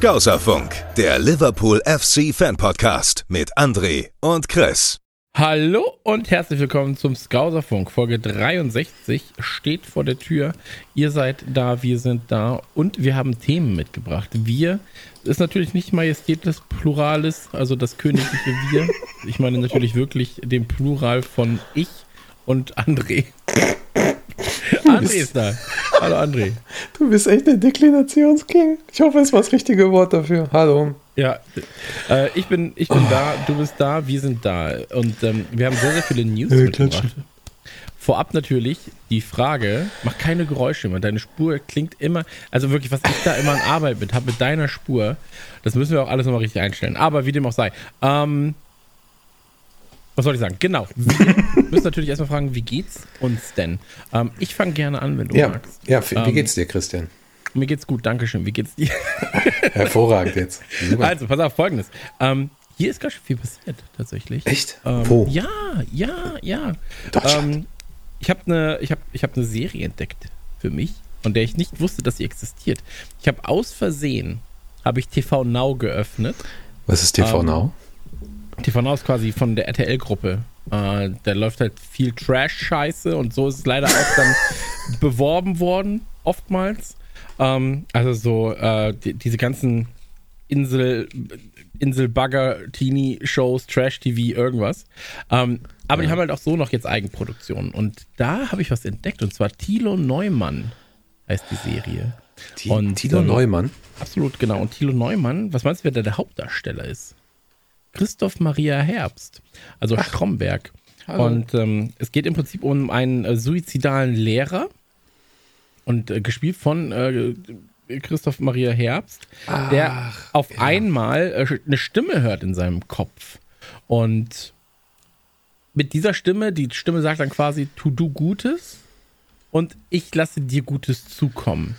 Skauserfunk, der Liverpool FC Fan Podcast mit André und Chris. Hallo und herzlich willkommen zum Skauserfunk. Folge 63 steht vor der Tür. Ihr seid da, wir sind da und wir haben Themen mitgebracht. Wir ist natürlich nicht majestätes Pluralis, also das königliche Wir. Ich meine natürlich wirklich den Plural von ich und André. André ist da. Hallo André. Du bist echt der Deklinationsking. Ich hoffe, es war das richtige Wort dafür. Hallo. Ja, äh, ich, bin, ich bin da, du bist da, wir sind da. Und ähm, wir haben sehr, sehr viele News mitgebracht. Vorab natürlich die Frage, mach keine Geräusche mehr. Deine Spur klingt immer, also wirklich, was ich da immer an Arbeit mit habe, mit deiner Spur, das müssen wir auch alles nochmal richtig einstellen. Aber wie dem auch sei. Ähm, was soll ich sagen? Genau. Wir müssen natürlich erstmal fragen, wie geht's uns denn? Ähm, ich fange gerne an, wenn du Ja, magst. ja, wie Ähm, geht's dir, Christian? Mir geht's gut, Dankeschön. Wie geht's dir? Hervorragend jetzt. Super. Also, pass auf, folgendes. Ähm, hier ist ganz schön viel passiert, tatsächlich. Echt? Ähm, Wo? Ja, ja, ja. Deutschland. Ähm, ich habe eine ich hab, ich hab ne Serie entdeckt für mich, von der ich nicht wusste, dass sie existiert. Ich habe aus Versehen, habe ich TV Now geöffnet. Was ist TV ähm, Now? TV Now ist quasi von der RTL-Gruppe. Äh, da läuft halt viel Trash-Scheiße und so ist es leider auch dann beworben worden, oftmals. Ähm, also so äh, die, diese ganzen Insel, Inselbagger, Teenie-Shows, Trash-TV, irgendwas. Ähm, aber die haben halt auch so noch jetzt Eigenproduktionen. Und da habe ich was entdeckt und zwar Thilo Neumann heißt die Serie. Und, Tilo ähm, Neumann. Absolut, genau. Und Thilo Neumann, was meinst du, wer da der Hauptdarsteller ist? Christoph Maria Herbst, also Stromberg. hallo. Und ähm, es geht im Prinzip um einen äh, suizidalen Lehrer und äh, gespielt von äh, Christoph Maria Herbst, der Ach, auf ja. einmal äh, eine Stimme hört in seinem Kopf. Und mit dieser Stimme, die Stimme sagt dann quasi, tu du Gutes und ich lasse dir Gutes zukommen.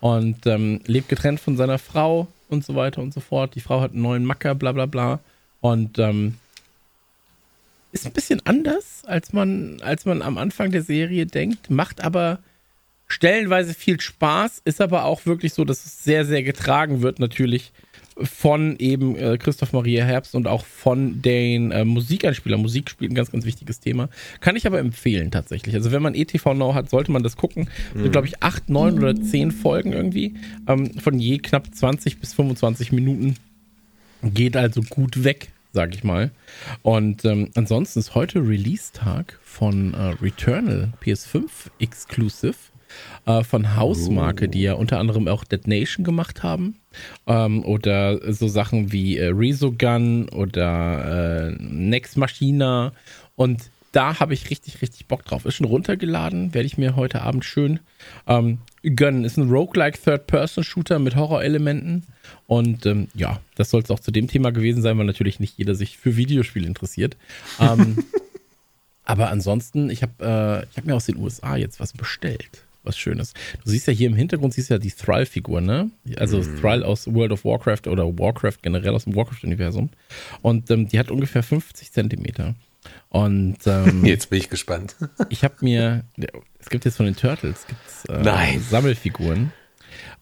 Und ähm, lebt getrennt von seiner Frau und so weiter und so fort. Die Frau hat einen neuen Macker, bla bla bla. Und ähm, ist ein bisschen anders, als man, als man am Anfang der Serie denkt, macht aber stellenweise viel Spaß, ist aber auch wirklich so, dass es sehr, sehr getragen wird, natürlich von eben äh, Christoph Maria Herbst und auch von den äh, Musikeinspielern. Musik spielt ein ganz, ganz wichtiges Thema. Kann ich aber empfehlen tatsächlich. Also wenn man ETV Now hat, sollte man das gucken. Sind, glaube ich, acht, neun oder zehn Folgen irgendwie. Ähm, von je knapp 20 bis 25 Minuten. Geht also gut weg, sag ich mal. Und ähm, ansonsten ist heute Release-Tag von äh, Returnal PS5 Exclusive äh, von Hausmarke, die ja unter anderem auch Dead Nation gemacht haben. Ähm, oder so Sachen wie äh, Resogun oder äh, Nex Machina. Und da habe ich richtig, richtig Bock drauf. Ist schon runtergeladen, werde ich mir heute Abend schön ähm, gönnen. Ist ein Roguelike Third-Person-Shooter mit Horrorelementen. Und ähm, ja, das soll es auch zu dem Thema gewesen sein, weil natürlich nicht jeder sich für Videospiele interessiert. Ähm, aber ansonsten, ich habe äh, ich hab mir aus den USA jetzt was bestellt. Was Schönes. Du siehst ja hier im Hintergrund, siehst ja die Thrall-Figur, ne? Also Thrall aus World of Warcraft oder Warcraft generell aus dem Warcraft-Universum. Und ähm, die hat ungefähr 50 Zentimeter. Und ähm, Jetzt bin ich gespannt. ich habe mir, es gibt jetzt von den Turtles gibt's, äh, Nein. Sammelfiguren.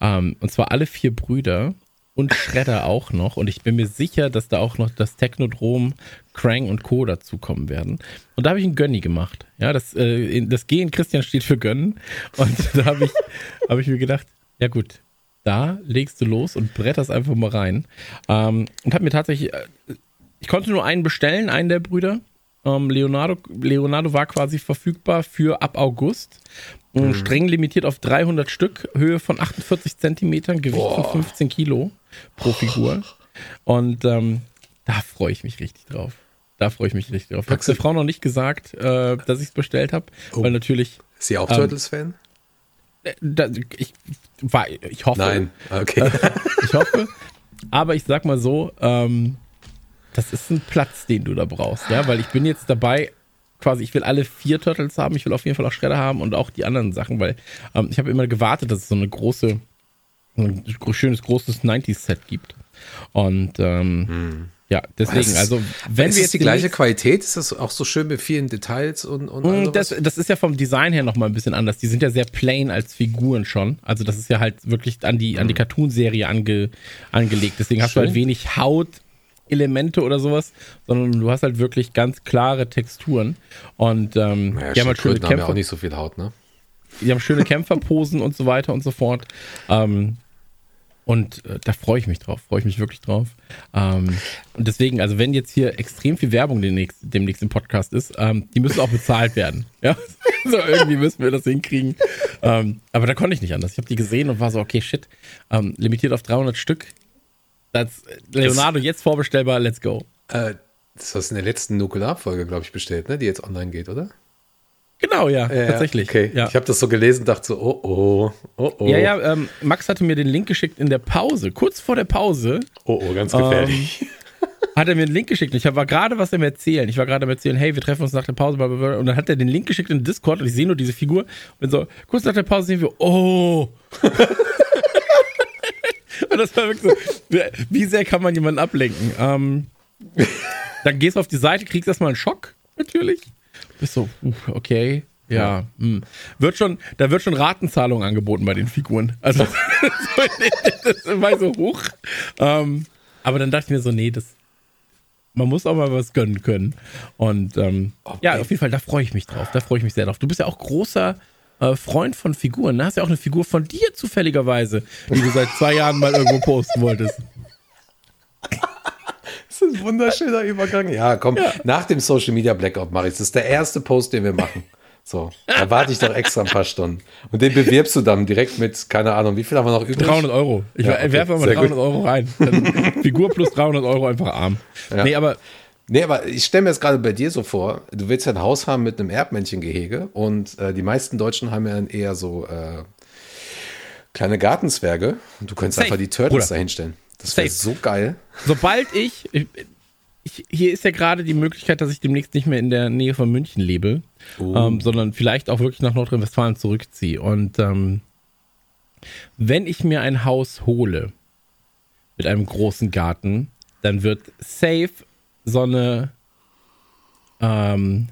Ähm, und zwar alle vier Brüder und Shredder auch noch. Und ich bin mir sicher, dass da auch noch das Technodrom, Krang und Co. dazukommen werden. Und da habe ich einen Gönny gemacht. Ja, das, äh, das G in Christian steht für Gönnen. Und da habe ich, hab ich mir gedacht, ja gut, da legst du los und bretterst einfach mal rein. Ähm, und habe mir tatsächlich, äh, ich konnte nur einen bestellen, einen der Brüder. Ähm, Leonardo, Leonardo war quasi verfügbar für ab August. Ähm, Streng limitiert auf 300 Stück, Höhe von 48 Zentimetern, Gewicht von 15 Kilo pro Figur. Und ähm, da freue ich mich richtig drauf. Da freue ich mich richtig drauf. Ich habe der Frau noch nicht gesagt, äh, dass ich es bestellt habe, Oh. weil natürlich, Ist sie auch Ähm, Turtles-Fan? äh, da, ich, ich hoffe, Nein. Okay. ich hoffe. Aber ich sag mal so, ähm, das ist ein Platz, den du da brauchst, ja, weil ich bin jetzt dabei, quasi, ich will alle vier Turtles haben. Ich will auf jeden Fall auch Shredder haben und auch die anderen Sachen, weil ähm, ich habe immer gewartet, dass es so eine große, ein schönes, großes 90s-Set gibt. Und ähm, ja, deswegen, ist- also wenn ist wir es jetzt die gleiche Qualität? Ist das auch so schön mit vielen Details und, und sowas? Das, das ist ja vom Design her nochmal ein bisschen anders. Die sind ja sehr plain als Figuren schon. Also das ist ja halt wirklich an die, an die Cartoon-Serie ange, angelegt. Deswegen hast du. Schön. halt wenig Hautelemente oder sowas, sondern du hast halt wirklich ganz klare Texturen. Und ähm, naja, die haben halt schöne Schildkröten haben ja Kämpfer, auch nicht so viel Haut, ne? die haben schöne Kämpferposen und so weiter und so fort. Ähm, und äh, da freue ich mich drauf, freue ich mich wirklich drauf. Ähm, und deswegen, also wenn jetzt hier extrem viel Werbung demnächst, demnächst im Podcast ist, ähm, die müssen auch bezahlt werden. Ja, so irgendwie müssen wir das hinkriegen. Ähm, aber da konnte ich nicht anders. Ich habe die gesehen und war so, okay, shit, ähm, limitiert auf 300 Stück. Das, Leonardo jetzt vorbestellbar, let's go. Äh, das hast du in der letzten Nukular-Folge, glaube ich, bestellt, ne? Die jetzt online geht, oder? Genau, ja, Ja, tatsächlich. Okay. Ja. Ich habe das so gelesen, dachte so, oh oh, oh oh. ja, ja, ähm, Max hatte mir den Link geschickt in der Pause, kurz vor der Pause. Oh oh, ganz gefährlich. hat er mir einen Link geschickt. Und ich war gerade was am Erzählen. Ich war gerade am Erzählen, hey, wir treffen uns nach der Pause. Und dann hat er den Link geschickt in Discord und ich sehe nur diese Figur. Und so, kurz nach der Pause sehen wir, oh. das war wirklich so, wie- sehr kann man jemanden ablenken? Ähm, dann gehst du auf die Seite, kriegst erstmal einen Schock, natürlich. Bist so, uh, okay. Ja, hm. wird schon, da wird schon Ratenzahlung angeboten bei den Figuren. Also, das war so hoch. Ähm, aber dann dachte ich mir so, nee, das, man muss auch mal was gönnen können. Und ähm, ja, auf jeden Fall, da freue ich mich drauf. Da freue ich mich sehr drauf. Du bist ja auch großer äh, Freund von Figuren. Da hast ja auch eine Figur von dir zufälligerweise, die du seit zwei Jahren mal irgendwo posten wolltest. Das ist ein wunderschöner Übergang. Ja, komm, nach dem Social Media Blackout mache ich. Das ist der erste Post, den wir machen. So, da warte ich doch extra ein paar Stunden. Und den bewirbst du dann direkt mit, keine Ahnung, wie viel haben wir noch übrig? 300 Euro. Ich Ja, okay, werfe mal sehr 300 gut. Euro rein. Dann Figur plus 300 Euro einfach arm. Ja. Nee, aber Nee, aber ich stelle mir jetzt gerade bei dir so vor, du willst ja ein Haus haben mit einem Erdmännchengehege und äh, die meisten Deutschen haben ja dann eher so äh, kleine Gartenzwerge und du könntest Safe, einfach die Turtles da hinstellen. Das wäre so geil. sobald ich, ich, ich, hier ist ja gerade die Möglichkeit, dass ich demnächst nicht mehr in der Nähe von München lebe, ähm, sondern vielleicht auch wirklich nach Nordrhein-Westfalen zurückziehe. Und ähm, wenn ich mir ein Haus hole mit einem großen Garten, dann wird safe so eine ähm,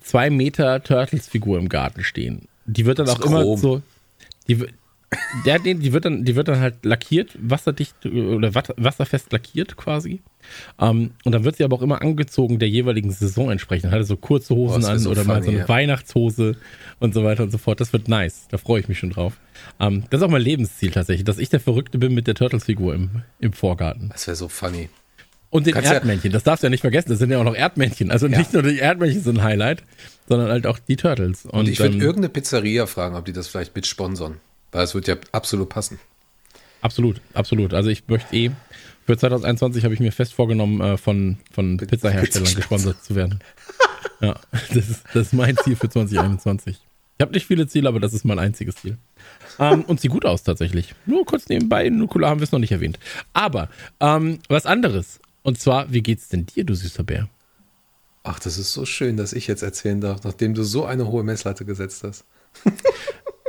zwei Meter Turtles-Figur im Garten stehen. Die wird dann auch immer so. Die, der, die, wird dann, die wird dann halt lackiert, wasserdicht oder wasserfest lackiert quasi. Ähm, und dann wird sie aber auch immer angezogen der jeweiligen Saison entsprechend. Hatte so kurze Hosen wär an so oder mal so funny, eine ja. Weihnachtshose und so weiter und so fort. Das wird nice. Da freue ich mich schon drauf. Ähm, das ist auch mein Lebensziel tatsächlich, dass ich der Verrückte bin mit der Turtles-Figur im, im Vorgarten. Das wäre so funny. Und den Kannst ja- Erdmännchen, das darfst du ja nicht vergessen, das sind ja auch noch Erdmännchen. Also nicht nur die Erdmännchen sind ein Highlight, sondern halt auch die Turtles. Und, Und ich würde ähm, irgendeine Pizzeria fragen, ob die das vielleicht mit sponsern. Weil es wird ja absolut passen. Absolut, absolut. Also ich möchte eh, für 2021 habe ich mir fest vorgenommen, äh, von, von Pizzaherstellern Pizza- gesponsert zu werden. Ja, das ist, das ist mein Ziel für 2021. Ich habe nicht viele Ziele, aber das ist mein einziges Ziel. Ähm, und sieht gut aus tatsächlich. Nur kurz nebenbei, Nukula haben wir es noch nicht erwähnt. Aber ähm, was anderes. Und zwar, wie geht's denn dir, du süßer Bär? Ach, das ist so schön, dass ich jetzt erzählen darf, nachdem du so eine hohe Messlatte gesetzt hast.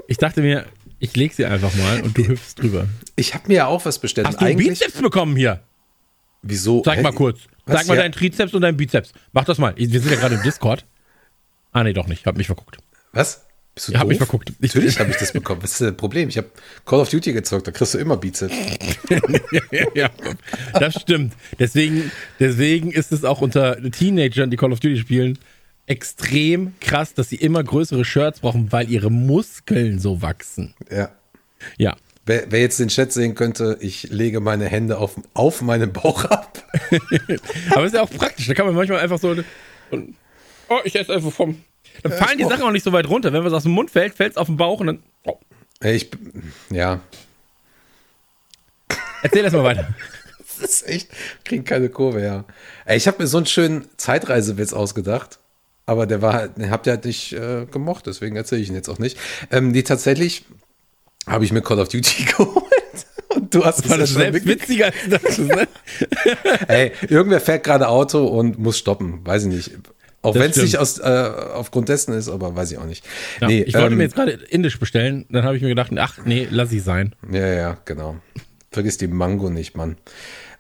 Ich dachte mir, ich leg sie einfach mal und du hüpfst drüber. Ich habe mir ja auch was bestellt. Hast du eigentlich, Bizeps bekommen hier? wieso? Zeig mal kurz. Was? Zeig mal Ja. deinen Trizeps und deinen Bizeps. Mach das mal. Wir sind ja gerade im Discord. Ah, nee, doch nicht. Hab mich verguckt. Was? Bist du Ja, hab doof? mich verguckt. Ich- Natürlich habe ich das bekommen. Was ist das Problem? Ich habe Call of Duty gezockt, da kriegst du immer Bizeps. ja, das stimmt. Deswegen, deswegen ist es auch unter Teenagern, die Call of Duty spielen, extrem krass, dass sie immer größere Shirts brauchen, weil ihre Muskeln so wachsen. Ja. Ja. Wer, wer jetzt den Chat sehen könnte, ich lege meine Hände auf, auf meinen Bauch ab. Aber ist ja auch praktisch. Da kann man manchmal einfach so. Und, oh, ich esse einfach vom. Dann fallen die Sachen auch nicht so weit runter. Wenn was aus dem Mund fällt, fällt es auf den Bauch und dann. Oh. Ich, ja, Erzähl erst mal weiter. das ist echt, kriegen keine Kurve, ja. Ey, ich habe mir so einen schönen Zeitreisewitz ausgedacht, aber der war halt, den habt ihr halt nicht äh, gemocht, deswegen erzähle ich ihn jetzt auch nicht. Ähm, die tatsächlich habe ich mir Call of Duty geholt und Du hast ja das selbst witziger als das, ne? Ey, irgendwer fährt gerade Auto und muss stoppen. Weiß ich nicht. Auch wenn es nicht aus, äh, aufgrund dessen ist, aber weiß ich auch nicht. Ja, nee, ich wollte ähm, mir jetzt gerade Indisch bestellen, dann habe ich mir gedacht, ach nee, lass ich sein. Ja, ja, genau. Vergiss die Mango nicht, Mann.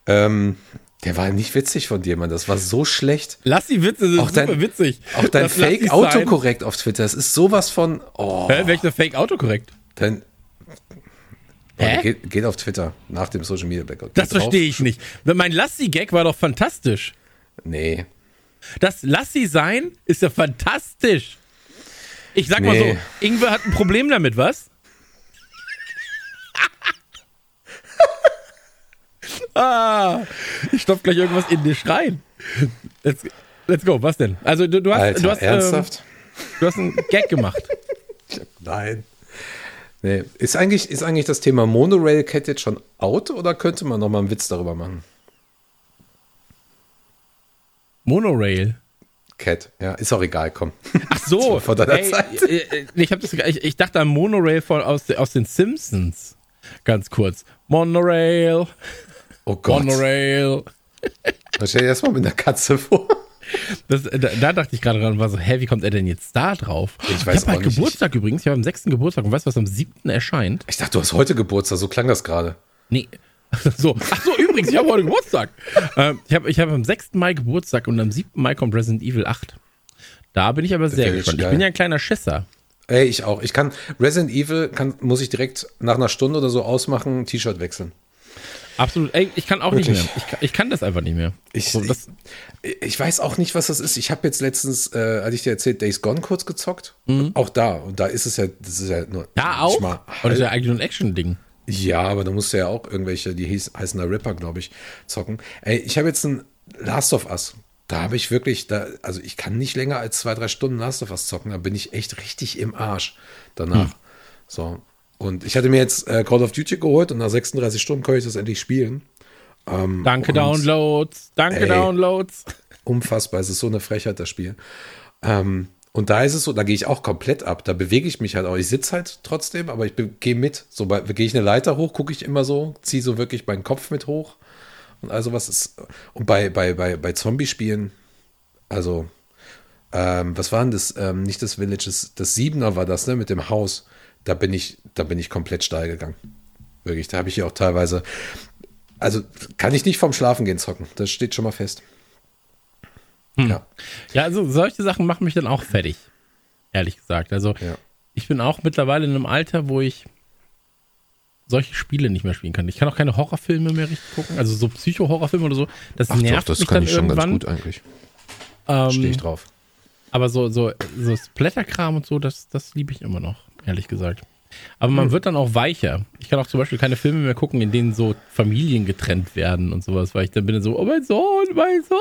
Ähm, der war nicht witzig von dir, Mann. Das war so schlecht. Lass die Witze, das Auch ist dein- super witzig. Auch dein. Fake-Autokorrekt auf Twitter. Das ist sowas von. Oh, Hä, welcher Fake Autokorrekt? dein. Hä? Geht, geht auf Twitter nach dem Social Media Blackout. Das drauf. verstehe ich nicht. Mein Lassi-Gag war doch fantastisch. Nee. Das Lassi sein ist ja fantastisch. Ich sag mal Nee. so, Ingwer hat ein Problem damit, was? ah, ich stopf gleich irgendwas in dich rein. Let's, let's go, was denn? Also du, du hast, Alter, du hast, ähm, ernsthaft? du hast einen Gag gemacht. Nein. Nee. Ist eigentlich, ist eigentlich das Thema Monorail Cat jetzt schon out oder könnte man noch mal einen Witz darüber machen? Monorail. Cat, ja, ist auch egal, komm. Ach so, Vor deiner ey, Zeit. äh, äh, ich, hab das, ich, ich dachte an Monorail von, aus, aus den Simpsons. Ganz kurz. Monorail, Oh Gott. Monorail. Was stell dir das mal mit einer Katze vor. Das, da, da dachte ich gerade dran, und war so, hä, wie kommt er denn jetzt da drauf? Ich weiß ich habe halt nicht. Geburtstag übrigens, ich habe am 6. Geburtstag und weißt du, was am 7. erscheint? Ich dachte, du hast heute Geburtstag, so klang das gerade. Nee. So, ach so, übrigens, ich habe heute Geburtstag. ähm, ich habe ich hab am 6. Mai Geburtstag und am 7. Mai kommt Resident Evil 8. Da bin ich aber sehr wär jetzt gespannt. Ich bin ja ein kleiner Schisser. Ey, ich auch. Ich kann Resident Evil kann, muss ich direkt nach einer Stunde oder so ausmachen, T-Shirt wechseln. Absolut. Ey, ich kann auch nicht Wirklich. mehr. Ich, kann- ich kann das einfach nicht mehr. Ich, so, das, ich, ich weiß auch nicht, was das ist. Ich habe jetzt letztens, äh, hatte ich dir erzählt, Days Gone kurz gezockt. Auch da. Und da ist es ja, das ist ja nur. nicht auch? mal Oder ist ja eigentlich nur ein Action-Ding? Ja, aber da musst du ja auch irgendwelche, die hieß, heißen da Ripper, glaube ich, zocken. Ey, ich habe jetzt ein Last of Us. Da habe ich wirklich, da, also ich kann nicht länger als zwei, drei Stunden Last of Us zocken. Da bin ich echt richtig im Arsch danach. So. Und ich hatte mir jetzt äh, Call of Duty geholt und nach 36 Stunden kann ich das endlich spielen. Danke, und- Downloads. Danke, Ey. Downloads. Unfassbar, es ist so eine Frechheit, das Spiel. Ähm, und da ist es so, da gehe ich auch komplett ab. Da bewege ich mich halt auch. Ich sitze halt trotzdem, aber ich gehe mit. So bei- gehe ich eine Leiter hoch, gucke ich immer so, ziehe so wirklich meinen Kopf mit hoch. Und also was ist. Und bei, bei, bei, bei Zombie-Spielen, also, ähm, was war denn das? Ähm, nicht das Villages, das Siebener war das, ne? Mit dem Haus. Da bin ich, da bin ich komplett steil gegangen. Wirklich, da habe ich ja auch teilweise. Also kann ich nicht vorm Schlafen gehen zocken. Das steht schon mal fest. Ja. Ja, also solche Sachen machen mich dann auch fertig. Ehrlich gesagt. Also Ja. ich bin auch mittlerweile in einem Alter, wo ich solche Spiele nicht mehr spielen kann. Ich kann auch keine Horrorfilme mehr richtig gucken. Also so Psycho-Horrorfilme oder so. Das nervt mich dann irgendwann. eigentlich. Ähm, Stehe ich drauf. Aber so, so, so Splatterkram und so, das, das liebe ich immer noch, ehrlich gesagt. Aber Hm. man wird dann auch weicher. Ich kann auch zum Beispiel keine Filme mehr gucken, in denen so Familien getrennt werden und sowas, weil ich dann bin so, oh mein Sohn, mein Sohn.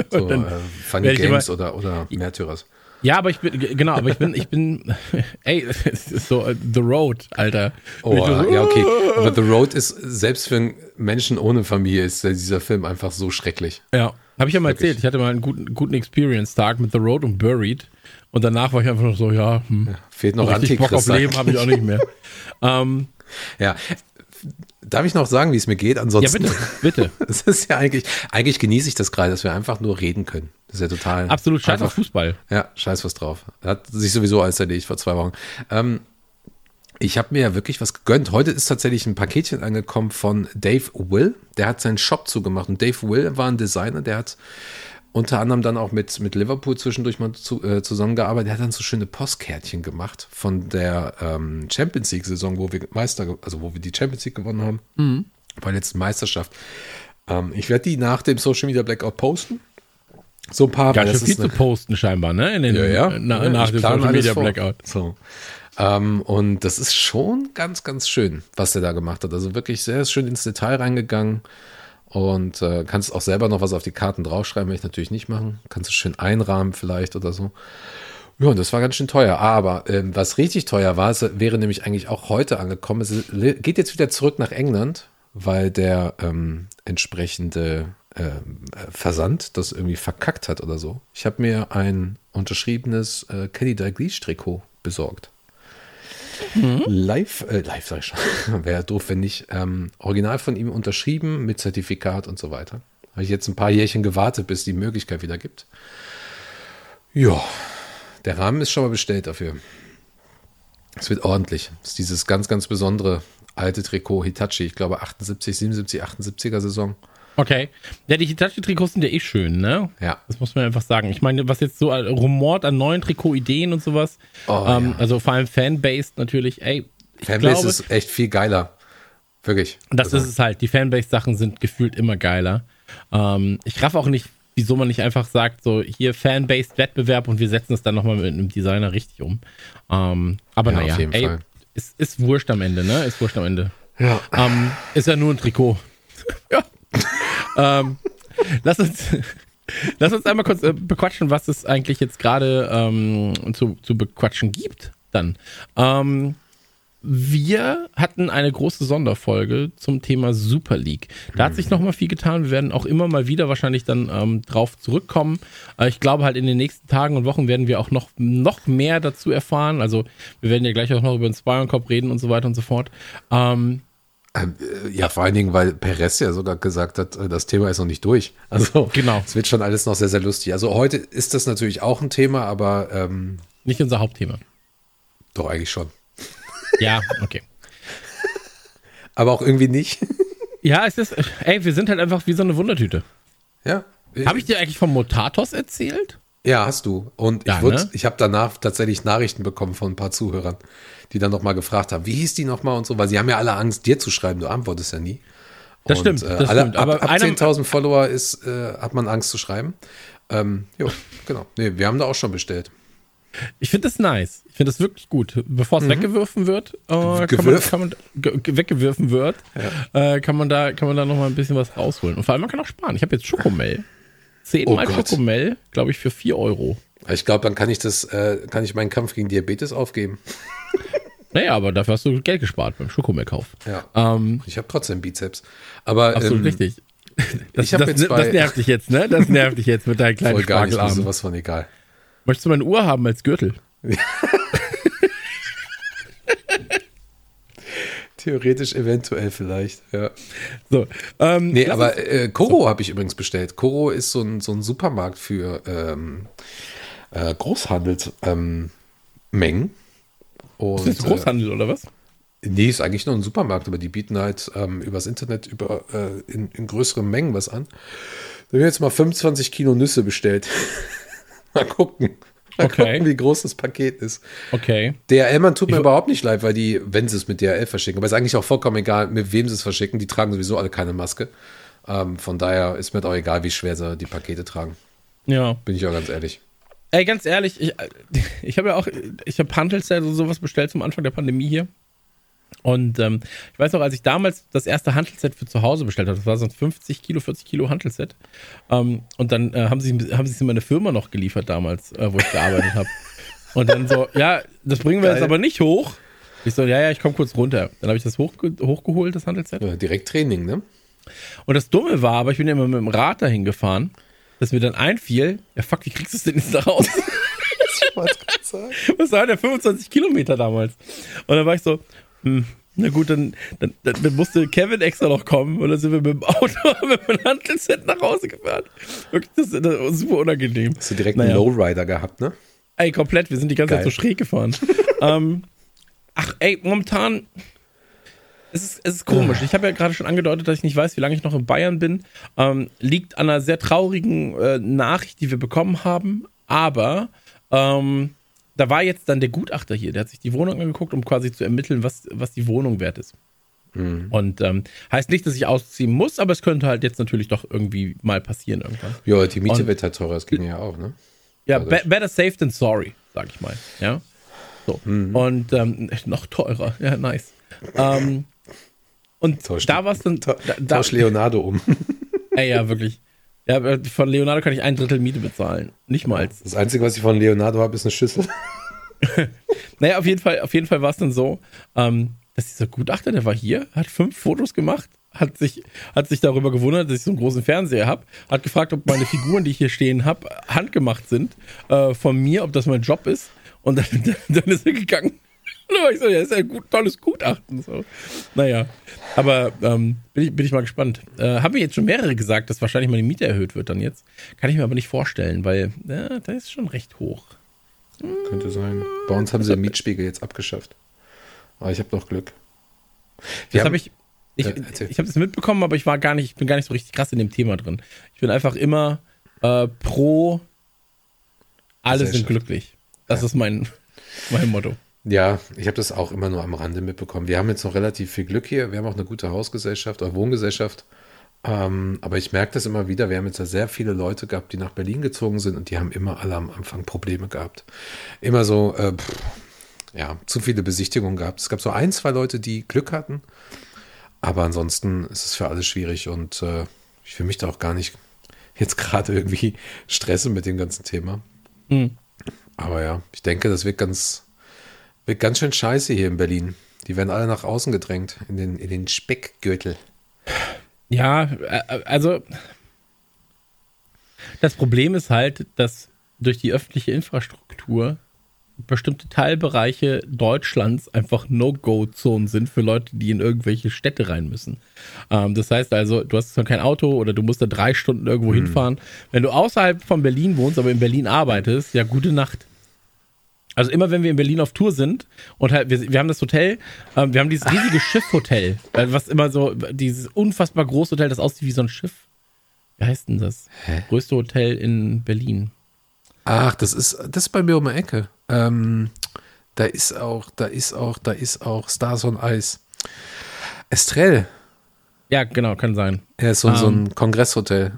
So, Und dann äh, Funny Games immer- oder, oder Märtyrers. Ja, aber ich bin, genau, aber ich bin, ich bin, ey, es ist so äh, The Road, Alter. Oh, so, ja, okay. Aber The Road ist, selbst für einen Menschen ohne Familie, ist dieser Film einfach so schrecklich. Ja, habe ich ja mal Wirklich. erzählt. Ich hatte mal einen guten, guten Experience-Tag mit The Road und Buried. Und danach war ich einfach noch so, ja, hm, Fehlt noch richtig Bock auf Antichrist. Leben habe ich auch nicht mehr. ähm, Ja. Darf ich noch sagen, wie es mir geht? ja, Ansonsten. bitte, bitte. Es ist ja eigentlich, eigentlich genieße ich das gerade, dass wir einfach nur reden können. Das ist ja total. Absolut scheiß einfach, auf Fußball. Ja, scheiß was drauf. Hat sich sowieso alles erledigt vor zwei Wochen. Ähm, ich habe mir ja wirklich was gegönnt. Heute ist tatsächlich ein Paketchen angekommen von Dave Will. Der hat seinen Shop zugemacht. Und Dave Will war ein Designer, der hat unter anderem dann auch mit, mit Liverpool zwischendurch mal zu, äh, zusammengearbeitet. Der hat dann so schöne Postkärtchen gemacht von der ähm, Champions League-Saison, wo wir Meister, also wo wir die Champions League gewonnen haben. Mhm. Bei der letzten Meisterschaft. Ähm, ich werde die nach dem Social Media Blackout posten. So ein paar, Ganz das schön viel ist zu posten scheinbar, ne? In den, ja, ja. Na, ja, nach dem Social Media. Blackout. So. Ähm, und das ist schon ganz, ganz schön, was der da gemacht hat. Also wirklich sehr schön ins Detail reingegangen. Und äh, kannst auch selber noch was auf die Karten draufschreiben, will ich natürlich nicht machen. Kannst du schön einrahmen vielleicht oder so. Ja, und das war ganz schön teuer. Aber ähm, was richtig teuer war, es wäre nämlich eigentlich auch heute angekommen. Es geht jetzt wieder zurück nach England, weil der ähm, entsprechende ähm, äh, Versand das irgendwie verkackt hat oder so. Ich habe mir ein unterschriebenes äh, Kenny Dalglish Trikot Live, äh, live sag ich schon, wäre doof, wenn nicht, ähm, original von ihm unterschrieben mit Zertifikat und so weiter. Habe ich jetzt ein paar Jährchen gewartet, bis die Möglichkeit wieder gibt. Ja, der Rahmen ist schon mal bestellt dafür. Es wird ordentlich. Das ist dieses ganz, ganz besondere alte Trikot Hitachi. Ich glaube 78, 77, 78er Saison. Okay. Ja, die Hitachi-Trikots sind ja eh schön, ne? Ja. Das muss man einfach sagen. Ich meine, was jetzt so rumort an neuen Trikot-Ideen und sowas, Oh, ähm, ja. also vor allem Fanbased natürlich, ey, Fanbase glaube, ist echt viel geiler. Wirklich. das Also, ist es halt. Die Fanbase-Sachen sind gefühlt immer geiler. Ähm, ich raff auch nicht, wieso man nicht einfach sagt, so hier Fanbased-Wettbewerb und wir setzen es dann nochmal mit einem Designer richtig um. Ähm, aber Ja, naja, auf jeden ey, Fall. ist, ist wurscht am Ende, ne? Ist wurscht am Ende. Ja. Ähm, ist ja nur ein Trikot. ja. Ähm, lass uns. Lass uns einmal kurz äh, bequatschen, was es eigentlich jetzt gerade ähm, zu, zu bequatschen gibt. Dann. Ähm, wir hatten eine große Sonderfolge zum Thema Super League. Da hat sich noch mal viel getan. Wir werden auch immer mal wieder wahrscheinlich dann ähm, drauf zurückkommen. Äh, ich glaube halt in den nächsten Tagen und Wochen werden wir auch noch, noch mehr dazu erfahren. Also wir werden ja gleich auch noch über den Spiron-Cup reden und so weiter und so fort. Ähm, Ähm, äh, ja, vor allen Dingen, weil Perez ja sogar gesagt hat, äh, das Thema ist noch nicht durch. Also Genau. es wird schon alles noch sehr, sehr lustig. Also heute ist das natürlich auch ein Thema, aber ähm, nicht unser Hauptthema. doch eigentlich schon. Ja, okay. Aber auch irgendwie nicht. Ja, es ist, ey, wir sind halt einfach wie so eine Wundertüte. ja. Habe ich dir eigentlich vom Motatos erzählt? Ja, hast du. Und ich, Ja, ne? ich habe danach tatsächlich Nachrichten bekommen von ein paar Zuhörern, die dann nochmal gefragt haben, wie hieß die nochmal und so, weil sie haben ja alle Angst, dir zu schreiben, du antwortest ja nie. Das und, stimmt, Äh, das alle, stimmt, ab aber ab einer- 10.000 Follower ist, äh, hat man Angst zu schreiben. Ähm, jo, genau. Nee, wir haben da auch schon bestellt. Ich finde das nice. Ich finde das wirklich gut. Bevor es weggeworfen wird, äh, kann man, kann man ge ge- weggeworfen wird, äh, kann man da kann man da noch mal ein bisschen was rausholen. Und vor allem man kann auch sparen. Ich habe jetzt Schokomel. Zehnmal Oh. Schokomel, glaube ich, für 4 Euro. Ich glaube, dann kann ich das, äh, kann ich meinen Kampf gegen Diabetes aufgeben. Naja, aber dafür hast du Geld gespart beim Schokomelkauf. Ja. Ähm, Ich habe trotzdem Bizeps. Aber absolut ähm, richtig. Das, das, das, bei- nervt dich jetzt, ne? Das nervt dich jetzt mit deinen kleinen voll gar nicht, Spargelarmen. sowas von egal. Möchtest du meine Uhr haben als Gürtel? Theoretisch eventuell vielleicht, ja. So, ähm, Nee, aber äh, Koro habe ich übrigens bestellt. Koro ist so ein, so ein Supermarkt für ähm, äh, Großhandelsmengen. Ähm. Und, ist das Großhandel oder was? Äh, nee, ist eigentlich nur ein Supermarkt, aber die bieten halt ähm, übers Internet über, äh, in, in größeren Mengen was an. Da habe ich jetzt mal 25 Kilo Nüsse bestellt. mal gucken. Mal Okay. gucken, wie groß das Paket ist. Okay. DRL-Mann tut mir Ich- überhaupt nicht leid, weil die, wenn sie es mit DRL verschicken, aber ist eigentlich auch vollkommen egal, mit wem sie es verschicken, die tragen sowieso alle keine Maske. Ähm, von daher ist mir auch egal, wie schwer sie die Pakete tragen. Ja. Bin ich auch ganz ehrlich. Ey, ganz ehrlich, ich, ich habe ja auch, ich habe Handelsset und sowas bestellt zum Anfang der Pandemie hier. Und ähm, ich weiß noch, als ich damals das erste Handelsset für zu Hause bestellt habe, das war so ein 50 Kilo, 40 Kilo Handelsset. Ähm, und dann äh, haben sie haben sie es in meine Firma noch geliefert damals, äh, wo ich gearbeitet habe. Und dann so, ja, das bringen wir Geil. jetzt aber nicht hoch. Ich so, ja, ja, ich komme kurz runter. Dann habe ich das hochge hochgeholt, das Handelsset. Ja, direkt Training, ne? Und das Dumme war, aber ich bin ja immer mit dem Rad dahin gefahren, dass mir dann einfiel, ja fuck, wie kriegst du es denn jetzt da raus? Was war der 25 Kilometer damals? Und dann war ich so, hm, na gut, dann, dann, dann, musste Kevin extra noch kommen und dann sind wir mit dem Auto mit dem Handelsset nach Hause gefahren. Wirklich, das, das war super unangenehm. Hast du direkt Naja. einen Lowrider gehabt, ne? Ey, komplett, wir sind die ganze Geil. Zeit so schräg gefahren. ähm, ach, ey, momentan. Es ist, es ist komisch. Ich habe ja gerade schon angedeutet, dass ich nicht weiß, wie lange ich noch in Bayern bin. Ähm, liegt an einer sehr traurigen äh, Nachricht, die wir bekommen haben. Aber ähm, da war jetzt dann der Gutachter hier, der hat sich die Wohnung angeguckt, um quasi zu ermitteln, was, was die Wohnung wert ist. Und ähm, heißt nicht, dass ich ausziehen muss, aber es könnte halt jetzt natürlich doch irgendwie mal passieren irgendwann. Ja, die Miete Und- wird halt teurer, das ging ja auch, ne? Ja, Dadurch. be better safe than sorry, sag ich mal. Ja. So. Mhm. Und ähm, noch teurer. Ja, nice. Ähm, und Tausch- da war es dann. Da, da, Tausch Leonardo um. ey, ja, wirklich. Ja, von Leonardo kann ich ein Drittel Miete bezahlen. Nicht mal. Das Einzige, was ich von Leonardo habe, ist eine Schüssel. Naja, auf jeden Fall, auf jeden Fall war es dann so, ähm, dass dieser Gutachter, der war hier, hat fünf Fotos gemacht, hat sich, hat sich darüber gewundert, dass ich so einen großen Fernseher habe, hat gefragt, ob meine Figuren, die ich hier stehen habe, handgemacht sind äh, von mir, ob das mein Job ist. Und dann, dann ist er gegangen. Ich so, ja, ist ja ein gut, tolles Gutachten. So. Naja, aber ähm, bin, ich, bin ich mal gespannt. Äh, haben mir jetzt schon mehrere gesagt, dass wahrscheinlich meine Miete erhöht wird dann jetzt. Kann ich mir aber nicht vorstellen, weil ja, da ist schon recht hoch. Könnte sein. Bei uns haben sie den Mietspiegel jetzt abgeschafft. Aber ich habe noch Glück. Wir Das habe ich. Ich, Äh, ich habe das mitbekommen, aber ich war gar nicht, ich bin gar nicht so richtig krass in dem Thema drin. Ich bin einfach immer äh, pro alle sind glücklich. Das ist mein, mein Motto. Ja, ich habe das auch immer nur am Rande mitbekommen. Wir haben jetzt noch relativ viel Glück hier. Wir haben auch eine gute Hausgesellschaft oder Wohngesellschaft. Ähm, aber ich merke das immer wieder. Wir haben jetzt ja sehr viele Leute gehabt, die nach Berlin gezogen sind und die haben immer alle am Anfang Probleme gehabt. Immer so, äh, pff, ja, zu viele Besichtigungen gehabt. Es gab so ein, zwei Leute, die Glück hatten. Aber ansonsten ist es für alle schwierig und äh, ich will mich da auch gar nicht jetzt gerade irgendwie stressen mit dem ganzen Thema. Hm. Aber ja, ich denke, das wird ganz, wird ganz schön scheiße hier in Berlin. Die werden alle nach außen gedrängt, in den, in den Speckgürtel. Ja, äh, also das Problem ist halt, dass durch die öffentliche Infrastruktur bestimmte Teilbereiche Deutschlands einfach No-Go-Zonen sind für Leute, die in irgendwelche Städte rein müssen. Ähm, das heißt also, du hast zwar kein Auto oder du musst da drei Stunden irgendwo hinfahren. Wenn du außerhalb von Berlin wohnst, aber in Berlin arbeitest, ja, gute Nacht. Also immer wenn wir in Berlin auf Tour sind und halt, wir, wir haben das Hotel, ähm, wir haben dieses riesige Schiffhotel, äh, was immer so, dieses unfassbar große Hotel, das aussieht wie so ein Schiff. Wie heißt denn das? Größte Hotel in Berlin. Ach, das ist, das ist bei mir um die Ecke. Ähm, da ist auch, da ist auch, da ist auch Stars on Ice. Estrell. Ja, genau, kann sein. Er ist so, so ein Kongresshotel.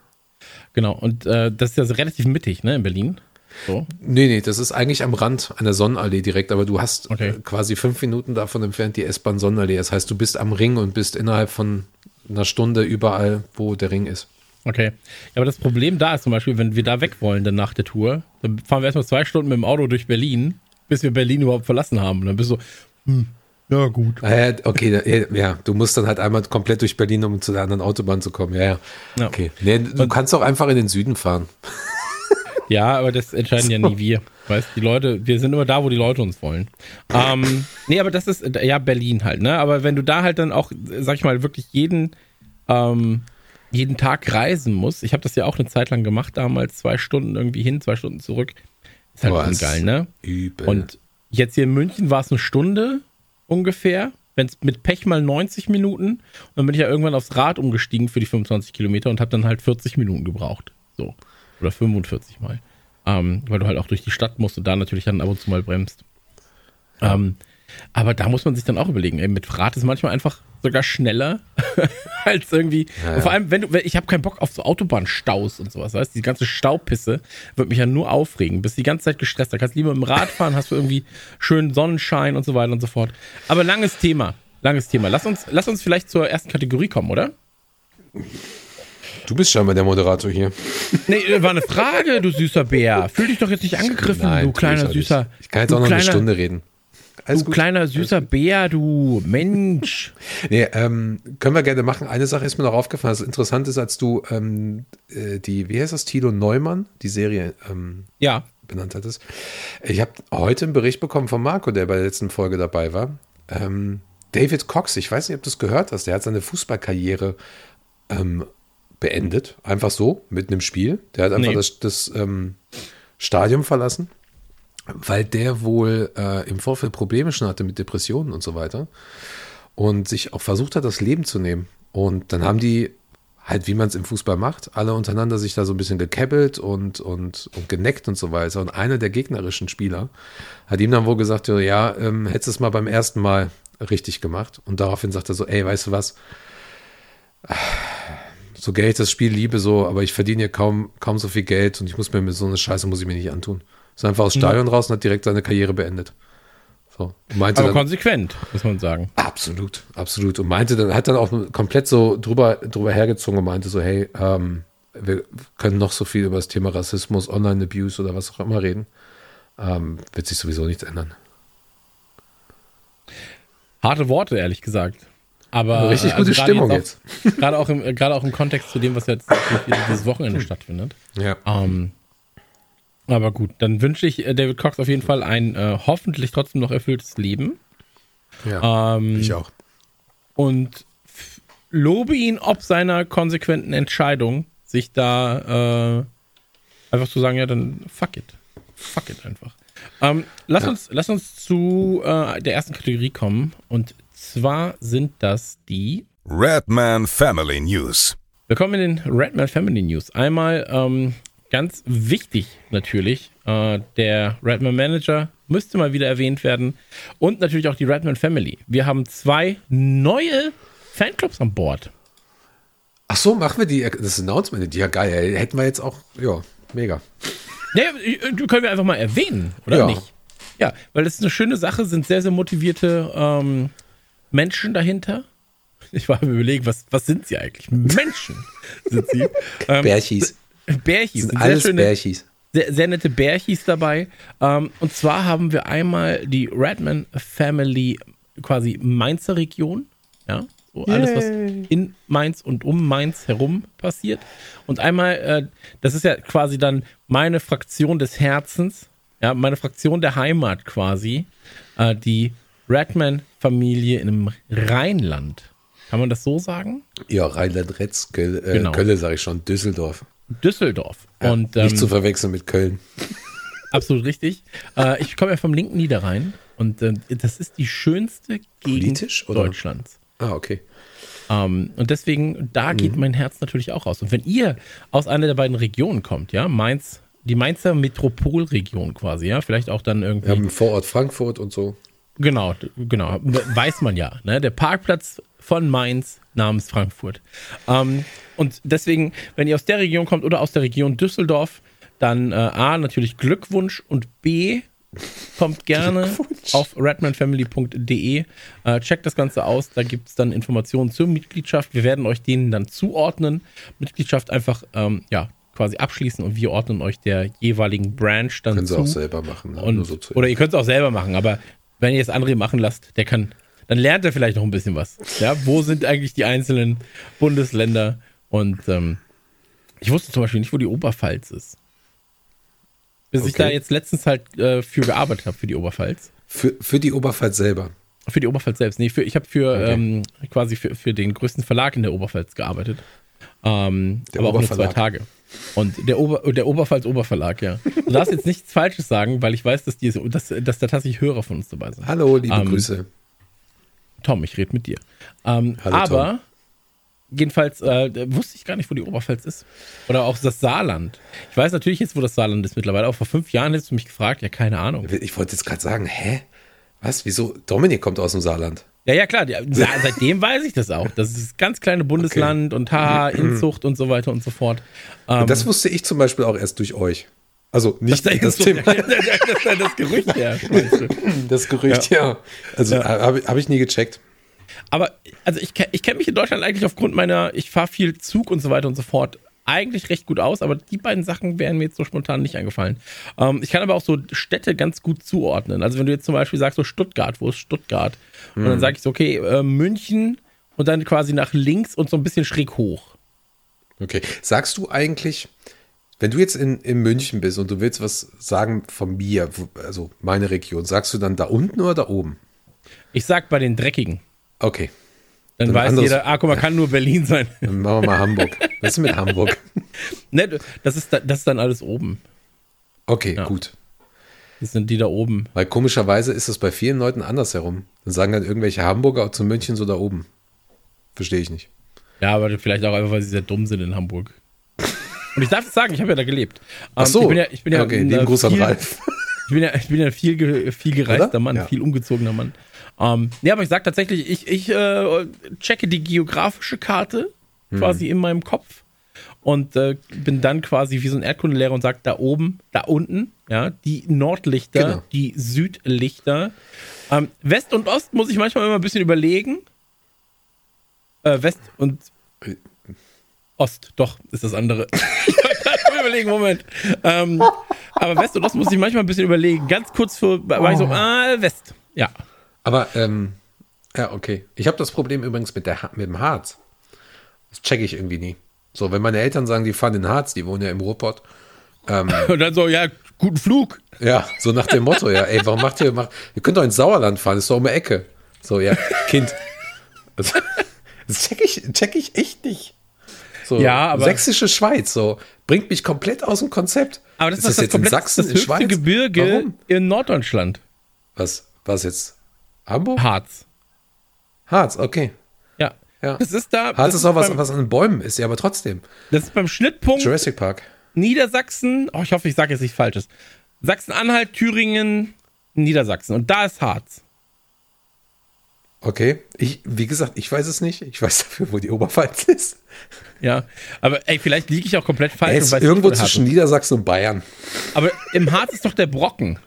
Genau. Und äh, das ist ja so relativ mittig, ne, in Berlin. So. Nee, nee, das ist eigentlich am Rand einer Sonnenallee direkt, aber du hast Okay. äh, quasi fünf Minuten davon entfernt die S-Bahn Sonnenallee. Das heißt, du bist am Ring und bist innerhalb von einer Stunde überall, wo der Ring ist. Okay. Ja, aber das Problem da ist zum Beispiel, wenn wir da weg wollen, dann nach der Tour, dann fahren wir erstmal zwei Stunden mit dem Auto durch Berlin, bis wir Berlin überhaupt verlassen haben. Und dann bist du so, hm, ja, gut. Äh, okay, ja, ja, du musst dann halt einmal komplett durch Berlin, um zu der anderen Autobahn zu kommen. Ja, ja. Ja. Okay. Nee, du kannst auch einfach in den Süden fahren. Ja, aber das entscheiden ja nie wir. Weißt die Leute, wir sind immer da, wo die Leute uns wollen. Ähm, nee, aber das ist, ja, Berlin halt, ne? Aber wenn du da halt dann auch, sag ich mal, wirklich jeden, ähm, jeden Tag reisen musst, ich habe das ja auch eine Zeit lang gemacht, damals zwei Stunden irgendwie hin, zwei Stunden zurück, ist halt schon geil, ne? Übel. Und jetzt hier in München war es eine Stunde ungefähr, wenn es mit Pech mal 90 Minuten. Und dann bin ich ja irgendwann aufs Rad umgestiegen für die 25 Kilometer und habe dann halt 40 Minuten gebraucht. So. Oder 45 mal. Ähm, weil du halt auch durch die Stadt musst und da natürlich dann ab und zu mal bremst. Ähm, aber da muss man sich dann auch überlegen, ey, mit Rad ist manchmal einfach sogar schneller als irgendwie. Ja, ja. vor allem, wenn du, ich habe keinen Bock auf so Autobahnstaus und sowas, weißt? Die ganze Staupisse wird mich ja nur aufregen. Bist die ganze Zeit gestresst. Da kannst du lieber dem Rad fahren, hast du irgendwie schönen Sonnenschein und so weiter und so fort. Aber langes Thema. Langes Thema. Lass uns, lass uns vielleicht zur ersten Kategorie kommen, oder? Du bist scheinbar der Moderator hier. Nee, äh, war eine Frage, du süßer Bär. Fühl dich doch jetzt nicht angegriffen, du tu kleiner ich süßer. Ich kann jetzt du auch noch eine kleiner, Stunde reden. Alles Du gut. kleiner süßer Bär, du Mensch. Nee, ähm, können wir gerne machen. Eine Sache ist mir noch aufgefallen, was interessant ist, als du ähm, äh, die, wie heißt das, Tilo Neumann, die Serie ähm, Ja, benannt hattest. Ich habe heute einen Bericht bekommen von Marco, der bei der letzten Folge dabei war. Ähm, David Cox, ich weiß nicht, ob du es gehört hast, der hat seine Fußballkarriere ähm, beendet. Einfach so, mitten im Spiel. Der hat einfach Nee. das, das ähm, Stadion verlassen, weil der wohl äh, im Vorfeld Probleme schon hatte mit Depressionen und so weiter. Und sich auch versucht hat, das Leben zu nehmen. Und dann haben die halt, wie man es im Fußball macht, alle untereinander sich da so ein bisschen gekebbelt und, und, und geneckt und so weiter. Und einer der gegnerischen Spieler hat ihm dann wohl gesagt, ja, ähm, hättest du es mal beim ersten Mal richtig gemacht. Und daraufhin sagt er so, ey, weißt du was? So Geld, das Spiel liebe so, aber ich verdiene hier kaum, kaum so viel Geld und ich muss mir mit so eine Scheiße muss ich mir nicht antun. Ist einfach aus Stadion raus und hat direkt seine Karriere beendet. So. Meinte aber dann, konsequent, muss man sagen. Absolut, absolut. Und meinte dann, hat dann auch komplett so drüber, drüber hergezogen und meinte so, hey, ähm, wir können noch so viel über das Thema Rassismus, Online-Abuse oder was auch immer reden. Ähm, wird sich sowieso nichts ändern. Harte Worte, ehrlich gesagt. Aber Richtig äh, gute gerade Stimmung auch, Gerade auch, im, äh, gerade auch im Kontext zu dem, was jetzt dieses Wochenende stattfindet. Ja. Ähm, aber gut, dann wünsche ich äh, David Cox auf jeden Fall ein äh, hoffentlich trotzdem noch erfülltes Leben. Ja, Ähm, ich auch. und lobe ihn ob seiner konsequenten Entscheidung, sich da äh, einfach zu sagen, ja, dann fuck it. Fuck it einfach. Ähm, lass, uns, lass uns zu äh, der ersten Kategorie kommen. Und zwar sind das die. Redman Family News. Willkommen in den Redman Family News. Einmal ähm, ganz wichtig natürlich, äh, der Redman Manager müsste mal wieder erwähnt werden. Und natürlich auch die Redman Family. Wir haben zwei neue Fanclubs an Bord. Ach so, machen wir die, das Announcement. Ja, geil. ey. Hätten wir jetzt auch, ja, mega. Naja, äh, können wir einfach mal erwähnen, oder Ja. nicht? Ja, weil das ist eine schöne Sache, sind sehr, sehr motivierte ähm, Menschen dahinter. Ich war am überlegen, was, was sind sie eigentlich? Menschen sind sie. Ähm, Bärchis. Bärchis. Sind sehr alles schöne, Bärchis. sehr, sehr nette Bärchis dabei. Ähm, und zwar haben wir einmal die Redman Family, quasi Mainzer Region. Ja, so alles, was in Mainz und um Mainz herum passiert. Und einmal, äh, das ist ja quasi dann meine Fraktion des Herzens, ja, meine Fraktion der Heimat quasi, äh, die Redman-Familie im Rheinland. Kann man das so sagen? Ja, Rheinland-Retz, Köl, äh, Genau. Köln sage ich schon, Düsseldorf. Düsseldorf. und ähm, Nicht zu verwechseln mit Köln. Absolut richtig. Äh, ich komme ja vom linken Niederrhein und äh, das ist die schönste Gegend? Deutschlands. Ah, okay. Ähm, und deswegen, da geht Mhm. mein Herz natürlich auch raus. Und wenn ihr aus einer der beiden Regionen kommt, ja, Mainz, die Mainzer Metropolregion quasi, ja, vielleicht auch dann irgendwie. Wir haben Vorort Frankfurt und so. Genau, genau. Weiß man ja. Ne? Der Parkplatz von Mainz namens Frankfurt. Ähm, und deswegen, wenn ihr aus der Region kommt oder aus der Region Düsseldorf, dann äh, A, natürlich Glückwunsch und B, kommt gerne auf redmanfamily.de, äh, checkt das Ganze aus, da gibt es dann Informationen zur Mitgliedschaft. Wir werden euch denen dann zuordnen. Mitgliedschaft einfach, ähm, ja, quasi abschließen und wir ordnen euch der jeweiligen Branch dann Können sie zu. auch selber machen. ne? Und, so oder ihr könnt es auch selber machen, aber wenn ihr es André machen lasst, der kann, dann lernt er vielleicht noch ein bisschen was. Ja, wo sind eigentlich die einzelnen Bundesländer? Und ähm, ich wusste zum Beispiel nicht, wo die Oberpfalz ist. Bis ich Okay. da jetzt letztens halt äh, für gearbeitet habe, für die Oberpfalz. für, für die Oberpfalz selber. Für die Oberpfalz selbst. Nee, für, ich habe für Okay. ähm, quasi für, für den größten Verlag in der Oberpfalz gearbeitet. Ähm, aber auch nur zwei. Tage. Und der, Ober, der Oberpfalz Oberverlag, ja. Du darfst jetzt nichts Falsches sagen, weil ich weiß, dass, die, dass, dass da tatsächlich Hörer von uns dabei sind. Hallo, liebe Ähm, Grüße. Tom, ich rede mit dir. Ähm, Hallo, aber jedenfalls äh, wusste ich gar nicht, wo die Oberpfalz ist. Oder auch das Saarland. Ich weiß natürlich jetzt, wo das Saarland ist mittlerweile. Auch vor fünf Jahren hättest du mich gefragt. Ja, keine Ahnung. Ich wollte jetzt gerade sagen, hä? Was? Wieso? Dominik kommt aus dem Saarland. Ja, ja, klar. Ja, seitdem weiß ich das auch. Das ist das ganz kleine Bundesland und haha, Inzucht und so weiter und so fort. Ähm, Das wusste ich zum Beispiel auch erst durch euch. Also nicht das, das, das, Thema, das, das, das Gerücht, ja. das Gerücht, ja. Also habe hab ich nie gecheckt. Aber also ich, ich kenne mich in Deutschland eigentlich aufgrund meiner, ich fahre viel Zug und so weiter und so fort, eigentlich recht gut aus, aber die beiden Sachen wären mir jetzt so spontan nicht eingefallen. Ähm, ich kann aber auch so Städte ganz gut zuordnen. Also wenn du jetzt zum Beispiel sagst, so Stuttgart, wo ist Stuttgart? Und dann sage ich so, okay, äh, München und dann quasi nach links und so ein bisschen schräg hoch. Okay. Sagst du eigentlich, wenn du jetzt in, in München bist und du willst was sagen von mir, also meine Region, sagst du dann da unten oder da oben? Ich sag bei den Dreckigen. Okay. Dann, weiß anderes- jeder, ah, guck mal, kann nur Berlin sein. Dann machen wir mal Hamburg. Was ist mit Hamburg? ne, das, ist da, das ist dann alles oben. Okay, Ja. gut. Das sind die da oben. Weil komischerweise ist es bei vielen Leuten andersherum. Dann sagen dann irgendwelche Hamburger zu München so da oben. Verstehe ich nicht. Ja, aber vielleicht auch einfach, weil sie sehr dumm sind in Hamburg. Und ich darf es sagen, ich habe ja da gelebt. Ach Ähm, so. Ich bin ja, ich bin ja okay, ein, lieben äh, Gruß an viel, Ralf. Ich bin ja, ich bin ja ein viel, viel gereister Oder? Mann, Ja. viel umgezogener Mann. Ähm, ja, aber ich sag tatsächlich, ich, ich äh, checke die geografische Karte quasi Hm. in meinem Kopf und äh, bin dann quasi wie so ein Erdkundelehrer und sag da oben, da unten, ja, die Nordlichter, Genau. die Südlichter. Ähm, West und Ost muss ich manchmal immer ein bisschen überlegen. Äh, West und Ost, doch, ist das andere. ich gerade überlegen, Moment. Ähm, aber West und Ost muss ich manchmal ein bisschen überlegen. Ganz kurz vor, war ich so, ah, West. Ja. Aber, ähm, ja, okay. Ich habe das Problem übrigens mit, der, mit dem Harz. Das checke ich irgendwie nie. So, wenn meine Eltern sagen, die fahren in Harz, die wohnen ja im Ruhrpott. Und dann so, ja, guten Flug. Ja, so nach dem Motto, ja, ey, warum macht ihr, macht, ihr könnt doch ins Sauerland fahren, ist doch um die Ecke. So, ja, Kind. Also, Das check ich, check ich echt nicht. So, Ja, aber- Sächsische Schweiz, so, bringt mich komplett aus dem Konzept. Aber das ist, das das, jetzt in komplett Sachsen, das in Schweiz? Gebirge Warum? in Norddeutschland. Was, was jetzt? Hamburg? Harz. Harz, okay. Ja. Ja. Das ist da. Harz ist auch was, beim, was an den Bäumen ist, ja, aber trotzdem. Das ist beim Schnittpunkt Jurassic Park. Niedersachsen. Oh, ich hoffe, ich sage jetzt nichts Falsches. Sachsen-Anhalt, Thüringen, Niedersachsen. Und da ist Harz. Okay. Ich, wie gesagt, ich weiß es nicht. Ich weiß dafür, wo die Oberpfalz ist. Ja. Aber ey, vielleicht liege ich auch komplett falsch. Und ist irgendwo zwischen Niedersachsen und Bayern. Aber im Harz ist doch der Brocken.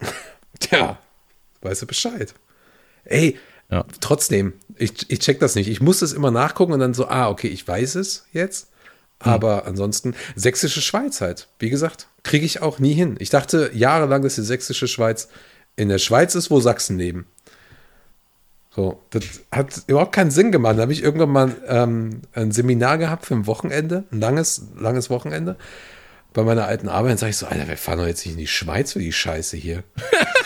Tja, weißt du Bescheid. Ey, Ja. trotzdem, ich, ich check das nicht. Ich muss es immer nachgucken und dann so, ah, okay, ich weiß es jetzt. Aber ansonsten, sächsische Schweiz halt. Wie gesagt, kriege ich auch nie hin. Ich dachte jahrelang, dass die sächsische Schweiz in der Schweiz ist, wo Sachsen leben. So, das hat überhaupt keinen Sinn gemacht. Da habe ich irgendwann mal ähm, ein Seminar gehabt für ein Wochenende, ein langes, langes Wochenende bei meiner alten Arbeit. Dann sage ich so, Alter, wir fahren doch jetzt nicht in die Schweiz für die Scheiße hier.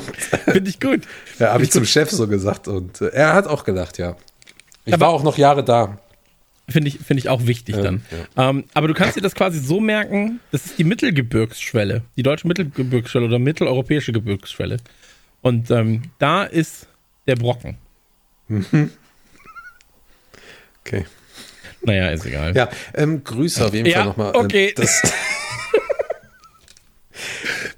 Finde ich gut. ja, habe ich zum Chef so gesagt und äh, er hat auch gelacht, ja. Ich Aber- war auch noch Jahre da. Finde ich, finde ich auch wichtig dann. Ähm, aber du kannst dir das quasi so merken, das ist die Mittelgebirgsschwelle, die deutsche Mittelgebirgsschwelle oder mitteleuropäische Gebirgsschwelle. Und ähm, da ist der Brocken. Okay. Naja, ist egal. Ja, ähm, Grüße auf jeden Ja, Fall nochmal. okay. Das,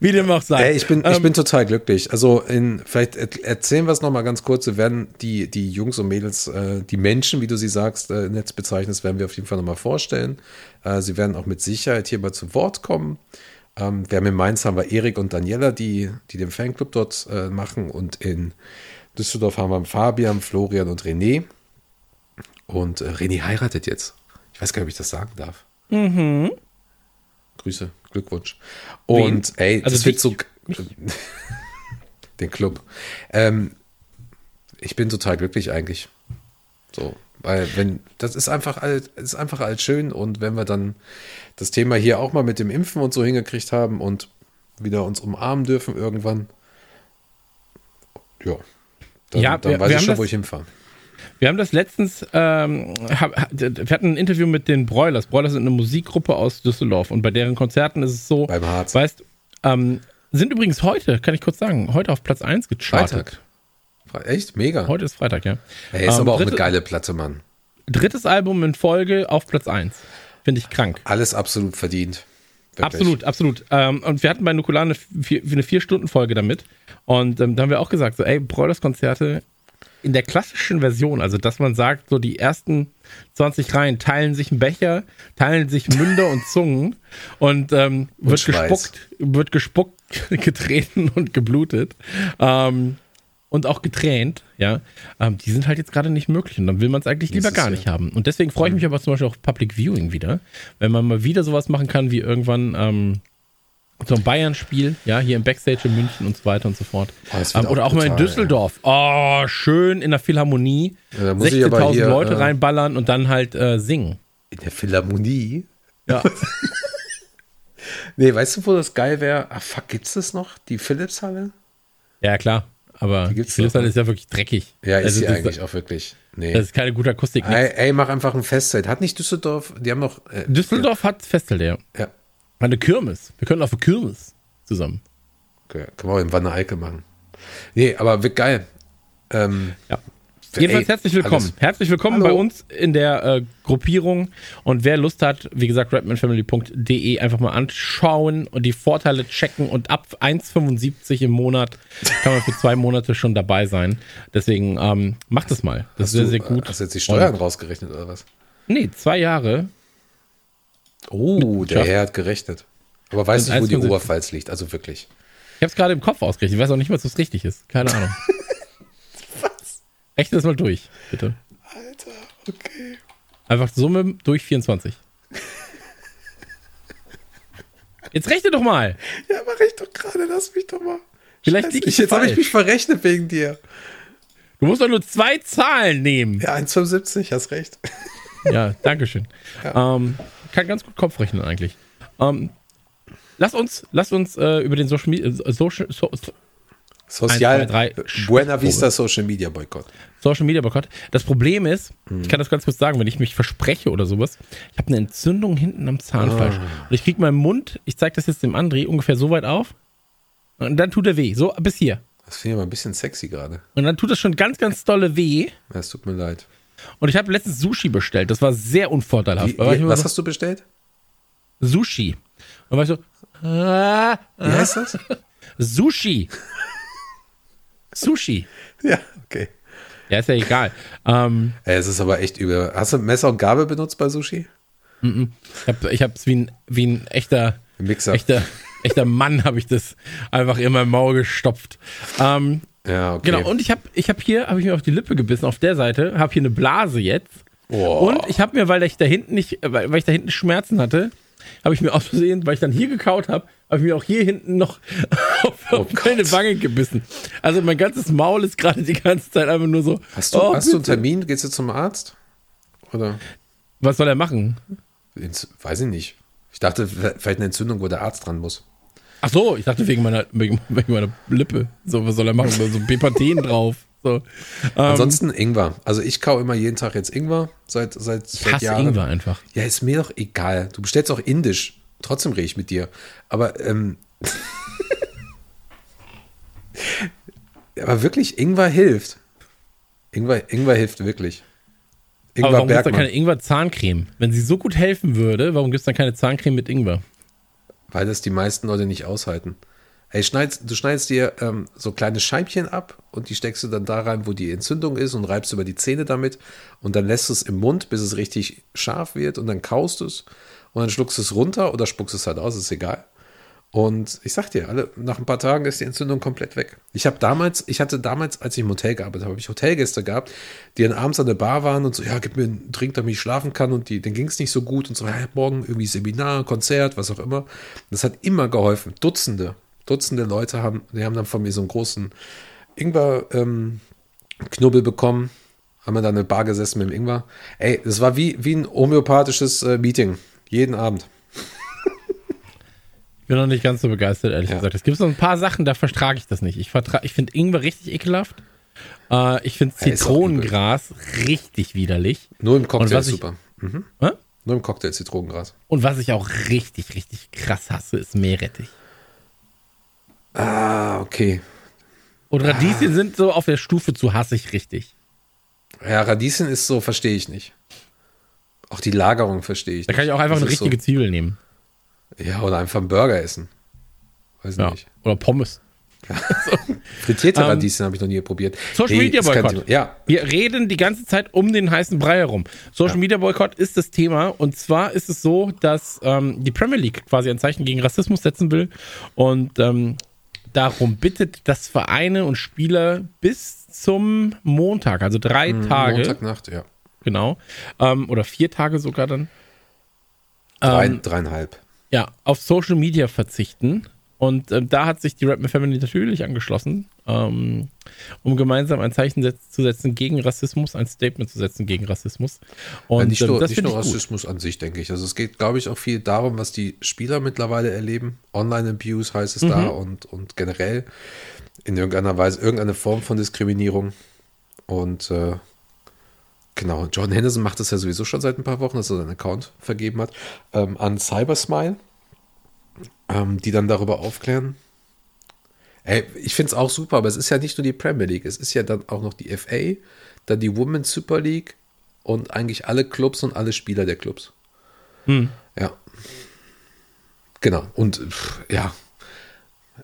Wie dem auch sei. ey, ich bin, ich Ähm, bin total glücklich. Also in, vielleicht er- erzählen wir es nochmal ganz kurz. Wir werden die, die Jungs und Mädels, äh, die Menschen, wie du sie sagst, äh, nett bezeichnest, werden wir auf jeden Fall nochmal vorstellen. Äh, sie werden auch mit Sicherheit hier mal zu Wort kommen. Ähm, wir haben in Mainz haben wir Erik und Daniela, die, die den Fanclub dort äh, machen. Und in Düsseldorf haben wir Fabian, Florian und René. Und äh, René heiratet jetzt. Ich weiß gar nicht, ob ich das sagen darf. Grüße, Glückwunsch. Und ey, Also das wird so. den Club. Ähm, ich bin total glücklich eigentlich. So, weil wenn das ist einfach alt, ist einfach alt schön und wenn wir dann das Thema hier auch mal mit dem Impfen und so hingekriegt haben und wieder uns umarmen dürfen irgendwann, ja, dann, Ja, dann wir- weiß wir ich schon, das- wo ich hinfahre. Wir haben das letztens, ähm, hab, wir hatten ein Interview mit den Broilers. Broilers sind eine Musikgruppe aus Düsseldorf und bei deren Konzerten ist es so, Beim Harz. weißt, ähm, sind übrigens heute, kann ich kurz sagen, heute auf Platz 1 gechartet. Freitag. Echt? Mega. Heute ist Freitag, ja. Ey, ist Ähm, aber auch dritte- eine geile Platte, Mann. Drittes Album in Folge auf Platz 1. Finde ich krank. Alles absolut verdient. Wirklich. Absolut, absolut. Ähm, und wir hatten bei Nukular eine, eine Vier-Stunden-Folge damit. Und ähm, da haben wir auch gesagt, so, ey, Broilers-Konzerte in der klassischen Version, also dass man sagt, so die ersten 20 Reihen teilen sich einen Becher, teilen sich Münder und Zungen und ähm, wird Schweiß. gespuckt, wird gespuckt, getreten und geblutet. Ähm, und auch getränt, ja, ähm, die sind halt jetzt gerade nicht möglich und dann will man es eigentlich lieber gar nicht haben. Und deswegen freue ich mich aber zum Beispiel auf Public Viewing wieder, wenn man mal wieder sowas machen kann wie irgendwann ähm, so ein Bayern-Spiel, ja, hier im Backstage in München und so weiter und so fort. Oh, ähm, oder auch auch mal in Düsseldorf. Oh, schön in der Philharmonie. Ja, da muss ich aber 16.000 hier, Leute äh, reinballern und dann halt äh, singen. In der Philharmonie. Ja. Nee, weißt du, wo das geil wäre? Ah, fuck, gibt's das noch? Die Philips-Halle? ja, klar. Aber die gibt's Philipshalle ne? ist ja wirklich dreckig. Ja, ist Also sie eigentlich auch wirklich. Nee. Das ist keine gute Akustik. nix. Ey, ey, mach einfach ein Festzeit. Hat nicht Düsseldorf, die haben noch. Äh, Düsseldorf hat Festhalle, ja. Ja, Eine Kirmes. Wir können auf eine Kirmes zusammen. okay. können wir auch in Wanne Eickel machen. Nee, aber wird geil. Ähm, Ja. Jedenfalls ey, herzlich willkommen. alles- Herzlich willkommen Hallo. bei uns in der äh, Gruppierung. Und wer Lust hat, wie gesagt, rapmanfamily.de einfach mal anschauen und die Vorteile checken. Und ab 1,75 im Monat kann man für zwei Monate schon dabei sein. Deswegen ähm, macht es mal. Das ist sehr, du, sehr gut. Hast du jetzt die Steuern Und- rausgerechnet oder was? Nee, zwei Jahre. Oh, der Herr hat gerechnet. Aber weiß nicht, wo die 1,75. Oberpfalz liegt. Also wirklich. Ich habe es gerade im Kopf ausgerechnet. Ich weiß auch nicht, was das richtig ist. Keine Ahnung. Was? Rechne das mal durch, bitte. Alter, okay. Einfach Summe durch 24. Jetzt rechne doch mal. Ja, mach ich doch gerade. Lass mich doch mal. Vielleicht Scheiße, lieg ich Jetzt habe ich mich verrechnet wegen dir. Du musst doch nur zwei Zahlen nehmen. Ja, 1,75, hast recht. Ja, danke schön. Ähm, kann ganz gut Kopf rechnen eigentlich. Ähm, lass uns, lass uns äh, über den Social Media, äh, Social, so, so, Sozial, Eins, zwei, drei, Buena Vista Social Media Boykott. Social Media Boykott. Das Problem ist, Mhm. ich kann das ganz kurz sagen, wenn ich mich verspreche oder sowas, ich habe eine Entzündung hinten am Zahnfleisch. Ah. Und ich kriege meinen Mund, ich zeige das jetzt dem André, ungefähr so weit auf. Und dann tut er weh. So bis hier. Das finde ich aber ein bisschen sexy gerade. Und dann tut das schon ganz, ganz dolle weh. Ja, Es tut mir leid. Und ich habe letztens Sushi bestellt. Das war sehr unvorteilhaft. Wie, wie, was so, hast du bestellt? Sushi. Und war ich so, ah, Wie heißt das? Sushi. Sushi. ja, okay. Ja, ist ja egal. Ähm, Ey, es ist aber echt übel. Hast du Messer und Gabel benutzt bei Sushi? ich habe ich hab's wie ein, wie ein echter, Mixer. echter, echter Mann habe ich das einfach in mein Maul gestopft. Ähm, Ja, okay. Genau, und ich habe ich hab hier, habe ich mir auf die Lippe gebissen, auf der Seite, habe hier eine Blase jetzt. Oh. Und ich habe mir, weil ich da hinten nicht, weil, weil ich da hinten Schmerzen hatte, habe ich mir aus Versehen, weil ich dann hier gekaut habe, habe ich mir auch hier hinten noch auf, auf Oh meine Wange gebissen. Also mein ganzes Maul ist gerade die ganze Zeit einfach nur so. hast du, oh, hast du einen. Termin? Gehst du zum Arzt? Oder? Was soll er machen? Ins, weiß ich nicht. Ich dachte, vielleicht eine Entzündung, wo der Arzt dran muss. Ach so, ich dachte wegen meiner, wegen, wegen meiner Lippe. So, was soll er machen? So Bepanthen drauf. So. Ähm, Ansonsten Ingwer. Also ich kau immer jeden Tag jetzt Ingwer seit, seit, ich seit hasse Jahren. Ingwer einfach. Ja, ist mir doch egal. Du bestellst auch indisch. Trotzdem rede ich mit dir. Aber, ähm, aber wirklich, Ingwer hilft. Ingwer, Ingwer hilft wirklich. Aber Ingwer warum gibt es da keine Ingwer-Zahncreme? Wenn sie so gut helfen würde, warum gibt es dann keine Zahncreme mit Ingwer? Weil das die meisten Leute nicht aushalten. Hey, schneidest, du schneidest dir ähm, so kleine Scheibchen ab und die steckst du dann da rein, wo die Entzündung ist und reibst über die Zähne damit und dann lässt du es im Mund, bis es richtig scharf wird und dann kaust du es und dann schluckst du es runter oder spuckst es halt aus, ist egal. Und ich sag dir, alle, nach ein paar Tagen ist die Entzündung komplett weg. Ich habe damals, ich hatte damals, als ich im Hotel gearbeitet habe, habe ich Hotelgäste gehabt, die dann abends an der Bar waren und so, ja, gib mir einen Trink, damit ich schlafen kann und die, denen ging es nicht so gut und so, ja, morgen irgendwie Seminar, Konzert, was auch immer. Das hat immer geholfen. Dutzende, Dutzende Leute haben, die haben dann von mir so einen großen Ingwer-Knubbel bekommen, haben wir dann in der Bar gesessen mit dem Ingwer. Ey, das war wie, wie ein homöopathisches äh, Meeting. Jeden Abend. Ich bin noch nicht ganz so begeistert, ehrlich Ja. gesagt. Es gibt so ein paar Sachen, da vertrage ich das nicht. Ich, ich finde Ingwer richtig ekelhaft. Äh, ich finde Zitronengras richtig widerlich. Nur im Cocktail ist super. Mhm. Hä? Nur im Cocktail Zitronengras. Und was ich auch richtig, richtig krass hasse, ist Meerrettich. Ah, okay. Und Radieschen sind so auf der Stufe zu hassig richtig. Ja, Radieschen ist so, verstehe ich nicht. Auch die Lagerung verstehe ich Da nicht. kann ich auch einfach Das eine richtige Zwiebel nehmen. Ja, oder einfach einen Burger essen. Weiß Ja. nicht. Oder Pommes. Frittierte Ähm, Radieschen habe ich noch nie probiert. Social Nee, Media Boykott. Ja, Wir reden die ganze Zeit um den heißen Brei herum. Social Media Boykott ist das Thema. Und zwar ist es so, dass ähm, die Premier League quasi ein Zeichen gegen Rassismus setzen will und ähm, darum bittet, dass Vereine und Spieler bis zum Montag, also drei Tage, Montagnacht, ja. genau, ähm, oder vier Tage sogar dann, Drei, ähm, dreieinhalb. Ja, auf Social Media verzichten. Und ähm, da hat sich die Rapman Family natürlich angeschlossen, ähm, um gemeinsam ein Zeichen zu setzen gegen Rassismus, ein Statement zu setzen gegen Rassismus. Und Ja, nicht ähm, nur, das nicht nur ich gut. Rassismus an sich, denke ich. Also es geht, glaube ich, auch viel darum, was die Spieler mittlerweile erleben. Online-Abuse heißt es Mhm. da und, und generell in irgendeiner Weise irgendeine Form von Diskriminierung. Und äh, genau, Jordan Henderson macht das ja sowieso schon seit ein paar Wochen, dass er seinen Account vergeben hat, ähm, an Cybersmile, ähm, die dann darüber aufklären. Ey, ich finde es auch super, aber es ist ja nicht nur die Premier League, es ist ja dann auch noch die FA, dann die Women's Super League und eigentlich alle Clubs und alle Spieler der Clubs. Hm. Ja. Genau. Und pff, ja,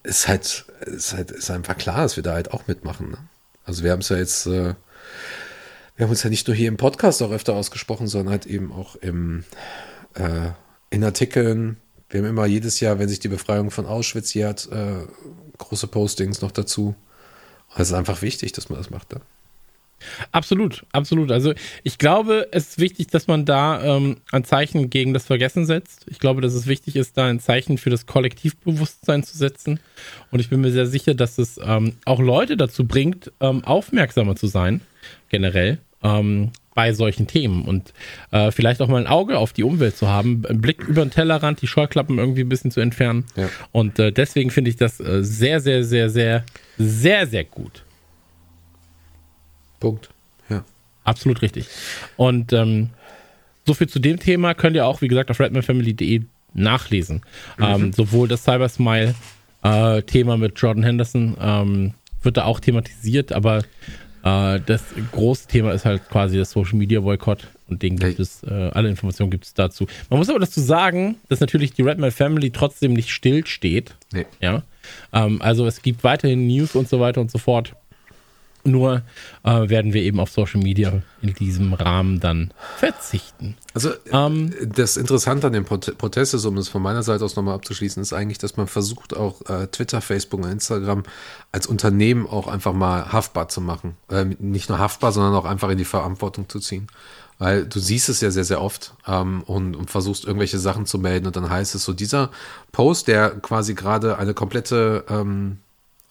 ist halt, ist halt, ist einfach klar, dass wir da halt auch mitmachen. Ne? Also wir haben es ja jetzt, äh, wir haben uns ja nicht nur hier im Podcast auch öfter ausgesprochen, sondern halt eben auch im, äh, in Artikeln. Wir haben immer jedes Jahr, wenn sich die Befreiung von Auschwitz jährt, äh, große Postings noch dazu. Es ist einfach wichtig, dass man das macht. Ne? Absolut, absolut. Also ich glaube, es ist wichtig, dass man da ähm, ein Zeichen gegen das Vergessen setzt. Ich glaube, dass es wichtig ist, da ein Zeichen für das Kollektivbewusstsein zu setzen. Und ich bin mir sehr sicher, dass es ähm, auch Leute dazu bringt, ähm, aufmerksamer zu sein, generell. Ähm, bei solchen Themen und äh, vielleicht auch mal ein Auge auf die Umwelt zu haben, einen Blick über den Tellerrand, die Scheuklappen irgendwie ein bisschen zu entfernen. Ja. Und äh, deswegen finde ich das äh, sehr, sehr, sehr, sehr, sehr, sehr gut. Punkt. Ja. Absolut richtig. Und ähm, so viel zu dem Thema könnt ihr auch, wie gesagt, auf redmanfamily.de nachlesen. Ähm, sowohl das Cybersmile-Thema mit Jordan Henderson ähm, wird da auch thematisiert, aber äh, das große Thema ist halt quasi das Social Media Boykott und den gibt Hey. es, äh, alle Informationen gibt es dazu. Man muss aber dazu sagen, dass natürlich die Redman Family trotzdem nicht still steht. Nee. Ja. Ähm, also es gibt weiterhin News und so weiter und so fort. Nur äh, werden wir eben auf Social Media in diesem Rahmen dann verzichten. Also Ähm. äh, das Interessante an dem Prot- Protest ist, um es von meiner Seite aus nochmal abzuschließen, ist eigentlich, dass man versucht, auch äh, Twitter, Facebook und Instagram als Unternehmen auch einfach mal haftbar zu machen. Äh, nicht nur haftbar, sondern auch einfach in die Verantwortung zu ziehen. Weil du siehst es ja sehr, sehr oft ähm, und, und versuchst irgendwelche Sachen zu melden und dann heißt es so, dieser Post, der quasi gerade eine komplette ähm,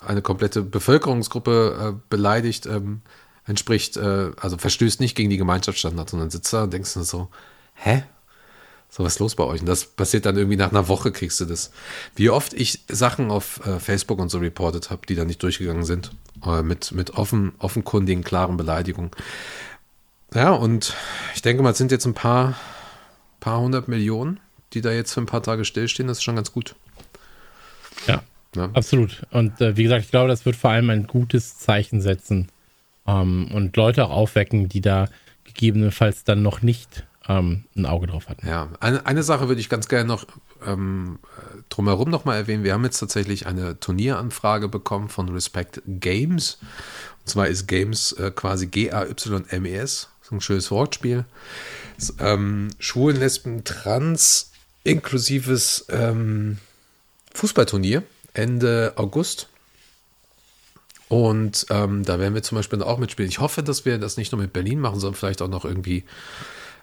eine komplette Bevölkerungsgruppe äh, beleidigt, ähm, entspricht, äh, also verstößt nicht gegen die Gemeinschaftsstandards, sondern sitzt da und denkst du so, hä? So, was ist los bei euch? Und das passiert dann irgendwie nach einer Woche, kriegst du das. Wie oft ich Sachen auf äh, Facebook und so reportet habe, die dann nicht durchgegangen sind, äh, mit, mit offen, offenkundigen, klaren Beleidigungen. Ja, und ich denke mal, es sind jetzt ein paar, paar hundert Millionen, die da jetzt für ein paar Tage stillstehen. Das ist schon ganz gut. Ja, Ja. absolut. Und äh, wie gesagt, ich glaube, das wird vor allem ein gutes Zeichen setzen ähm, und Leute auch aufwecken, die da gegebenenfalls dann noch nicht ähm, ein Auge drauf hatten. Ja, eine, eine Sache würde ich ganz gerne noch ähm, äh, drumherum noch mal erwähnen. Wir haben jetzt tatsächlich eine Turnieranfrage bekommen von Respect Games. Und zwar ist Games äh, quasi G-A-Y-M-E-S. So ein schönes Wortspiel. Das, ähm, Schwulen, Lesben, Trans inklusives ähm, Fußballturnier Ende August. Und ähm, da werden wir zum Beispiel auch mitspielen. Ich hoffe, dass wir das nicht nur mit Berlin machen, sondern vielleicht auch noch irgendwie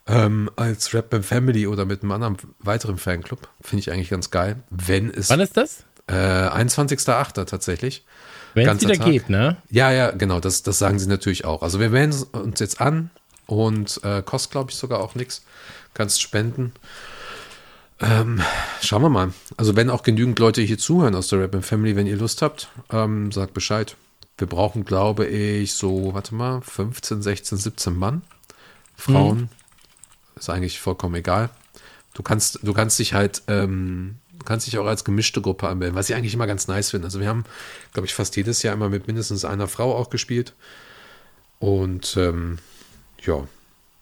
ähm, als Rap Band Family oder mit einem anderen weiteren Fanclub. Finde ich eigentlich ganz geil. Wenn es Wann ist das? äh, 21.08. tatsächlich. Wenn es wieder Tag. geht, ne? Ja, ja, genau, das, das sagen sie natürlich auch. Also wir melden uns jetzt an und äh, kostet, glaube ich, sogar auch nichts. Kannst spenden. Ähm, schauen wir mal. Also wenn auch genügend Leute hier zuhören aus der Rap Family, wenn ihr Lust habt, ähm, sagt Bescheid. Wir brauchen, glaube ich, so, warte mal, 15, 16, 17 Mann. Frauen. Ist eigentlich vollkommen egal. Du kannst, du kannst dich halt, ähm, kannst dich auch als gemischte Gruppe anmelden, was ich eigentlich immer ganz nice finde. Also wir haben, glaube ich, fast jedes Jahr immer mit mindestens einer Frau auch gespielt. Und ähm, ja,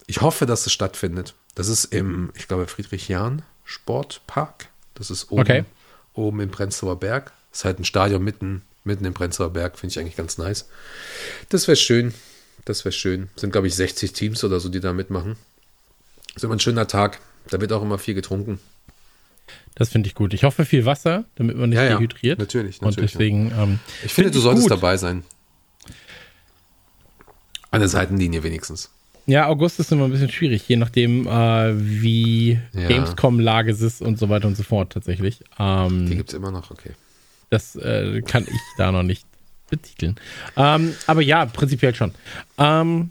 ich hoffe, dass es stattfindet. Das ist im, ich glaube, Friedrich-Jahn Sportpark. Das ist oben, Okay. oben im Prenzlauer Berg. Das ist halt ein Stadion mitten, mitten im Prenzlauer Berg. Finde ich eigentlich ganz nice. Das wäre schön. Das wäre schön. Sind, glaube ich, 60 Teams oder so, die da mitmachen. Ist immer ein schöner Tag. Da wird auch immer viel getrunken. Das finde ich gut. Ich hoffe viel Wasser, damit man nicht Ja, ja. dehydriert. Natürlich, Und natürlich, deswegen, ähm, Ich finde, Find du solltest gut. dabei sein. An der Seitenlinie wenigstens. Ja, August ist immer ein bisschen schwierig, je nachdem, äh, wie Ja. Gamescom-Lage ist und so weiter und so fort tatsächlich. Ähm, Die gibt es immer noch, okay. Das äh, kann ich da noch nicht betiteln. Ähm, aber ja, prinzipiell schon. Ähm,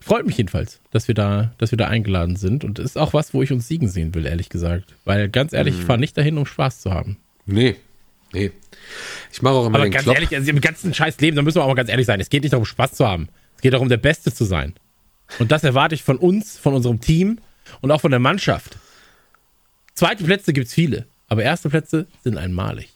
freut mich jedenfalls, dass wir da, dass wir da eingeladen sind und ist auch was, wo ich uns siegen sehen will, ehrlich gesagt. Weil ganz ehrlich, Mhm. ich fahre nicht dahin, um Spaß zu haben. Nee, nee. Ich mache auch immer Aber den ganz Klopp. ehrlich, also im ganzen scheiß Leben, da müssen wir auch mal ganz ehrlich sein. Es geht nicht darum, Spaß zu haben. Es geht darum, der Beste zu sein. Und das erwarte ich von uns, von unserem Team und auch von der Mannschaft. Zweite Plätze gibt es viele, aber erste Plätze sind einmalig.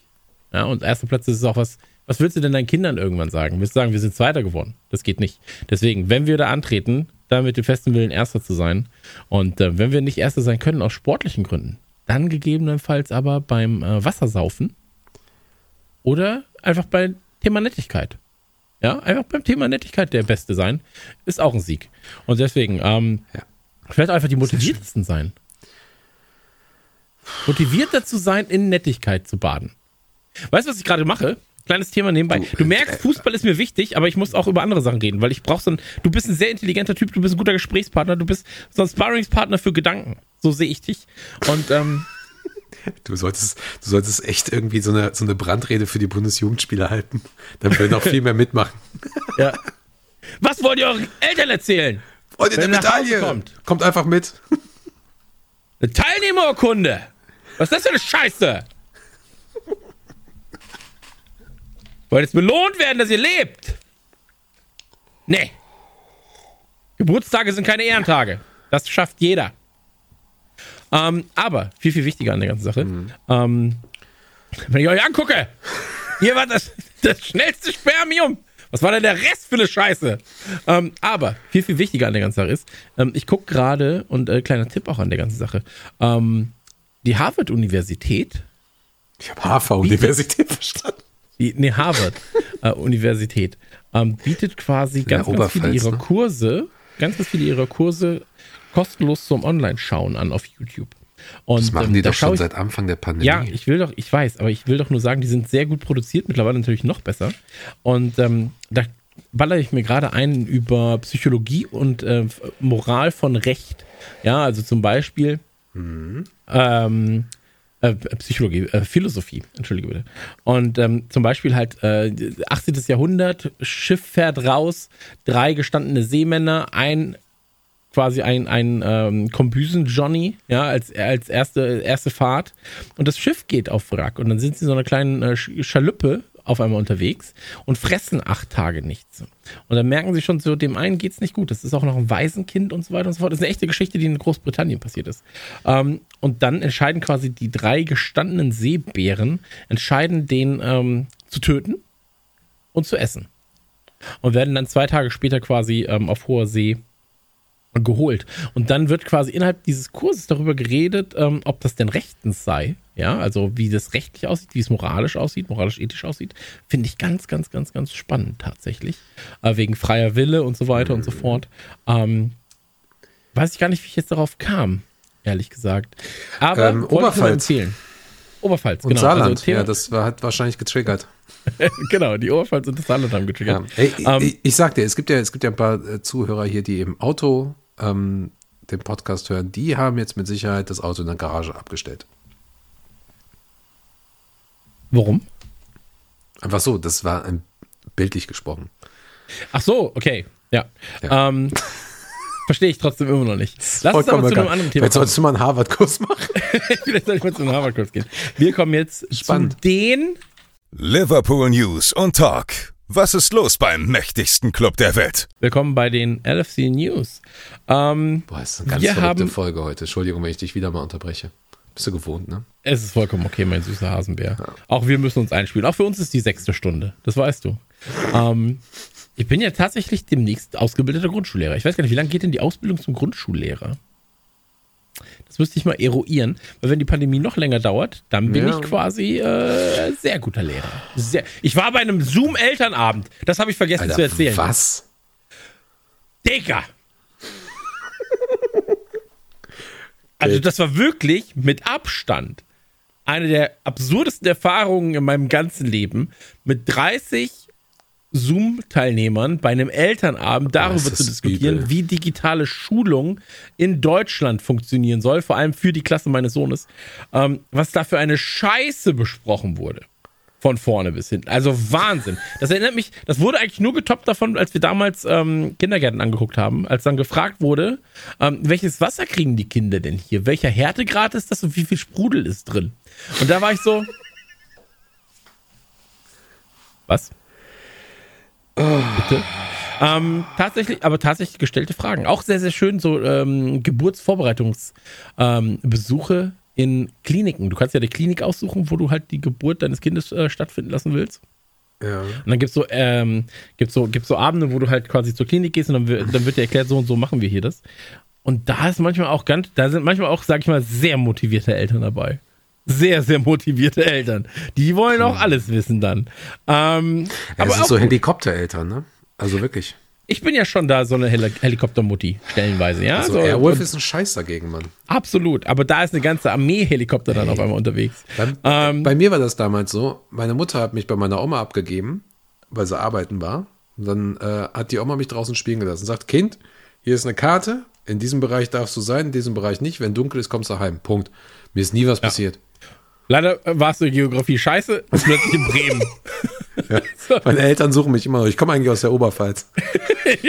Ja, und erste Plätze ist auch was. Was willst du denn deinen Kindern irgendwann sagen? Willst du sagen, wir sind Zweiter geworden? Das geht nicht. Deswegen, wenn wir da antreten, dann mit dem festen Willen, Erster zu sein. Und äh, wenn wir nicht Erster sein können, aus sportlichen Gründen, dann gegebenenfalls aber beim äh, Wassersaufen oder einfach beim Thema Nettigkeit. Ja, einfach beim Thema Nettigkeit der Beste sein, ist auch ein Sieg. Und deswegen, ähm, Ja. vielleicht einfach die motiviertesten sein. Motivierter zu sein, in Nettigkeit zu baden. Weißt du, was ich gerade mache? Kleines Thema nebenbei. Du, Du, merkst, Fußball ist mir wichtig, aber ich muss auch über andere Sachen reden, weil ich brauche so ein, du bist ein sehr intelligenter Typ, du bist ein guter Gesprächspartner, du bist so ein Sparringspartner für Gedanken. So sehe ich dich. Und ähm, Du solltest, du solltest echt irgendwie so eine, so eine Brandrede für die Bundesjugendspieler halten. Dann würden auch viel mehr mitmachen. Ja. Was wollt ihr euren Eltern erzählen? Wollt ihr eine Medaille? kommt. Kommt einfach mit. Eine Teilnehmerurkunde. Was ist das für eine Scheiße? Wollt jetzt belohnt werden, dass ihr lebt? Nee. Geburtstage sind keine Ehrentage. Das schafft jeder. Ähm, aber viel, viel wichtiger an der ganzen Sache. Ähm, wenn ich euch angucke, hier war das, das schnellste Spermium. Was war denn der Rest für eine Scheiße? Ähm, aber viel, viel wichtiger an der ganzen Sache ist, ähm, ich gucke gerade, und äh, kleiner Tipp auch an der ganzen Sache, ähm, die Harvard-Universität, Ich habe HV-Universität verstanden. die, nee, Harvard-Universität, ähm, bietet quasi ganz, ganz viele ihrer ne? Kurse, ganz, ganz viele ihrer Kurse kostenlos zum Online-Schauen an auf YouTube. Und, Das machen ähm, die da doch schon ich- seit Anfang der Pandemie. Ja, ich will doch, ich weiß, aber ich will doch nur sagen, die sind sehr gut produziert, mittlerweile natürlich noch besser. Und ähm, da baller ich mir gerade ein über Psychologie und äh, Moral von Recht. Ja, also zum Beispiel ähm, äh, Psychologie, äh, Philosophie, entschuldige bitte. Und ähm, zum Beispiel halt äh, 18. Jahrhundert, Schiff fährt raus, drei gestandene Seemänner, ein quasi ein, ein ähm, Kombüsen-Johnny, ja, als, als erste, erste Fahrt. Und das Schiff geht auf Wrack. Und dann sind sie in so einer kleinen äh, Sch- Schaluppe auf einmal unterwegs und fressen acht Tage nichts. Und dann merken sie schon, so dem einen geht's nicht gut. Das ist auch noch ein Waisenkind und so weiter und so fort. Das ist eine echte Geschichte, die in Großbritannien passiert ist. Ähm, und dann entscheiden quasi die drei gestandenen Seebären, entscheiden den ähm, zu töten und zu essen. Und werden dann zwei Tage später quasi ähm, auf hoher See geholt. Und dann wird quasi innerhalb dieses Kurses darüber geredet, ähm, ob das denn rechtens sei. Ja, also wie das rechtlich aussieht, wie es moralisch aussieht, moralisch-ethisch aussieht. Finde ich ganz, ganz, ganz, ganz spannend tatsächlich. Äh, wegen freier Wille und so weiter und so fort. Ähm, weiß ich gar nicht, wie ich jetzt darauf kam, ehrlich gesagt. Aber Ähm, Oberpfalz. empfehlen. Oberpfalz, Und genau. Saarland, Also Thema, ja, das war, hat wahrscheinlich getriggert. genau, die Oberpfalz und das Saarland haben Ja. getriggert. Ey, Ähm, ich, ich sag dir, es gibt ja, es gibt ja ein paar äh, Zuhörer hier, die im Auto ähm, den Podcast hören. Die haben jetzt mit Sicherheit das Auto in der Garage abgestellt. Warum? Einfach so, das war ein, bildlich gesprochen. Ach so, okay. Ja. Ja. Ähm, Verstehe ich trotzdem immer noch nicht. Lass uns aber zu einem anderen Thema Vielleicht kommen. solltest du mal einen Harvard-Kurs machen. Vielleicht soll ich mal zu einem Harvard-Kurs gehen. Wir kommen jetzt Spannend. zu den Liverpool News und Talk. Was ist los beim mächtigsten Club der Welt? Willkommen bei den LFC News. Ähm, Boah, ist eine ganz verrückte haben- Folge heute. Entschuldigung, wenn ich dich wieder mal unterbreche. Bist du gewohnt, ne? es ist vollkommen okay, mein süßer Hasenbär. Auch wir müssen uns einspielen. Auch für uns ist die sechste Stunde. Das weißt du. Ähm, ich bin ja tatsächlich demnächst ausgebildeter Grundschullehrer. Ich weiß gar nicht, wie lange geht denn die Ausbildung zum Grundschullehrer? Das müsste ich mal eruieren, weil wenn die Pandemie noch länger dauert, dann bin Ja. ich quasi äh, sehr guter Lehrer. Sehr. Ich war bei einem Zoom-Elternabend. Das habe ich vergessen zu erzählen. was? Digga! Also, das war wirklich mit Abstand eine der absurdesten Erfahrungen in meinem ganzen Leben, mit 30 Zoom-Teilnehmern bei einem Elternabend darüber zu diskutieren, übel. wie digitale Schulung in Deutschland funktionieren soll, vor allem für die Klasse meines Sohnes, ähm, was da für eine Scheiße besprochen wurde. Von vorne bis hinten. Also Wahnsinn. Das erinnert mich, das wurde eigentlich nur getoppt davon, als wir damals ähm, Kindergärten angeguckt haben, als dann gefragt wurde, ähm, welches Wasser kriegen die Kinder denn hier? Welcher Härtegrad ist das und wie viel Sprudel ist drin? Und da war ich so. Was? Bitte? Ähm, tatsächlich, aber tatsächlich gestellte Fragen. Auch sehr, sehr schön, so ähm, Geburtsvorbereitungsbesuche ähm, in Kliniken. Du kannst ja die Klinik aussuchen, wo du halt die Geburt deines Kindes äh, stattfinden lassen willst. Ja. Und dann gibt's so, ähm, gibt's so, gibt's so Abende, wo du halt quasi zur Klinik gehst und dann, wird- dann wird dir erklärt, so und so machen wir hier das. Und da ist manchmal auch ganz, da sind manchmal auch, sag ich mal, sehr motivierte Eltern dabei. Sehr, sehr motivierte Eltern. Die wollen auch alles wissen dann. Ähm, Ja, aber das sind so. Helikoptereltern, ne? Also wirklich. ich bin ja schon da so eine Heli Helikoptermutti, stellenweise, ja. Also so, Airwolf ist ein Scheiß dagegen, Mann. absolut. Aber da ist eine ganze Armee Helikopter dann auf einmal unterwegs. Bei, Ähm, bei mir war das damals so. Meine Mutter hat mich bei meiner Oma abgegeben, weil sie arbeiten war. Und dann äh, hat die Oma mich draußen spielen gelassen und sagt, Kind, hier ist eine Karte. In diesem Bereich darfst du sein, in diesem Bereich nicht. Wenn dunkel ist, kommst du heim. Punkt. Mir ist nie was passiert. Leider äh, warst du in Geografie scheiße und plötzlich in Bremen. Ja. Meine Eltern suchen mich immer noch. Ich komme eigentlich aus der Oberpfalz.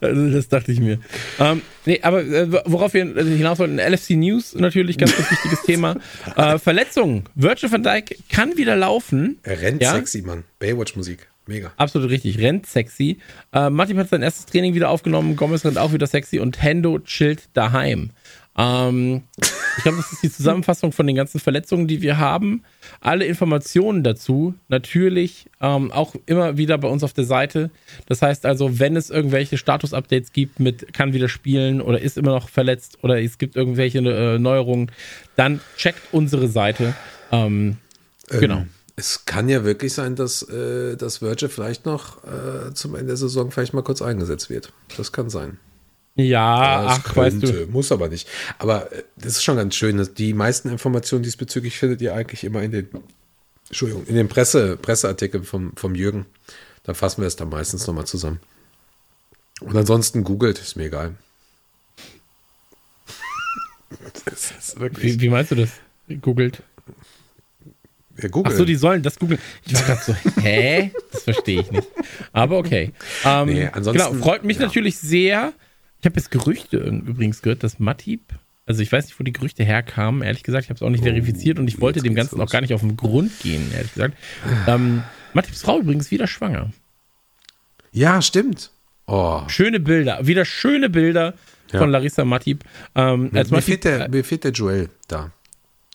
Also das dachte ich mir. Ähm, nee, aber äh, worauf wir hinaus wollten, LFC News natürlich, ganz, ganz wichtiges Thema. Äh, Verletzungen. Virgil van Dijk kann wieder laufen. Er rennt Ja? sexy, Mann. Baywatch-Musik. Mega. Absolut richtig, rennt sexy. Äh, Matip hat sein erstes Training wieder aufgenommen, Gomez rennt auch wieder sexy und Hendo chillt daheim. Ähm, ich glaube, das ist die Zusammenfassung von den ganzen Verletzungen, die wir haben. Alle Informationen dazu natürlich ähm, auch immer wieder bei uns auf der Seite. Das heißt also, wenn es irgendwelche Status-Updates gibt mit kann wieder spielen oder ist immer noch verletzt oder es gibt irgendwelche äh, Neuerungen, dann checkt unsere Seite. Ähm, genau. Ähm, es kann ja wirklich sein, dass, äh, dass Virgil vielleicht noch äh, zum Ende der Saison vielleicht mal kurz eingesetzt wird. Das kann sein. Ja, Das ach, weißt du. könnte, Muss aber nicht. Aber äh, das ist schon ganz schön. dass Die meisten Informationen diesbezüglich findet ihr eigentlich immer in den, Entschuldigung, in den Presse, Presseartikeln vom, vom Jürgen. Da fassen wir es dann meistens nochmal zusammen. Und ansonsten googelt, ist mir egal. Das ist wirklich. Wie, wie meinst du das? Googelt. Ja, Ach googelt. so, die sollen das googeln. Ich war gerade so, hä? Das verstehe ich nicht. Aber okay. Ähm, Nee, ansonsten- genau, freut mich ja. natürlich sehr. Ich habe jetzt Gerüchte übrigens gehört, dass Matip, also ich weiß nicht, wo die Gerüchte herkamen, ehrlich gesagt, ich habe es auch nicht verifiziert und ich wollte dem Ganzen los. auch gar nicht auf den Grund gehen, ehrlich gesagt. Ähm, Matips Frau übrigens wieder schwanger. ja, stimmt. Oh, Schöne Bilder, wieder schöne Bilder Ja. von Larissa Matip. Ähm, mir, Matip fehlt der, mir fehlt der Joel da.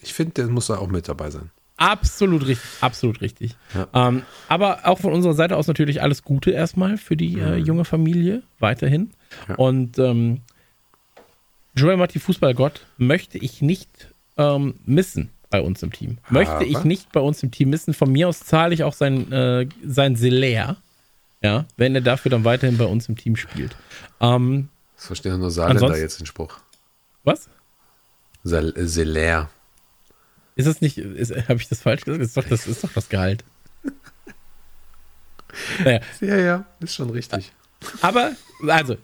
Ich finde, der muss da auch mit dabei sein. Absolut richtig, absolut richtig. Ja. Ähm, aber auch von unserer Seite aus natürlich alles Gute erstmal für die äh, junge Familie weiterhin. Ja. Und ähm, Joel Matti, Fußballgott, möchte ich nicht ähm, missen bei uns im Team. Möchte Aber? ich nicht bei uns im Team missen. Von mir aus zahle ich auch sein, äh, sein Salär, ja, wenn er dafür dann weiterhin bei uns im Team spielt. Ähm, Das verstehen nur Saarländer Ansonsten- jetzt den Spruch. was? Sal- äh, Salär. Ist das nicht, habe ich das falsch gesagt? Ist doch das, ist doch das Gehalt. Naja, Ja, ja, ist schon richtig. Aber, also,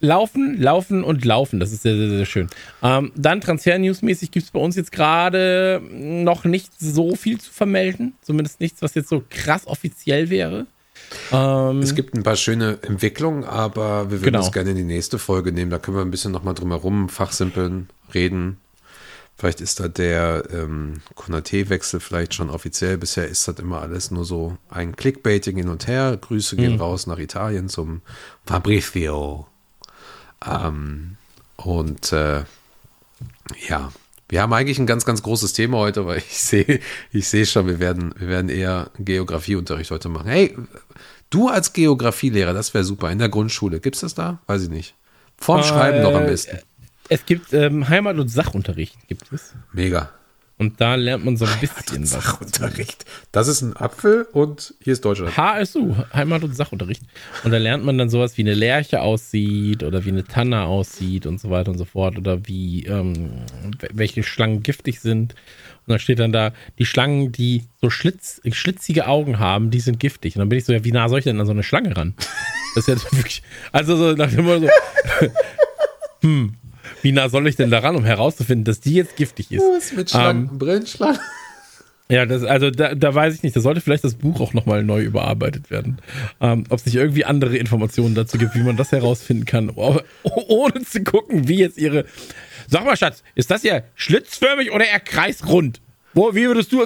laufen, laufen und laufen. Das ist sehr, sehr, sehr schön. Ähm, dann Transfer-News-mäßig gibt es bei uns jetzt gerade noch nicht so viel zu vermelden. Zumindest nichts, was jetzt so krass offiziell wäre. Ähm, Es gibt ein paar schöne Entwicklungen, aber wir würden Genau. das gerne in die nächste Folge nehmen. Da können wir ein bisschen nochmal drum herum fachsimpeln, reden. Vielleicht ist da der ähm, Konate-Wechsel vielleicht schon offiziell. Bisher ist das immer alles nur so ein Clickbaiting hin und her. Grüße gehen raus nach Italien zum Fabrizio. Ähm, und äh, ja, wir haben eigentlich ein ganz, ganz großes Thema heute, weil ich sehe, ich sehe schon, wir werden, wir werden eher Geografieunterricht heute machen. Hey, du als Geografielehrer, das wäre super. In der Grundschule, gibt's das da? Weiß ich nicht. Vorm Schreiben noch am besten. es gibt ähm, Heimat- und Sachunterricht, gibt es. Mega. Und da lernt man so ein bisschen was. Sachunterricht. Das ist ein Apfel und hier ist Deutschland. HSU, Heimat- und Sachunterricht. Und da lernt man dann sowas, wie eine Lerche aussieht oder wie eine Tanne aussieht und so weiter und so fort. Oder wie, ähm, welche Schlangen giftig sind. Und dann steht dann da, die Schlangen, die so Schlitz, schlitzige Augen haben, die sind giftig. Und dann bin ich so, ja, wie nah soll ich denn an so eine Schlange ran? Das ist ja wirklich, also so nach dem Motto so, hm, wie nah soll ich denn da ran, um herauszufinden, dass die jetzt giftig ist? Was mit Schlangen? Brillenschlangen? Ja, das, also da, da weiß ich nicht. Da sollte vielleicht das Buch auch nochmal neu überarbeitet werden. Ähm, ob es nicht irgendwie andere Informationen dazu gibt, wie man das herausfinden kann, oh, ohne zu gucken, wie jetzt ihre. Sag mal, Schatz, ist das ja schlitzförmig oder eher kreisrund? Wo, wie würdest du.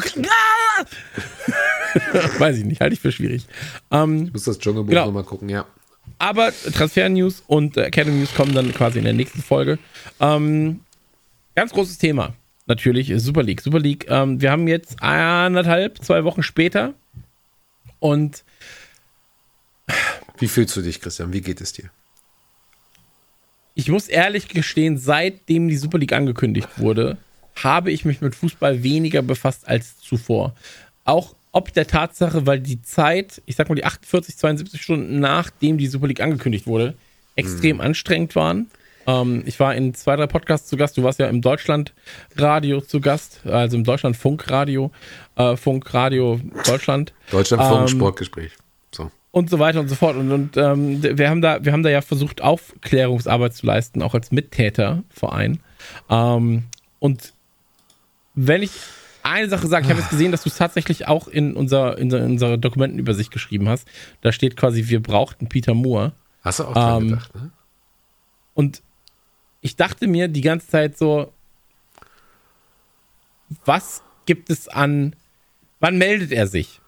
Weiß ich nicht, halte ich für schwierig. Ähm, Ich muss das Dschungelbuch Genau. nochmal gucken, ja. Aber Transfer-News und äh, Academy News kommen dann quasi in der nächsten Folge. Ähm, ganz großes Thema, natürlich, ist Super League. Super League, ähm, wir haben jetzt anderthalb, zwei Wochen später und Wie fühlst du dich, Christian? Wie geht es dir? ich muss ehrlich gestehen, seitdem die Super League angekündigt wurde, habe ich mich mit Fußball weniger befasst als zuvor. Auch ob der Tatsache, weil die Zeit, ich sag mal die 48, 72 Stunden nachdem die Super League angekündigt wurde, extrem anstrengend waren. Ähm, ich war in zwei, drei Podcasts zu Gast. Du warst ja im Deutschlandradio zu Gast, also im Deutschlandfunkradio, äh, Funkradio Deutschland Deutschlandfunk Ähm, Sportgespräch. So. und so weiter und so fort. Und, und ähm, wir, haben da, wir haben da ja versucht, Aufklärungsarbeit zu leisten, auch als Mittäterverein. Ähm, und wenn ich eine Sache sagen. Ich habe jetzt gesehen, dass du es tatsächlich auch in unser, in unserer, unserer Dokumentenübersicht geschrieben hast. Da steht quasi, wir brauchten Peter Moore. Hast du auch dran Ähm, gedacht, ne? Und ich dachte mir die ganze Zeit so, was gibt es an, wann meldet er sich?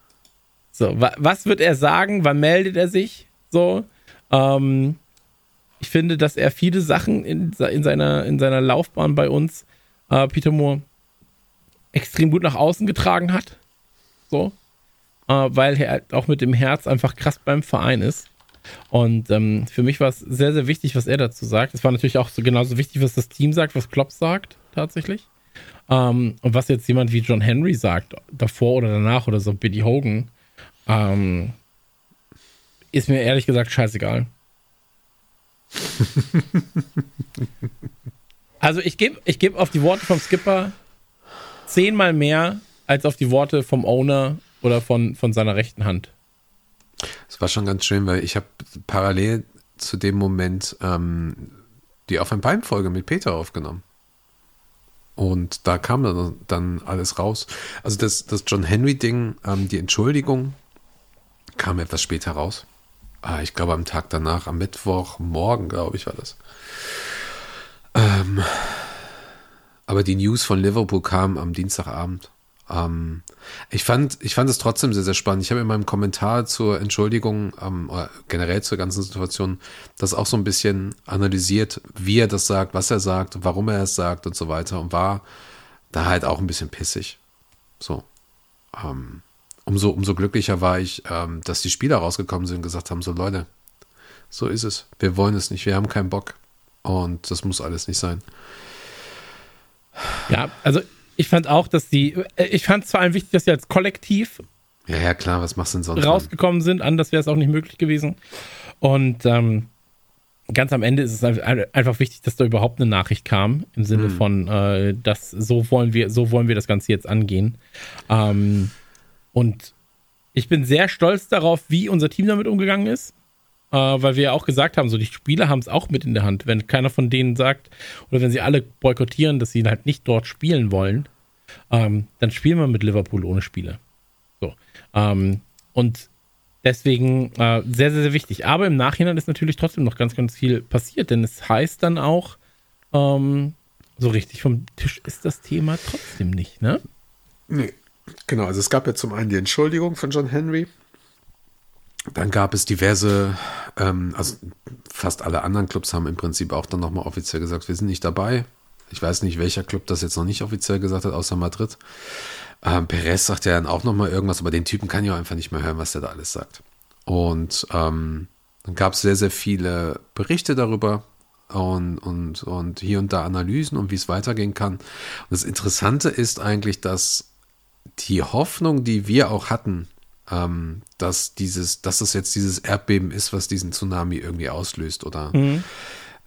So, wa was wird er sagen? Wann meldet er sich? So, ähm, ich finde, dass er viele Sachen in, in, seiner, in seiner Laufbahn bei uns, äh, Peter Moore, extrem gut nach außen getragen hat. So, äh, weil er halt auch mit dem Herz einfach krass beim Verein ist. Und ähm, für mich war es sehr, sehr wichtig, was er dazu sagt. Es war natürlich auch so genauso wichtig, was das Team sagt, was Klopp sagt, tatsächlich. Ähm, und was jetzt jemand wie John Henry sagt, davor oder danach oder so, Billy Hogan, ähm, ist mir ehrlich gesagt scheißegal. also ich gebe ich geb auf die Worte vom Skipper zehnmal mehr als auf die Worte vom Owner oder von, von seiner rechten Hand. Es war schon ganz schön, weil ich habe parallel zu dem Moment ähm, die Auf ein Bein-Folge mit Peter aufgenommen. Und da kam dann, dann alles raus. Also das, das John Henry-Ding, ähm, die Entschuldigung, kam etwas später raus. Ah, ich glaube am Tag danach, am Mittwochmorgen, glaube ich, war das. Ähm, aber die News von Liverpool kam am Dienstagabend. Ähm, ich, fand, ich fand es trotzdem sehr, sehr spannend. Ich habe in meinem Kommentar zur Entschuldigung, ähm, oder generell zur ganzen Situation, das auch so ein bisschen analysiert, wie er das sagt, was er sagt, warum er es sagt und so weiter und war da halt auch ein bisschen pissig. So. Ähm, umso, umso glücklicher war ich, ähm, dass die Spieler rausgekommen sind und gesagt haben: So, Leute, so ist es. Wir wollen es nicht, wir haben keinen Bock. Und das muss alles nicht sein. Ja, also ich fand auch, dass die, äh, ich fand es vor allem wichtig, dass sie als Kollektiv Ja, ja, klar, was machst du denn sonst? rausgekommen sind. Anders wäre es auch nicht möglich gewesen. Und ähm, ganz am Ende ist es ein- einfach wichtig, dass da überhaupt eine Nachricht kam im Sinne von, äh, dass so wollen wir, so wollen wir das Ganze jetzt angehen. Ähm, und ich bin sehr stolz darauf, wie unser Team damit umgegangen ist. Äh, weil wir ja auch gesagt haben, so die Spieler haben es auch mit in der Hand. Wenn keiner von denen sagt, oder wenn sie alle boykottieren, dass sie halt nicht dort spielen wollen, ähm, dann spielen wir mit Liverpool ohne Spiele. So. Ähm, und deswegen äh, sehr, sehr, sehr wichtig. Aber im Nachhinein ist natürlich trotzdem noch ganz, ganz viel passiert, denn es heißt dann auch, ähm, so richtig vom Tisch ist das Thema trotzdem nicht, ne? Nee. Genau, also es gab ja zum einen die Entschuldigung von John Henry. Dann gab es diverse, ähm, also fast alle anderen Clubs haben im Prinzip auch dann nochmal offiziell gesagt, wir sind nicht dabei. Ich weiß nicht, welcher Club das jetzt noch nicht offiziell gesagt hat, außer Madrid. Ähm, Perez sagt ja dann auch nochmal irgendwas, aber den Typen kann ich auch einfach nicht mehr hören, was der da alles sagt. Und ähm, dann gab es sehr, sehr viele Berichte darüber und, und, und hier und da Analysen und wie es weitergehen kann. Und das Interessante ist eigentlich, dass die Hoffnung, die wir auch hatten, ähm, dass dieses, dass es jetzt dieses Erdbeben ist, was diesen Tsunami irgendwie auslöst oder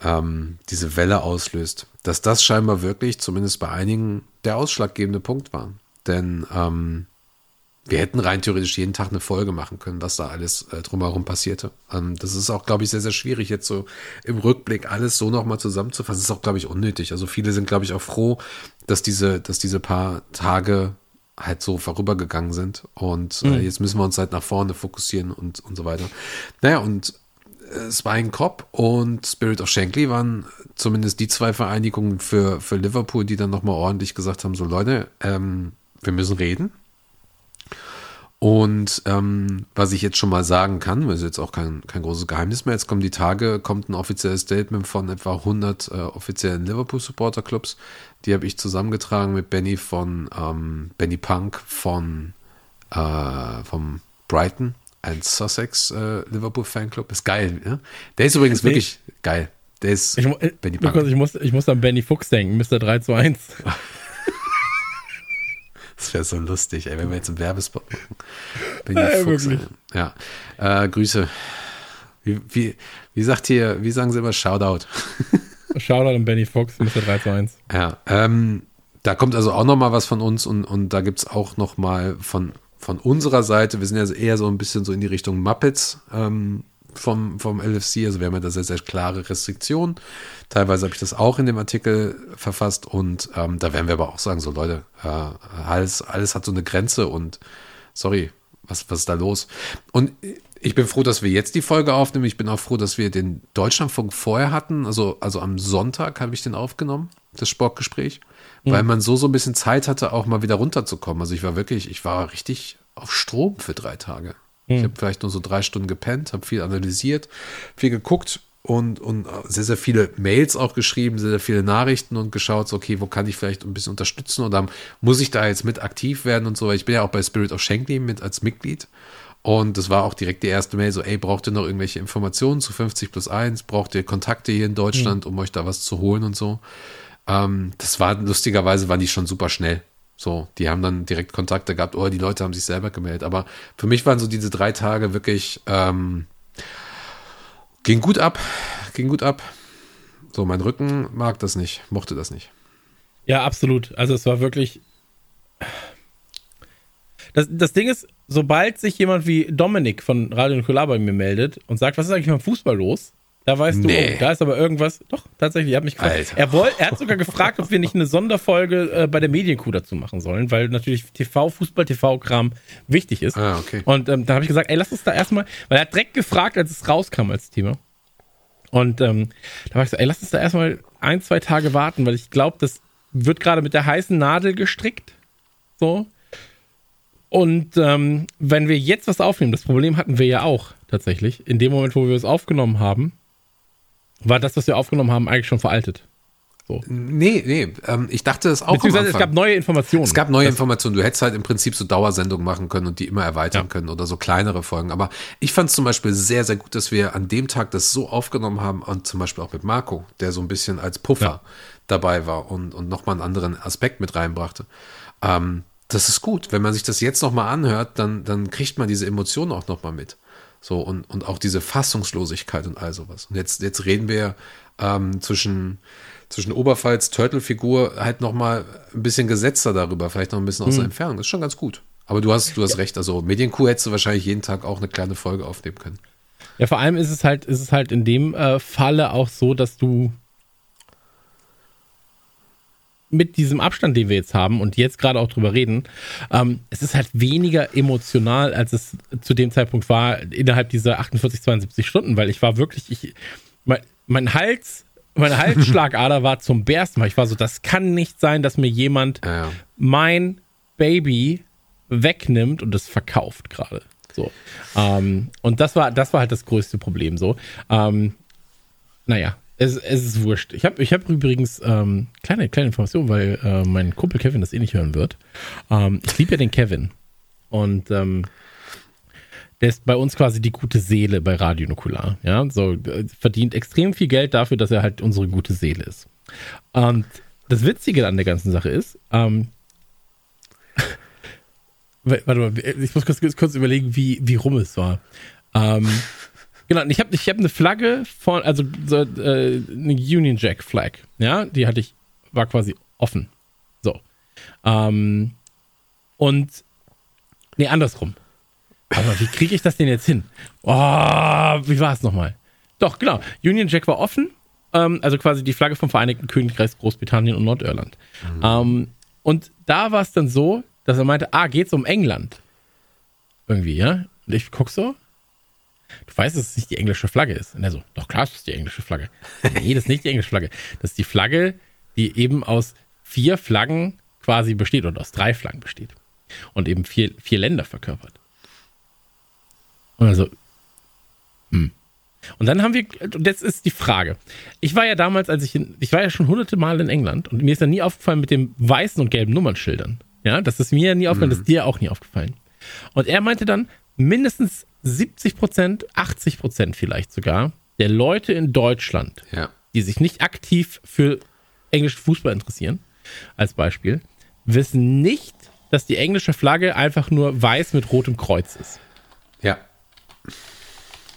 ähm, diese Welle auslöst, dass das scheinbar wirklich, zumindest bei einigen, der ausschlaggebende Punkt war. Denn ähm, wir hätten rein theoretisch jeden Tag eine Folge machen können, was da alles äh, drumherum passierte. Ähm, das ist auch, glaube ich, sehr, sehr schwierig, jetzt so im Rückblick alles so nochmal zusammenzufassen. Das ist auch, glaube ich, unnötig. Also viele sind, glaube ich, auch froh, dass diese, dass diese paar Tage halt so vorübergegangen sind. Und äh, jetzt müssen wir uns halt nach vorne fokussieren und, und so weiter. Naja, und äh, es ein Cop und Spirit of Shankly waren zumindest die zwei Vereinigungen für, für Liverpool, die dann nochmal ordentlich gesagt haben, so Leute, ähm, wir müssen reden. Und ähm, was ich jetzt schon mal sagen kann, das ist jetzt auch kein, kein großes Geheimnis mehr, jetzt kommen die Tage, kommt ein offizielles Statement von etwa 100 äh, offiziellen Liverpool-Supporter-Clubs. Die habe ich zusammengetragen mit Benny von ähm, Benny Punk von äh, vom Brighton, ein Sussex äh, Liverpool Fanclub. Ist geil, ne? Der ist übrigens Nee. wirklich geil. Der ist Ich, äh, Benny Punk. ich, muss, ich muss an Benny Fuchs denken, Mr. 3 zu 1. Das wäre so lustig, ey, wenn wir jetzt einen Werbespot machen. Benny Ja, Fuchs, wirklich. Ja. Äh, Grüße. Wie, wie, wie sagt hier, wie sagen sie immer Shoutout? Shoutout an Benny Fuchs, Mr. 3 zu 1. Ja, ähm, da kommt also auch noch mal was von uns und, und da gibt's auch noch mal von, von unserer Seite, wir sind ja eher so ein bisschen so in die Richtung Muppets, ähm, vom, vom LFC. Also wir haben ja da sehr, sehr klare Restriktionen. Teilweise habe ich das auch in dem Artikel verfasst und ähm, da werden wir aber auch sagen, so Leute, äh, alles, alles hat so eine Grenze und sorry, was, was ist da los? Und ich bin froh, dass wir jetzt die Folge aufnehmen. Ich bin auch froh, dass wir den Deutschlandfunk vorher hatten. Also, also am Sonntag habe ich den aufgenommen, das Sportgespräch, weil man so so ein bisschen Zeit hatte, auch mal wieder runterzukommen. Also ich war wirklich, ich war richtig auf Strom für drei Tage. Ich habe vielleicht nur so drei Stunden gepennt, habe viel analysiert, viel geguckt und, und sehr, sehr viele Mails auch geschrieben, sehr, sehr viele Nachrichten und geschaut, so, okay, wo kann ich vielleicht ein bisschen unterstützen oder muss ich da jetzt mit aktiv werden und so. Ich bin ja auch bei Spirit of Shankly mit als Mitglied. Und das war auch direkt die erste Mail, so, ey, braucht ihr noch irgendwelche Informationen zu 50 plus 1? Braucht ihr Kontakte hier in Deutschland, um euch da was zu holen und so? Ähm, das war, lustigerweise waren die schon super schnell. So, die haben dann direkt Kontakte gehabt, oh, die Leute haben sich selber gemeldet. Aber für mich waren so diese drei Tage wirklich, ähm, ging gut ab, ging gut ab. So, mein Rücken mag das nicht, mochte das nicht. Ja, absolut. Also es war wirklich. Das, das Ding ist, sobald sich jemand wie Dominik von Radio Nukular bei mir meldet und sagt, was ist eigentlich beim Fußball los? Da weißt Nee. du, oh, da ist aber irgendwas. Doch, tatsächlich, er hat mich gefragt. Er, woll, er hat sogar gefragt, ob wir nicht eine Sonderfolge äh, bei der Medienkuh dazu machen sollen, weil natürlich TV, Fußball, TV-Kram wichtig ist. Ah, okay. Und ähm, dann habe ich gesagt, ey, lass uns da erstmal, weil er hat direkt gefragt, als es rauskam als Thema. Und ähm, da war ich so, ey, lass uns da erstmal ein, zwei Tage warten, weil ich glaube, das wird gerade mit der heißen Nadel gestrickt. So. Und ähm, wenn wir jetzt was aufnehmen, das Problem hatten wir ja auch tatsächlich. In dem Moment, wo wir es aufgenommen haben, war das, was wir aufgenommen haben, eigentlich schon veraltet. Nee, nee, ähm, ich dachte es auch Beziehungsweise es gab neue Informationen. Es gab neue Das- Informationen. Du hättest halt im Prinzip so Dauersendungen machen können und die immer erweitern Ja. können oder so kleinere Folgen. Aber ich fand es zum Beispiel sehr, sehr gut, dass wir an dem Tag das so aufgenommen haben und zum Beispiel auch mit Marco, der so ein bisschen als Puffer Ja. dabei war und, und nochmal einen anderen Aspekt mit reinbrachte. Ähm, das ist gut. Wenn man sich das jetzt nochmal anhört, dann, dann kriegt man diese Emotionen auch nochmal mit. So, und, und auch diese Fassungslosigkeit und all sowas. Und jetzt, jetzt reden wir ähm, zwischen, zwischen Oberpfalz, Turtle-Figur halt nochmal ein bisschen gesetzter darüber, vielleicht noch ein bisschen aus der Entfernung. Das ist schon ganz gut. Aber du hast, du hast recht, also Medienkuh hättest du wahrscheinlich jeden Tag auch eine kleine Folge aufnehmen können. Ja, vor allem ist es halt, ist es halt in dem äh, Falle auch so, dass du mit diesem Abstand, den wir jetzt haben und jetzt gerade auch drüber reden, ähm, es ist halt weniger emotional, als es zu dem Zeitpunkt war, innerhalb dieser 48, 72 Stunden, weil ich war wirklich, ich, mein, mein Hals, meine Halsschlagader war zum Bersten, weil ich war so, das kann nicht sein, dass mir jemand Ja, mein Baby wegnimmt und es verkauft gerade. So. Ähm, und das war, das war halt das größte Problem so. Ähm, naja, es, es ist wurscht. Ich habe ich hab übrigens ähm, kleine, kleine Information, weil äh, mein Kumpel Kevin das eh nicht hören wird. Ähm, ich liebe ja den Kevin. Und ähm, der ist bei uns quasi die gute Seele bei Radio Nukular. Ja, so äh, verdient extrem viel Geld dafür, dass er halt unsere gute Seele ist. Und das Witzige an der ganzen Sache ist, ähm, warte mal, ich muss kurz, kurz überlegen, wie, wie rum es war. Ähm, genau, ich habe ich hab eine Flagge von, also so, äh, eine Union Jack Flag, ja, die hatte ich, war quasi offen. So. Ähm, und, nee, andersrum. Aber wie kriege ich das denn jetzt hin? Oh, wie war es nochmal? Doch, genau. Union Jack war offen. Ähm, also quasi die Flagge vom Vereinigten Königreich Großbritannien und Nordirland. Ähm, und da war es dann so, dass er meinte, ah, geht's um England? Irgendwie, ja? Und ich guck so. Du weißt, dass es nicht die englische Flagge ist. Und er so, doch klar, es ist die englische Flagge. Nee, das ist nicht die englische Flagge. Das ist die Flagge, die eben aus vier Flaggen quasi besteht und aus drei Flaggen besteht. Und eben vier, vier Länder verkörpert. Und also, hm. Und dann haben wir, und jetzt ist die Frage. Ich war ja damals, als ich in, ich war ja schon hunderte Mal in England und mir ist dann nie aufgefallen mit dem weißen und gelben Nummernschildern. Ja, das ist mir nie aufgefallen, das ist dir auch nie aufgefallen. Und er meinte dann, mindestens 70 Prozent, 80 Prozent vielleicht sogar, der Leute in Deutschland, Ja. die sich nicht aktiv für englischen Fußball interessieren, als Beispiel, wissen nicht, dass die englische Flagge einfach nur weiß mit rotem Kreuz ist. Ja.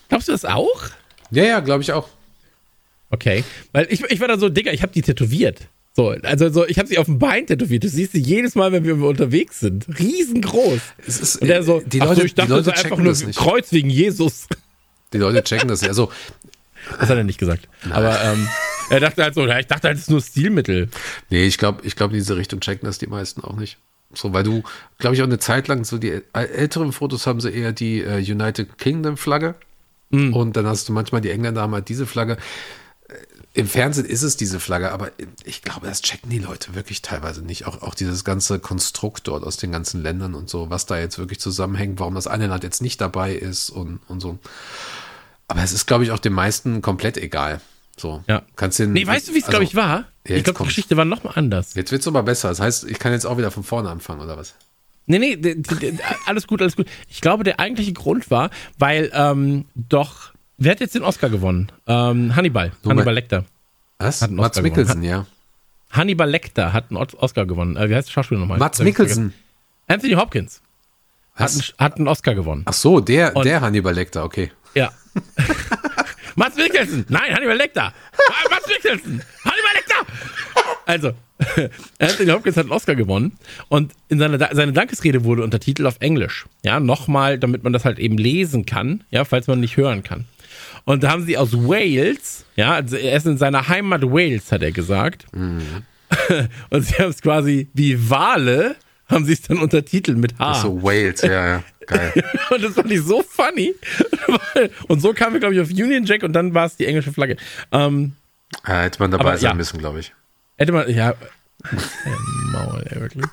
Glaubst du das auch? Ja, ja, glaube ich auch. Okay. Weil ich, ich war da so, Digga, ich habe die tätowiert. So, also so, ich habe sie auf dem Bein tätowiert. Du siehst sie jedes Mal, wenn wir unterwegs sind. Riesengroß. Es ist, Und der so, die Leute, so, ich dachte, die Leute einfach nur das nicht. Kreuz wegen Jesus. Die Leute checken das ja. Also, Das hat er nicht gesagt. Aber ähm, er dachte halt so, ich dachte halt, es ist nur Stilmittel. nee, ich glaube, ich glaube, in diese Richtung checken das die meisten auch nicht. So, weil du, glaube ich, auch eine Zeit lang so die äl- älteren Fotos haben sie eher die äh, United Kingdom Flagge. Und dann hast du manchmal die Engländer haben halt diese Flagge. Im Fernsehen ist es diese Flagge, aber ich glaube, das checken die Leute wirklich teilweise nicht. Auch, auch dieses ganze Konstrukt dort aus den ganzen Ländern und so, was da jetzt wirklich zusammenhängt, warum das eine Land jetzt nicht dabei ist und, und so. Aber es ist, glaube ich, auch den meisten komplett egal. So. Ja. Kannst den, Nee, weißt du, wie es, also, glaube ich, war? Ja, ich glaube, die. Geschichte war nochmal anders. Jetzt wird es aber besser. Das heißt, ich kann jetzt auch wieder von vorne anfangen, oder was? Nee, nee, alles gut, alles gut. Ich glaube, der eigentliche Grund war, weil ähm, doch, wer hat jetzt den Oscar gewonnen? Ähm, Hannibal, Hannibal Lecter. Was? Hat einen Mats Oscar Mikkelsen, ja. Hannibal Lecter hat einen Os- Oscar gewonnen. Äh, wie heißt der Schauspieler nochmal? Mats. Mikkelsen. Anthony Hopkins hat einen, hat einen Oscar gewonnen. Ach so, der, Und- der Hannibal Lecter, okay. Ja. Mats Mikkelsen! Nein, Hannibal Lecter! Ah, Mats Mikkelsen! Hannibal Lecter! Also, Anthony Hopkins hat einen Oscar gewonnen und in seiner, seine Dankesrede wurde untertitelt auf Englisch. Ja, nochmal, damit man das halt eben lesen kann, ja, falls man nicht hören kann. Und da haben sie aus Wales, ja, also er ist in seiner Heimat Wales, hat er gesagt. Und sie haben es quasi wie Wale, haben sie es dann untertitelt mit H. So Wales, ja, ja. Geil. Und das fand ich so funny. Und so kamen wir, glaube ich, auf Union Jack und dann war es die englische Flagge. Ähm, Ja, hätte man dabei Aber sein ja. müssen, glaube ich. hätte man, ja. Maul, ey, wirklich.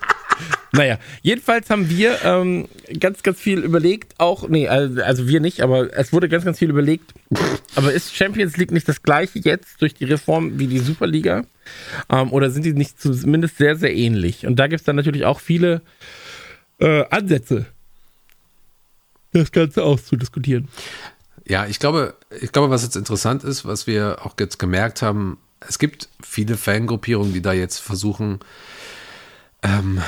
Naja, jedenfalls haben wir ähm, ganz, ganz viel überlegt, auch, nee, also wir nicht, aber es wurde ganz, ganz viel überlegt. Aber ist Champions League nicht das gleiche jetzt durch die Reform wie die Superliga? Ähm, oder sind die nicht zumindest sehr, sehr ähnlich? Und da gibt es dann natürlich auch viele äh, Ansätze, das Ganze auszudiskutieren. Ja, ich glaube, ich glaube, was jetzt interessant ist, was wir auch jetzt gemerkt haben, es gibt viele Fangruppierungen, die da jetzt versuchen, ähm,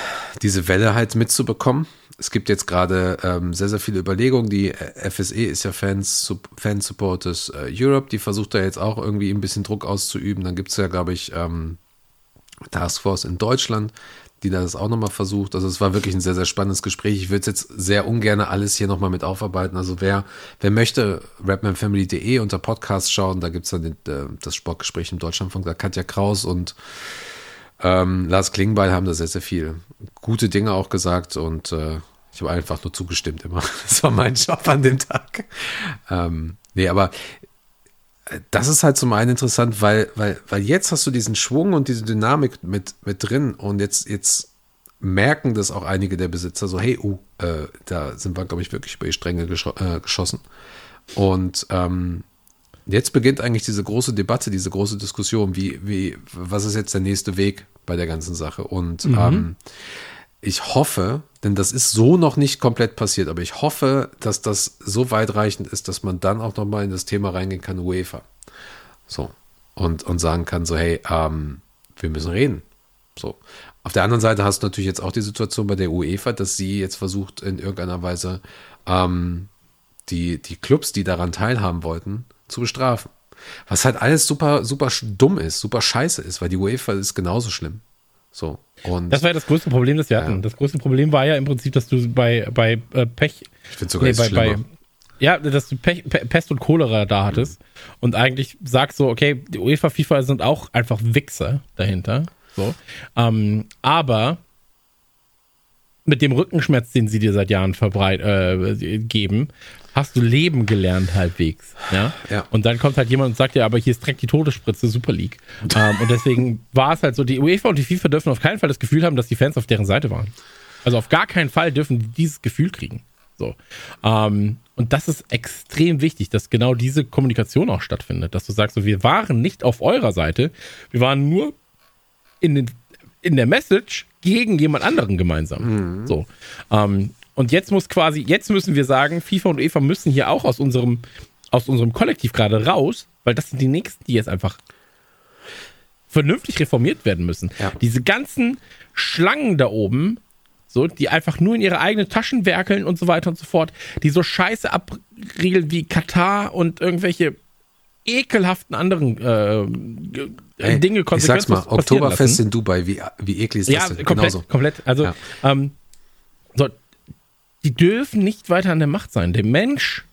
diese Welle halt mitzubekommen. Es gibt jetzt gerade ähm, sehr, sehr viele Überlegungen. Die äh, FSE ist ja Fans, Sup- Fan Supporters äh, Europe, die versucht da jetzt auch irgendwie ein bisschen Druck auszuüben. Dann gibt es ja, glaube ich, ähm, Taskforce in Deutschland, die das auch nochmal versucht. Also es war wirklich ein sehr, sehr spannendes Gespräch. Ich würde jetzt sehr ungern alles hier nochmal mit aufarbeiten. Also wer, wer möchte, rapmanfamily.de unter Podcast schauen, da gibt es dann den, äh, das Sportgespräch im Deutschlandfunk, da Katja Kraus und ähm, Lars Klingbeil haben da sehr, sehr viel gute Dinge auch gesagt und äh, ich habe einfach nur zugestimmt immer. Das war mein Job an dem Tag. Ähm, nee, aber äh, das ist halt zum einen interessant, weil, weil, weil jetzt hast du diesen Schwung und diese Dynamik mit, mit drin und jetzt, jetzt merken das auch einige der Besitzer so, hey, uh, da sind wir, glaube ich, wirklich über die Stränge gescho äh, geschossen. Und ähm, jetzt beginnt eigentlich diese große Debatte, diese große Diskussion, wie, wie, was ist jetzt der nächste Weg bei der ganzen Sache? Und ähm, ich hoffe, denn das ist so noch nicht komplett passiert, aber ich hoffe, dass das so weitreichend ist, dass man dann auch nochmal in das Thema reingehen kann, UEFA. So. Und, und sagen kann, so, hey, ähm, wir müssen reden. So. Auf der anderen Seite hast du natürlich jetzt auch die Situation bei der UEFA, dass sie jetzt versucht, in irgendeiner Weise ähm, die, die Clubs, die daran teilhaben wollten, zu bestrafen. Was halt alles super, super dumm ist, super scheiße ist, weil die UEFA ist genauso schlimm. So. Und Das war ja das größte Problem, das wir hatten. Das größte Problem war ja im Prinzip, dass du bei, bei äh, Pech. ich finde sogar jetzt bei, bei, ja, dass du Pech, Pe- Pest und Cholera da hattest und eigentlich sagst so, okay, die UEFA, FIFA sind auch einfach Wichser dahinter. So. Ähm, aber mit dem Rückenschmerz, den sie dir seit Jahren verbreit, äh, geben, hast du Leben gelernt halbwegs. Ja? Ja. Und dann kommt halt jemand und sagt ja, aber hier ist direkt die Todesspritze Super League. ähm, und deswegen war es halt so, die UEFA und die FIFA dürfen auf keinen Fall das Gefühl haben, dass die Fans auf deren Seite waren. Also auf gar keinen Fall dürfen die dieses Gefühl kriegen. So. Ähm, und das ist extrem wichtig, dass genau diese Kommunikation auch stattfindet, dass du sagst, so, wir waren nicht auf eurer Seite, wir waren nur in, den, in der Message gegen jemand anderen gemeinsam. So. Ähm, und jetzt muss quasi, jetzt müssen wir sagen, FIFA und UEFA müssen hier auch aus unserem, aus unserem Kollektiv gerade raus, weil das sind die nächsten, die jetzt einfach vernünftig reformiert werden müssen. Ja. Diese ganzen Schlangen da oben, so, die einfach nur in ihre eigenen Taschen werkeln und so weiter und so fort, die so scheiße abriegeln wie Katar und irgendwelche ekelhaften anderen äh, g- Ey, Dinge ich sag's mal, Oktoberfest lassen. in Dubai, wie, wie eklig ist Ja, das denn? komplett, Genauso. komplett. Also, Ja. ähm, so, die dürfen nicht weiter an der Macht sein. Der Mensch,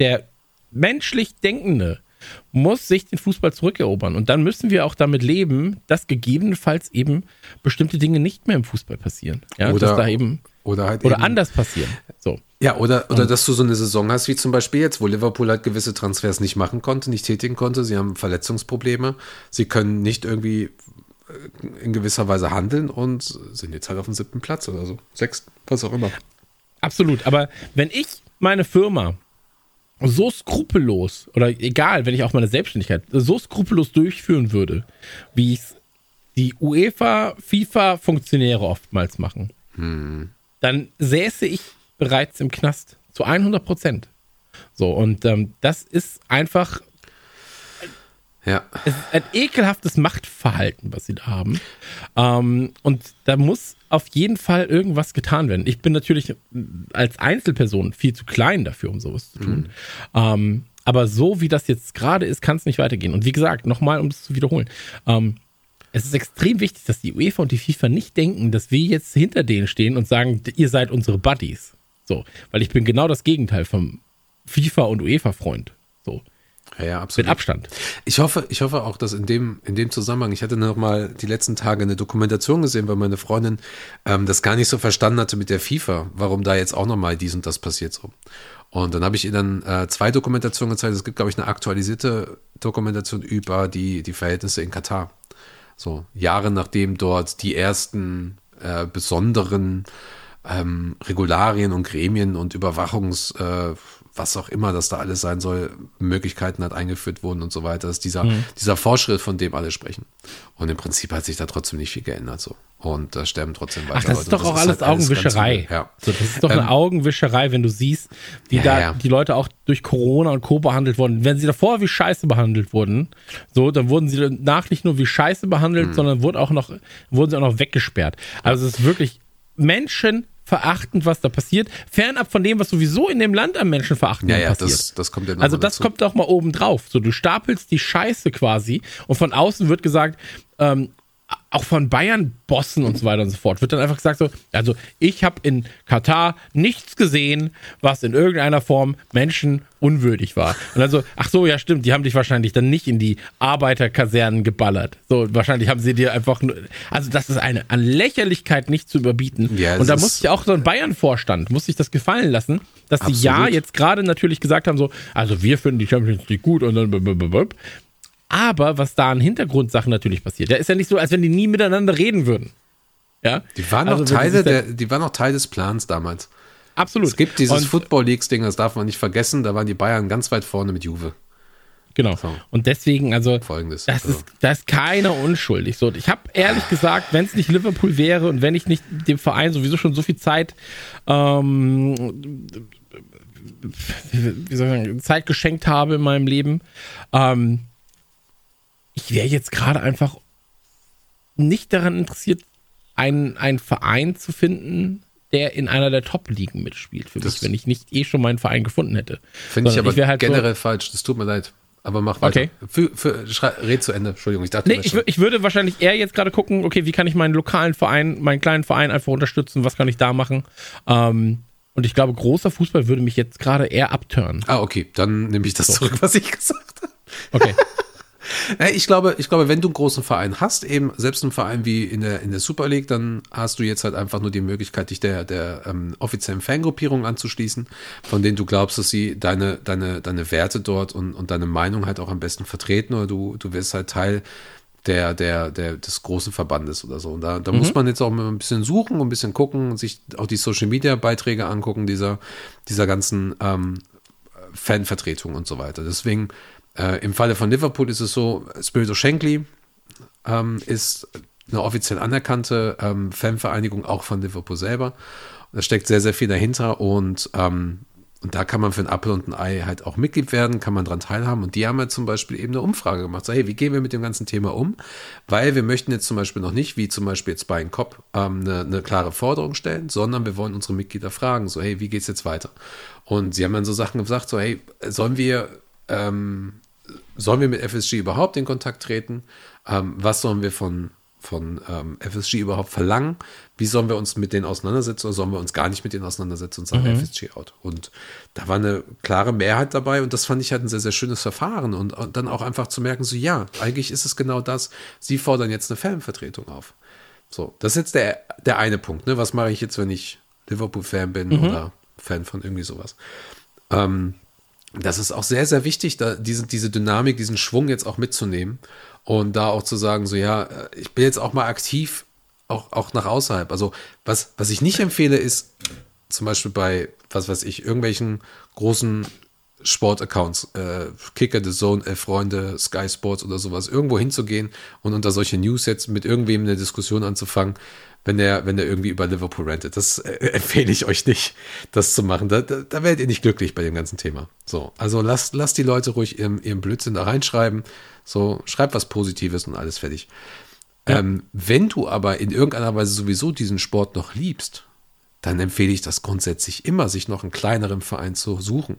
der menschlich Denkende muss sich den Fußball zurückerobern. Und dann müssen wir auch damit leben, dass gegebenenfalls eben bestimmte Dinge nicht mehr im Fußball passieren. Ja, Oder- dass da eben Oder halt oder eben- anders passieren. So. Ja, oder, oder dass du so eine Saison hast, wie zum Beispiel jetzt, wo Liverpool halt gewisse Transfers nicht machen konnte, nicht tätigen konnte. Sie haben Verletzungsprobleme. Sie können nicht irgendwie äh, in gewisser Weise handeln und sind jetzt halt auf dem siebten Platz oder so. Sechsten, was auch immer. Absolut. Aber wenn ich meine Firma so skrupellos oder egal, wenn ich auch meine Selbstständigkeit so skrupellos durchführen würde, wie es die UEFA, FIFA-Funktionäre oftmals machen, dann säße ich bereits im Knast zu 100 Prozent. So, und ähm, das ist einfach Ja. es ist ein ekelhaftes Machtverhalten, was sie da haben. Ähm, und da muss auf jeden Fall irgendwas getan werden. Ich bin natürlich als Einzelperson viel zu klein dafür, um sowas zu tun. Ähm, aber so wie das jetzt gerade ist, kann es nicht weitergehen. Und wie gesagt, nochmal, um es zu wiederholen, ähm, es ist extrem wichtig, dass die UEFA und die FIFA nicht denken, dass wir jetzt hinter denen stehen und sagen, ihr seid unsere Buddies. So, weil ich bin genau das Gegenteil vom FIFA und UEFA-Freund. So, Ja, ja, mit absolut. Abstand. Ich hoffe, ich hoffe auch, dass in dem, in dem Zusammenhang, ich hatte noch mal die letzten Tage eine Dokumentation gesehen, weil meine Freundin ähm, das gar nicht so verstanden hatte mit der FIFA, warum da jetzt auch noch mal dies und das passiert so. Und dann habe ich ihr dann äh, zwei Dokumentationen gezeigt. Es gibt, glaube ich, eine aktualisierte Dokumentation über die, die Verhältnisse in Katar. So Jahre nachdem dort die ersten äh, besonderen ähm, Regularien und Gremien und Überwachungs, äh, was auch immer das da alles sein soll, Möglichkeiten hat eingeführt wurden und so weiter. Das ist dieser, dieser Fortschritt, von dem alle sprechen. Und im Prinzip hat sich da trotzdem nicht viel geändert so. Und da sterben trotzdem weiter Ach, das Leute. ist doch auch alles halt Augenwischerei. übel. Ja. So, das ist doch Ähm, eine Augenwischerei, wenn du siehst, wie Ja, da ja. die Leute auch durch Corona und Co. behandelt wurden. Wenn sie davor wie Scheiße behandelt wurden, so, dann wurden sie danach nicht nur wie Scheiße behandelt, Hm. sondern wurden auch noch, wurden sie auch noch weggesperrt. Also es ist wirklich menschenverachtend, was da passiert. Fernab von dem, was sowieso in dem Land am Menschenverachten Ja, ja, passiert. das, das kommt ja noch Also das dazu. kommt doch mal oben drauf. So, du stapelst die Scheiße quasi und von außen wird gesagt, ähm, auch von Bayern-Bossen und so weiter und so fort, wird dann einfach gesagt so, also ich habe in Katar nichts gesehen, was in irgendeiner Form Menschen unwürdig war. Und dann so, ach so, ja stimmt, die haben dich wahrscheinlich dann nicht in die Arbeiterkasernen geballert. So, wahrscheinlich haben sie dir einfach nur, also das ist eine an Lächerlichkeit nicht zu überbieten. Ja, und da muss sich auch so ein Bayern-Vorstand, muss sich das gefallen lassen, dass die ja Absolut. jetzt gerade natürlich gesagt haben so, also wir finden die Champions League gut und dann blablabla. Aber was da an Hintergrundsachen natürlich passiert. Ja, ist ja nicht so, als wenn die nie miteinander reden würden. Ja? Die waren Also, noch Teile da- der, die waren noch Teil des Plans damals. Absolut. Es gibt dieses Und- Football Leagues Ding, das darf man nicht vergessen. Da waren die Bayern ganz weit vorne mit Juve. Genau. So. Und deswegen, also, Folgendes. das Also- ist, da ist keiner unschuldig. So, ich habe ehrlich gesagt, wenn es nicht Liverpool wäre und wenn ich nicht dem Verein sowieso schon so viel Zeit, ähm, wie soll ich sagen, Zeit geschenkt habe in meinem Leben, ähm, ich wäre jetzt gerade einfach nicht daran interessiert, einen, einen Verein zu finden, der in einer der Top-Ligen mitspielt für Das- mich, wenn ich nicht eh schon meinen Verein gefunden hätte. Finde ich aber wär halt so- generell falsch. Das tut mir leid. Aber mach weiter. Okay. Für, für, red zu Ende. Entschuldigung, ich dachte, Nee, ich, ich würde wahrscheinlich eher jetzt gerade gucken, okay, wie kann ich meinen lokalen Verein, meinen kleinen Verein einfach unterstützen, was kann ich da machen? Ähm, und ich glaube, großer Fußball würde mich jetzt gerade eher schon- Ah, okay. Dann nehme ich das zurück, was ich gesagt habe. Okay. Ich glaube, ich glaube, wenn du einen großen Verein hast, eben selbst einen Verein wie in der, in der Super League, dann hast du jetzt halt einfach nur die Möglichkeit, dich der, der ähm, offiziellen Fangruppierung anzuschließen, von denen du glaubst, dass sie deine, deine, deine Werte dort und, und deine Meinung halt auch am besten vertreten oder du, du wirst halt Teil der, der, der, des großen Verbandes oder so. Und da, da muss man jetzt auch mal ein bisschen suchen und ein bisschen gucken sich auch die Social Media Beiträge angucken, dieser, dieser ganzen ähm, Fanvertretung und so weiter. Deswegen, äh, im Falle von Liverpool ist es so, Spirito Shankly ähm, ist eine offiziell anerkannte ähm, Fanvereinigung auch von Liverpool selber. Da steckt sehr, sehr viel dahinter und, ähm, und da kann man für ein Apfel und ein Ei halt auch Mitglied werden, kann man dran teilhaben. Und die haben halt zum Beispiel eben eine Umfrage gemacht. So, hey, wie gehen wir mit dem ganzen Thema um? Weil wir möchten jetzt zum Beispiel noch nicht, wie zum Beispiel jetzt bei einem Cop, ähm, eine, eine klare Forderung stellen, sondern wir wollen unsere Mitglieder fragen, so, hey, wie geht's jetzt weiter? Und sie haben dann so Sachen gesagt, so, hey, sollen wir, ähm, sollen wir mit FSG überhaupt in Kontakt treten? Ähm, was sollen wir von, von ähm, FSG überhaupt verlangen? Wie sollen wir uns mit denen auseinandersetzen oder sollen wir uns gar nicht mit denen auseinandersetzen und sagen FSG out? Und da war eine klare Mehrheit dabei und das fand ich halt ein sehr, sehr schönes Verfahren und, und dann auch einfach zu merken, so ja, eigentlich ist es genau das. Sie fordern jetzt eine Fanvertretung auf. So, das ist jetzt der, der eine Punkt. Ne? Was mache ich jetzt, wenn ich Liverpool-Fan bin oder Fan von irgendwie sowas? Ähm, das ist auch sehr, sehr wichtig, da diese, diese Dynamik, diesen Schwung jetzt auch mitzunehmen und da auch zu sagen, so ja, äh, ich bin jetzt auch mal aktiv, auch, auch nach außerhalb. Also was, was ich nicht empfehle, ist zum Beispiel bei, was weiß ich, irgendwelchen großen Sportaccounts, äh, Kicker, The Zone, äh, Freunde, Sky Sports oder sowas, irgendwo hinzugehen und unter solche News jetzt mit irgendwem eine Diskussion anzufangen, wenn der, wenn der irgendwie über Liverpool rentet. Das äh, empfehle ich euch nicht, das zu machen. Da, da, da werdet ihr nicht glücklich bei dem ganzen Thema. So, also lasst, lasst die Leute ruhig ihren, ihren Blödsinn da reinschreiben. So, schreibt was Positives und alles fertig. Ähm, wenn du aber in irgendeiner Weise sowieso diesen Sport noch liebst, dann empfehle ich das grundsätzlich immer, sich noch einen kleineren Verein zu suchen,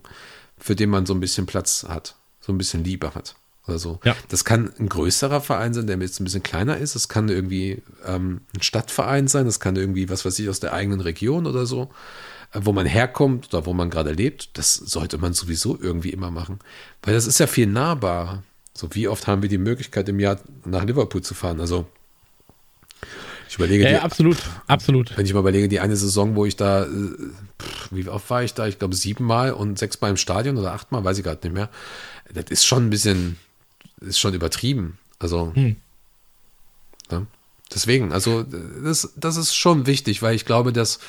für den man so ein bisschen Platz hat, so ein bisschen Liebe hat. Oder so. Ja. Das kann ein größerer Verein sein, der jetzt ein bisschen kleiner ist. Es kann irgendwie ähm, ein Stadtverein sein. Das kann irgendwie, was weiß ich, aus der eigenen Region oder so, äh, wo man herkommt oder wo man gerade lebt. Das sollte man sowieso irgendwie immer machen. Weil das ist ja viel nahbarer. So, wie oft haben wir die Möglichkeit, im Jahr nach Liverpool zu fahren? Also, ich überlege, Ja, die, ja, absolut, absolut. wenn ich mal überlege, die eine Saison, wo ich da, äh, pff, wie oft war ich da? Ich glaube siebenmal und sechsmal im Stadion oder achtmal, weiß ich gerade nicht mehr. Das ist schon ein bisschen, ist schon übertrieben. Also, ja. deswegen, also das, das ist schon wichtig, weil ich glaube, dass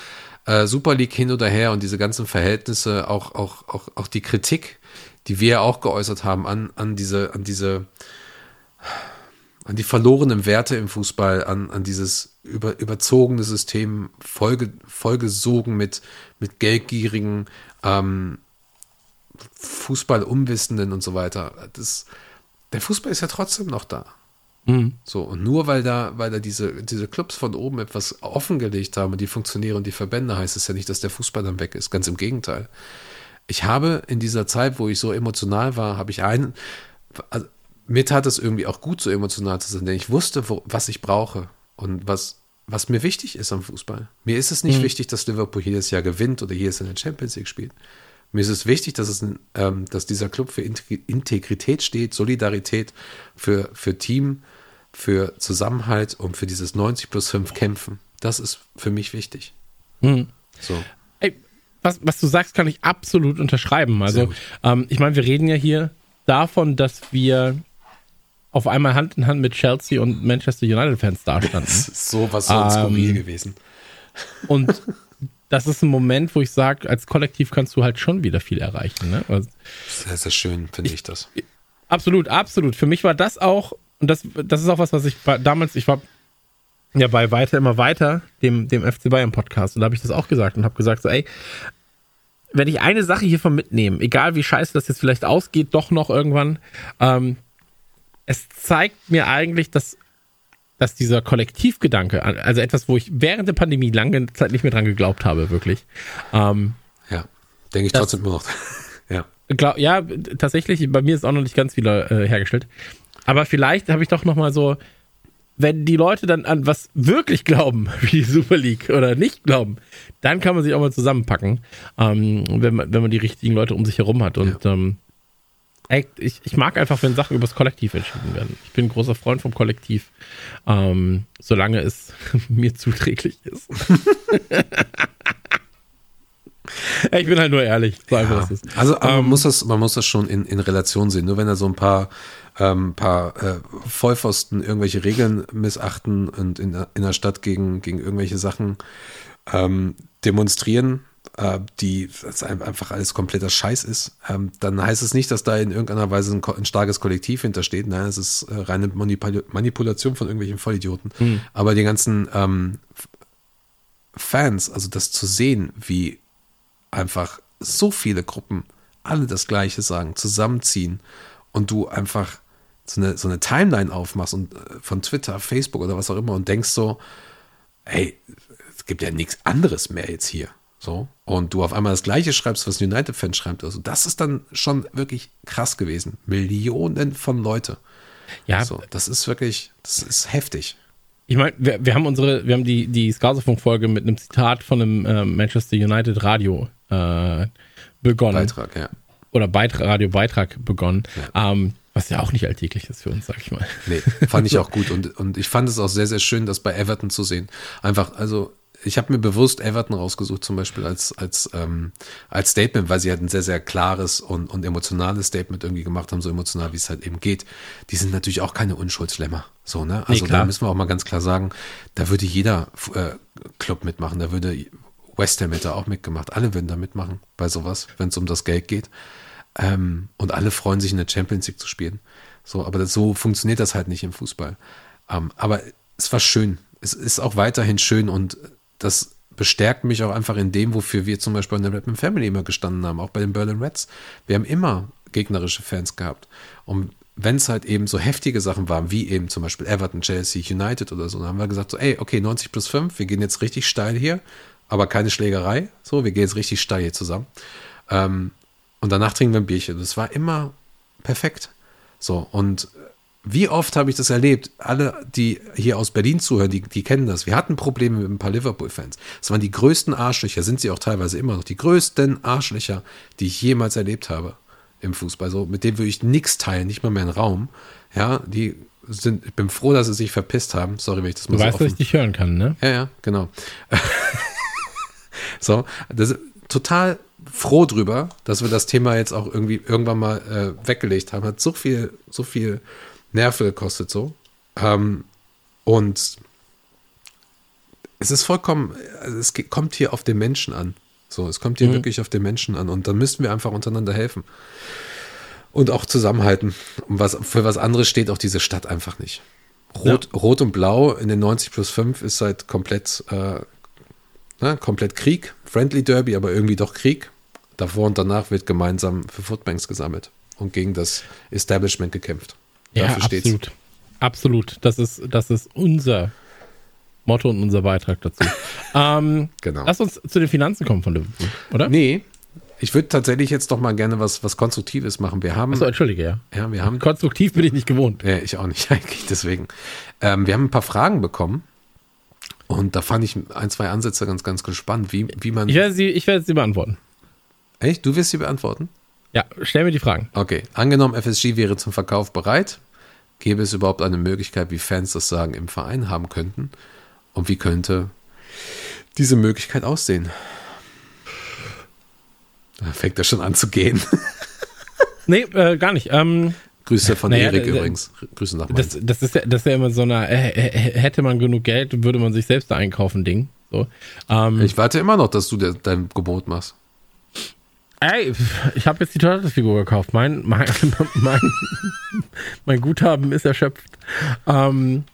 äh, Super League hin oder her und diese ganzen Verhältnisse, auch, auch, auch, auch die Kritik, die wir auch geäußert haben an, an diese, an diese an die verlorenen Werte im Fußball, an, an dieses über, überzogene System, vollge, vollgesogen mit, mit geldgierigen, ähm, Fußballumwissenden und so weiter. Das, der Fußball ist ja trotzdem noch da. So, und nur weil da, weil da diese, diese Clubs von oben etwas offengelegt haben, die Funktionäre und die Verbände, heißt es ja nicht, dass der Fußball dann weg ist. Ganz im Gegenteil. Ich habe in dieser Zeit, wo ich so emotional war, habe ich einen, also, mir tat es irgendwie auch gut, so emotional zu sein, denn ich wusste, wo, was ich brauche und was, was mir wichtig ist am Fußball. Mir ist es nicht wichtig, dass Liverpool jedes Jahr gewinnt oder jedes Jahr in der Champions League spielt. Mir ist es wichtig, dass, es, ähm, dass dieser Club für Integ- Integrität steht, Solidarität, für, für Team, für Zusammenhalt und für dieses 90 plus 5 Kämpfen. Das ist für mich wichtig. So. Ey, was, was du sagst, kann ich absolut unterschreiben. Also, ähm, ich meine, wir reden ja hier davon, dass wir auf einmal Hand in Hand mit Chelsea und Manchester United-Fans dastanden. Das ist sowas so skurril gewesen. Und das ist ein Moment, wo ich sage, als Kollektiv kannst du halt schon wieder viel erreichen. Ne? Also, Sehr, sehr schön, finde ich das. absolut, absolut. Für mich war das auch, und das, das ist auch was, was ich damals, ich war ja bei Weiter immer weiter, dem, dem FC Bayern Podcast, und da habe ich das auch gesagt und habe gesagt, so, ey, wenn ich eine Sache hiervon mitnehme, egal wie scheiße das jetzt vielleicht ausgeht, doch noch irgendwann, ähm, es zeigt mir eigentlich, dass, dass dieser Kollektivgedanke, also etwas, wo ich während der Pandemie lange Zeit nicht mehr dran geglaubt habe, wirklich, ähm, Ja, denke ich Das- trotzdem immer noch. ja. Glaub, ja, tatsächlich, bei mir ist auch noch nicht ganz wieder äh, hergestellt. Aber vielleicht habe ich doch noch mal so, wenn die Leute dann an was wirklich glauben, wie die Super League oder nicht glauben, dann kann man sich auch mal zusammenpacken, ähm, wenn, man, wenn man die richtigen Leute um sich herum hat. Und ähm, ey, ich, ich mag einfach, wenn Sachen übers Kollektiv entschieden werden. Ich bin ein großer Freund vom Kollektiv, ähm, solange es mir zuträglich ist. Ich bin halt nur ehrlich. So es. Also man, muss das, man muss das schon in, in Relation sehen. Nur wenn da so ein paar, ähm, paar äh, Vollpfosten irgendwelche Regeln missachten und in, der- in der Stadt gegen, gegen irgendwelche Sachen ähm, demonstrieren, die das ein- einfach alles kompletter Scheiß ist, ähm, dann heißt es nicht, dass da in irgendeiner Weise ein, ein starkes Kollektiv hintersteht. Nein, es ist äh, reine Manipul Manipulation von irgendwelchen Vollidioten. Aber die ganzen ähm, Fans, also das zu sehen, wie einfach so viele Gruppen alle das Gleiche sagen, zusammenziehen und du einfach so eine, so eine Timeline aufmachst und äh, von Twitter, Facebook oder was auch immer und denkst so, hey, es gibt ja nichts anderes mehr jetzt hier. So. Und du auf einmal das Gleiche schreibst, was ein United-Fan schreibt. Also, das ist dann schon wirklich krass gewesen. Millionen von Leute. Ja, So, das ist wirklich, das ist heftig. Ich meine, wir, wir haben unsere, wir haben die, die Skasofunk-Folge mit einem Zitat von einem äh, Manchester United Radio äh, begonnen. Beitrag, ja. Oder Beit Radiobeitrag begonnen. Ähm, was ja auch nicht alltäglich ist für uns, sag ich mal. Nee, fand ich auch gut. Und, und ich fand es auch sehr, sehr schön, das bei Everton zu sehen. Einfach, also ich habe mir bewusst Everton rausgesucht, zum Beispiel als, als, ähm, als Statement, weil sie halt ein sehr, sehr klares und, und emotionales Statement irgendwie gemacht haben, so emotional, wie es halt eben geht. Die sind natürlich auch keine Unschuldslämmer. So, ne? Also klar. da müssen wir auch mal ganz klar sagen, da würde jeder äh, Club mitmachen, da würde West Ham hätte auch mitgemacht. Alle würden da mitmachen bei sowas, wenn es um das Geld geht. Ähm, und alle freuen sich in der Champions League zu spielen. So, aber das, so funktioniert das halt nicht im Fußball. Ähm, aber es war schön. Es ist auch weiterhin schön und das bestärkt mich auch einfach in dem, wofür wir zum Beispiel in der Redman Family immer gestanden haben, auch bei den Berlin Reds. Wir haben immer gegnerische Fans gehabt. Und wenn es halt eben so heftige Sachen waren, wie eben zum Beispiel Everton, Chelsea, United oder so, dann haben wir gesagt so, ey, okay, 90 plus 5, wir gehen jetzt richtig steil hier, aber keine Schlägerei. So, wir gehen jetzt richtig steil hier zusammen. Ähm, und danach trinken wir ein Bierchen. Das war immer perfekt. So, und wie oft habe ich das erlebt? Alle, die hier aus Berlin zuhören, die, die kennen das. Wir hatten Probleme mit ein paar Liverpool-Fans. Das waren die größten Arschlöcher, sind sie auch teilweise immer noch, die größten Arschlöcher, die ich jemals erlebt habe im Fußball. So, mit denen würde ich nichts teilen, nicht mal mehr einen Raum. Ja, die sind, ich bin froh, dass sie sich verpisst haben. Sorry, wenn ich das mal Du so weißt, dass ich dich hören kann, ne? ja, ja, genau. so, das ist total froh drüber, dass wir das Thema jetzt auch irgendwie irgendwann mal äh, weggelegt haben. Hat so viel, so viel Nerven gekostet so. Ähm, und es ist vollkommen, also es kommt hier auf den Menschen an. So, es kommt hier wirklich auf den Menschen an. Und dann müssen wir einfach untereinander helfen. Und auch zusammenhalten. Und was, für was anderes steht auch diese Stadt einfach nicht. Rot, Rot und Blau in den 90 plus 5 ist halt komplett, äh, ne, komplett Krieg. Friendly Derby, aber irgendwie doch Krieg. Davor und danach wird gemeinsam für Footbanks gesammelt und gegen das Establishment gekämpft. Ja, Dafür steht's. absolut. Absolut. Das ist, das ist unser Motto und unser Beitrag dazu. ähm, Genau. Lass uns zu den Finanzen kommen von Liverpool, oder? Nee, ich würde tatsächlich jetzt doch mal gerne was, was Konstruktives machen. Wir haben, Achso, entschuldige, ja. ja, wir haben, Konstruktiv bin ich nicht gewohnt. ja, ich auch nicht eigentlich, deswegen. Ähm, wir haben ein paar Fragen bekommen und da fand ich ein, zwei Ansätze ganz, ganz gespannt, wie, wie man. Ich werde sie, ich werde sie beantworten. Echt? Du wirst sie beantworten? Ja, stell mir die Fragen. Okay. Angenommen, FSG wäre zum Verkauf bereit. Gäbe es überhaupt eine Möglichkeit, wie Fans das Sagen im Verein haben könnten? Und wie könnte diese Möglichkeit aussehen? Da fängt er schon an zu gehen. Nee, äh, gar nicht. Ähm, Grüße von Naja, Erik übrigens. Grüße nach das, das, ist ja, das ist ja immer so eine, äh, äh, hätte man genug Geld, würde man sich selbst da einkaufen, Ding. So. Ähm, Ich warte immer noch, dass du de dein Gebot machst. Ey, ich habe jetzt die Turtles-Figur gekauft. Mein, mein, mein, mein Guthaben ist erschöpft. Ähm,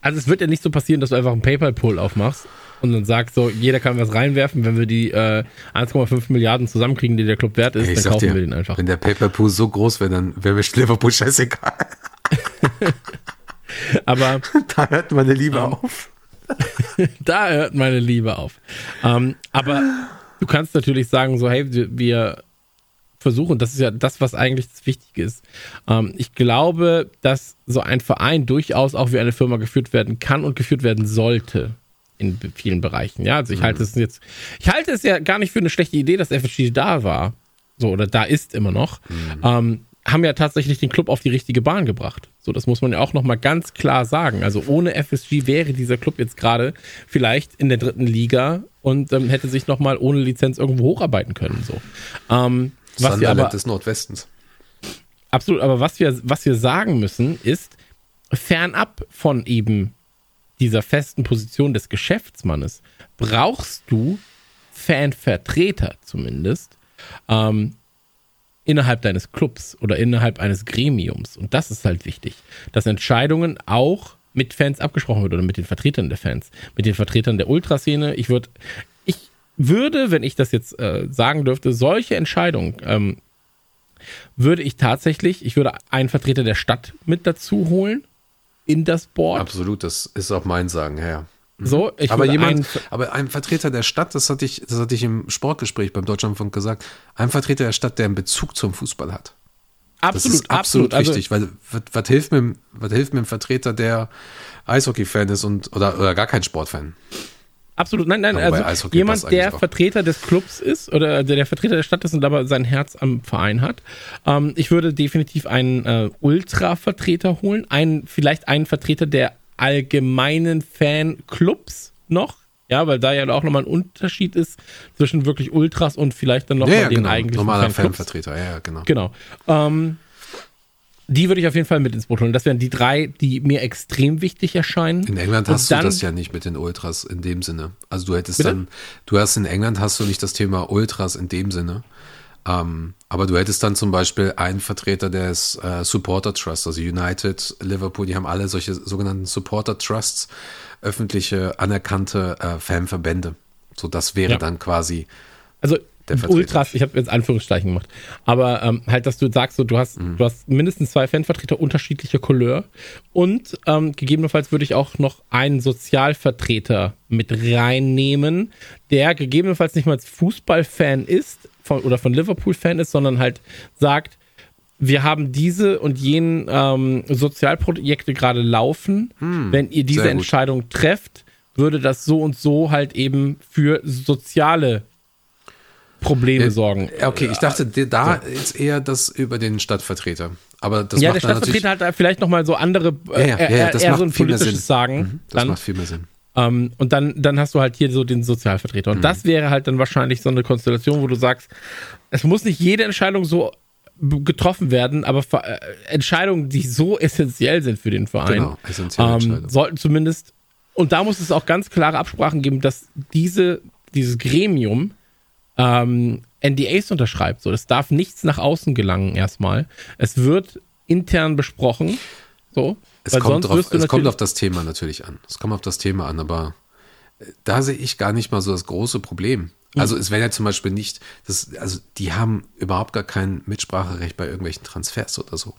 also es wird ja nicht so passieren, dass du einfach einen PayPal-Pool aufmachst und dann sagst so, jeder kann was reinwerfen. Wenn wir die äh, 1,5 Milliarden zusammenkriegen, die der Club wert ist, Ich dann kaufen dir, wir den einfach. wenn der Paperpool so groß wäre, dann wäre mir Liverpool scheißegal. Aber Da hört meine Liebe auf. da hört meine Liebe auf. Ähm, aber du kannst natürlich sagen, so, hey, wir, versuchen, das ist ja das, was eigentlich das Wichtige ist. Ähm, ich glaube, dass so ein Verein durchaus auch wie eine Firma geführt werden kann und geführt werden sollte in vielen Bereichen. Ja, also ich halte es jetzt, ich halte es ja gar nicht für eine schlechte Idee, dass FSG da war. So, oder da ist immer noch. Ähm, haben ja tatsächlich den Club auf die richtige Bahn gebracht. So, das muss man ja auch nochmal ganz klar sagen. Also ohne FSG wäre dieser Club jetzt gerade vielleicht in der dritten Liga und ähm, hätte sich nochmal ohne Lizenz irgendwo hocharbeiten können. So. Ähm, was wir Sunderland aber, des Nordwestens. absolut, aber was wir, was wir sagen müssen, ist, fernab von eben dieser festen Position des Geschäftsmannes, brauchst du Fanvertreter zumindest, ähm, innerhalb deines Clubs oder innerhalb eines Gremiums. Und das ist halt wichtig, dass Entscheidungen auch mit Fans abgesprochen wird oder mit den Vertretern der Fans, mit den Vertretern der Ultraszene. Ich würde, ich würde, wenn ich das jetzt äh, sagen dürfte, solche Entscheidungen ähm, würde ich tatsächlich, ich würde einen Vertreter der Stadt mit dazu holen in das Board. Absolut, das ist auch mein Sagen, ja. So, ich aber jemand, aber ein Vertreter der Stadt, das hatte ich, das hatte ich im Sportgespräch beim Deutschlandfunk gesagt, ein Vertreter der Stadt, der einen Bezug zum Fußball hat. Absolut, absolut, absolut. Also- wichtig, weil was, hilft mir, was hilft mir einem Vertreter, der Eishockey-Fan ist und oder, oder gar kein Sportfan? Absolut, nein, nein, also jemand, der auch. Vertreter des Clubs ist oder der, der Vertreter der Stadt ist und aber sein Herz am Verein hat. Ähm, ich würde definitiv einen äh, Ultra-Vertreter holen, einen, vielleicht einen Vertreter der allgemeinen Fanclubs noch. Ja, weil da ja auch nochmal ein Unterschied ist zwischen wirklich Ultras und vielleicht dann nochmal Ja, ja, den genau. eigentlichen Normaler Fanclubs. Fanvertreter, ja, ja, genau. Genau. Ähm, die würde ich auf jeden Fall mit ins Boot holen. Das wären die drei, die mir extrem wichtig erscheinen. In England hast du dann- das ja nicht mit den Ultras in dem Sinne. Also du hättest Bitte? dann, du hast in England hast du nicht das Thema Ultras in dem Sinne. Ähm, aber du hättest dann zum Beispiel einen Vertreter des äh, Supporter Trust, also United, Liverpool, die haben alle solche sogenannten Supporter Trusts, öffentliche, anerkannte äh, Fanverbände. So, das wäre Ja. dann quasi, Also. Ultras, ich habe jetzt Anführungszeichen gemacht, aber ähm, halt, dass du sagst, so, du hast, Mhm. du hast mindestens zwei Fanvertreter unterschiedlicher Couleur und ähm, gegebenenfalls würde ich auch noch einen Sozialvertreter mit reinnehmen, der gegebenenfalls nicht mal Fußballfan ist von, oder von Liverpool-Fan ist, sondern halt sagt, wir haben diese und jenen ähm, Sozialprojekte gerade laufen. Wenn ihr diese Hm. Entscheidung trefft, würde das so und so halt eben für soziale Probleme Äh, sorgen. Okay, ich dachte, da ist eher das über den Stadtvertreter. Aber das ja, der macht natürlich, Stadtvertreter hat da vielleicht nochmal so andere, äh, Ja, ja, ja, das eher macht so ein viel mehr politisches Sinn. Sagen. Mhm, das dann, macht viel mehr Sinn. Ähm, und dann, dann hast du halt hier so den Sozialvertreter. Und Mhm. das wäre halt dann wahrscheinlich so eine Konstellation, wo du sagst, es muss nicht jede Entscheidung so getroffen werden, aber äh, Entscheidungen, die so essentiell sind für den Verein, Genau, ähm, sollten zumindest, und da muss es auch ganz klare Absprachen geben, dass diese, dieses Gremium ähm, NDAs unterschreibt. So, das darf nichts nach außen gelangen erstmal. Es wird intern besprochen. So, Es, kommt, drauf, es kommt auf das Thema natürlich an. Es kommt auf das Thema an, aber äh, da sehe ich gar nicht mal so das große Problem. Also es wäre ja zum Beispiel nicht, das, also die haben überhaupt gar kein Mitspracherecht bei irgendwelchen Transfers oder so.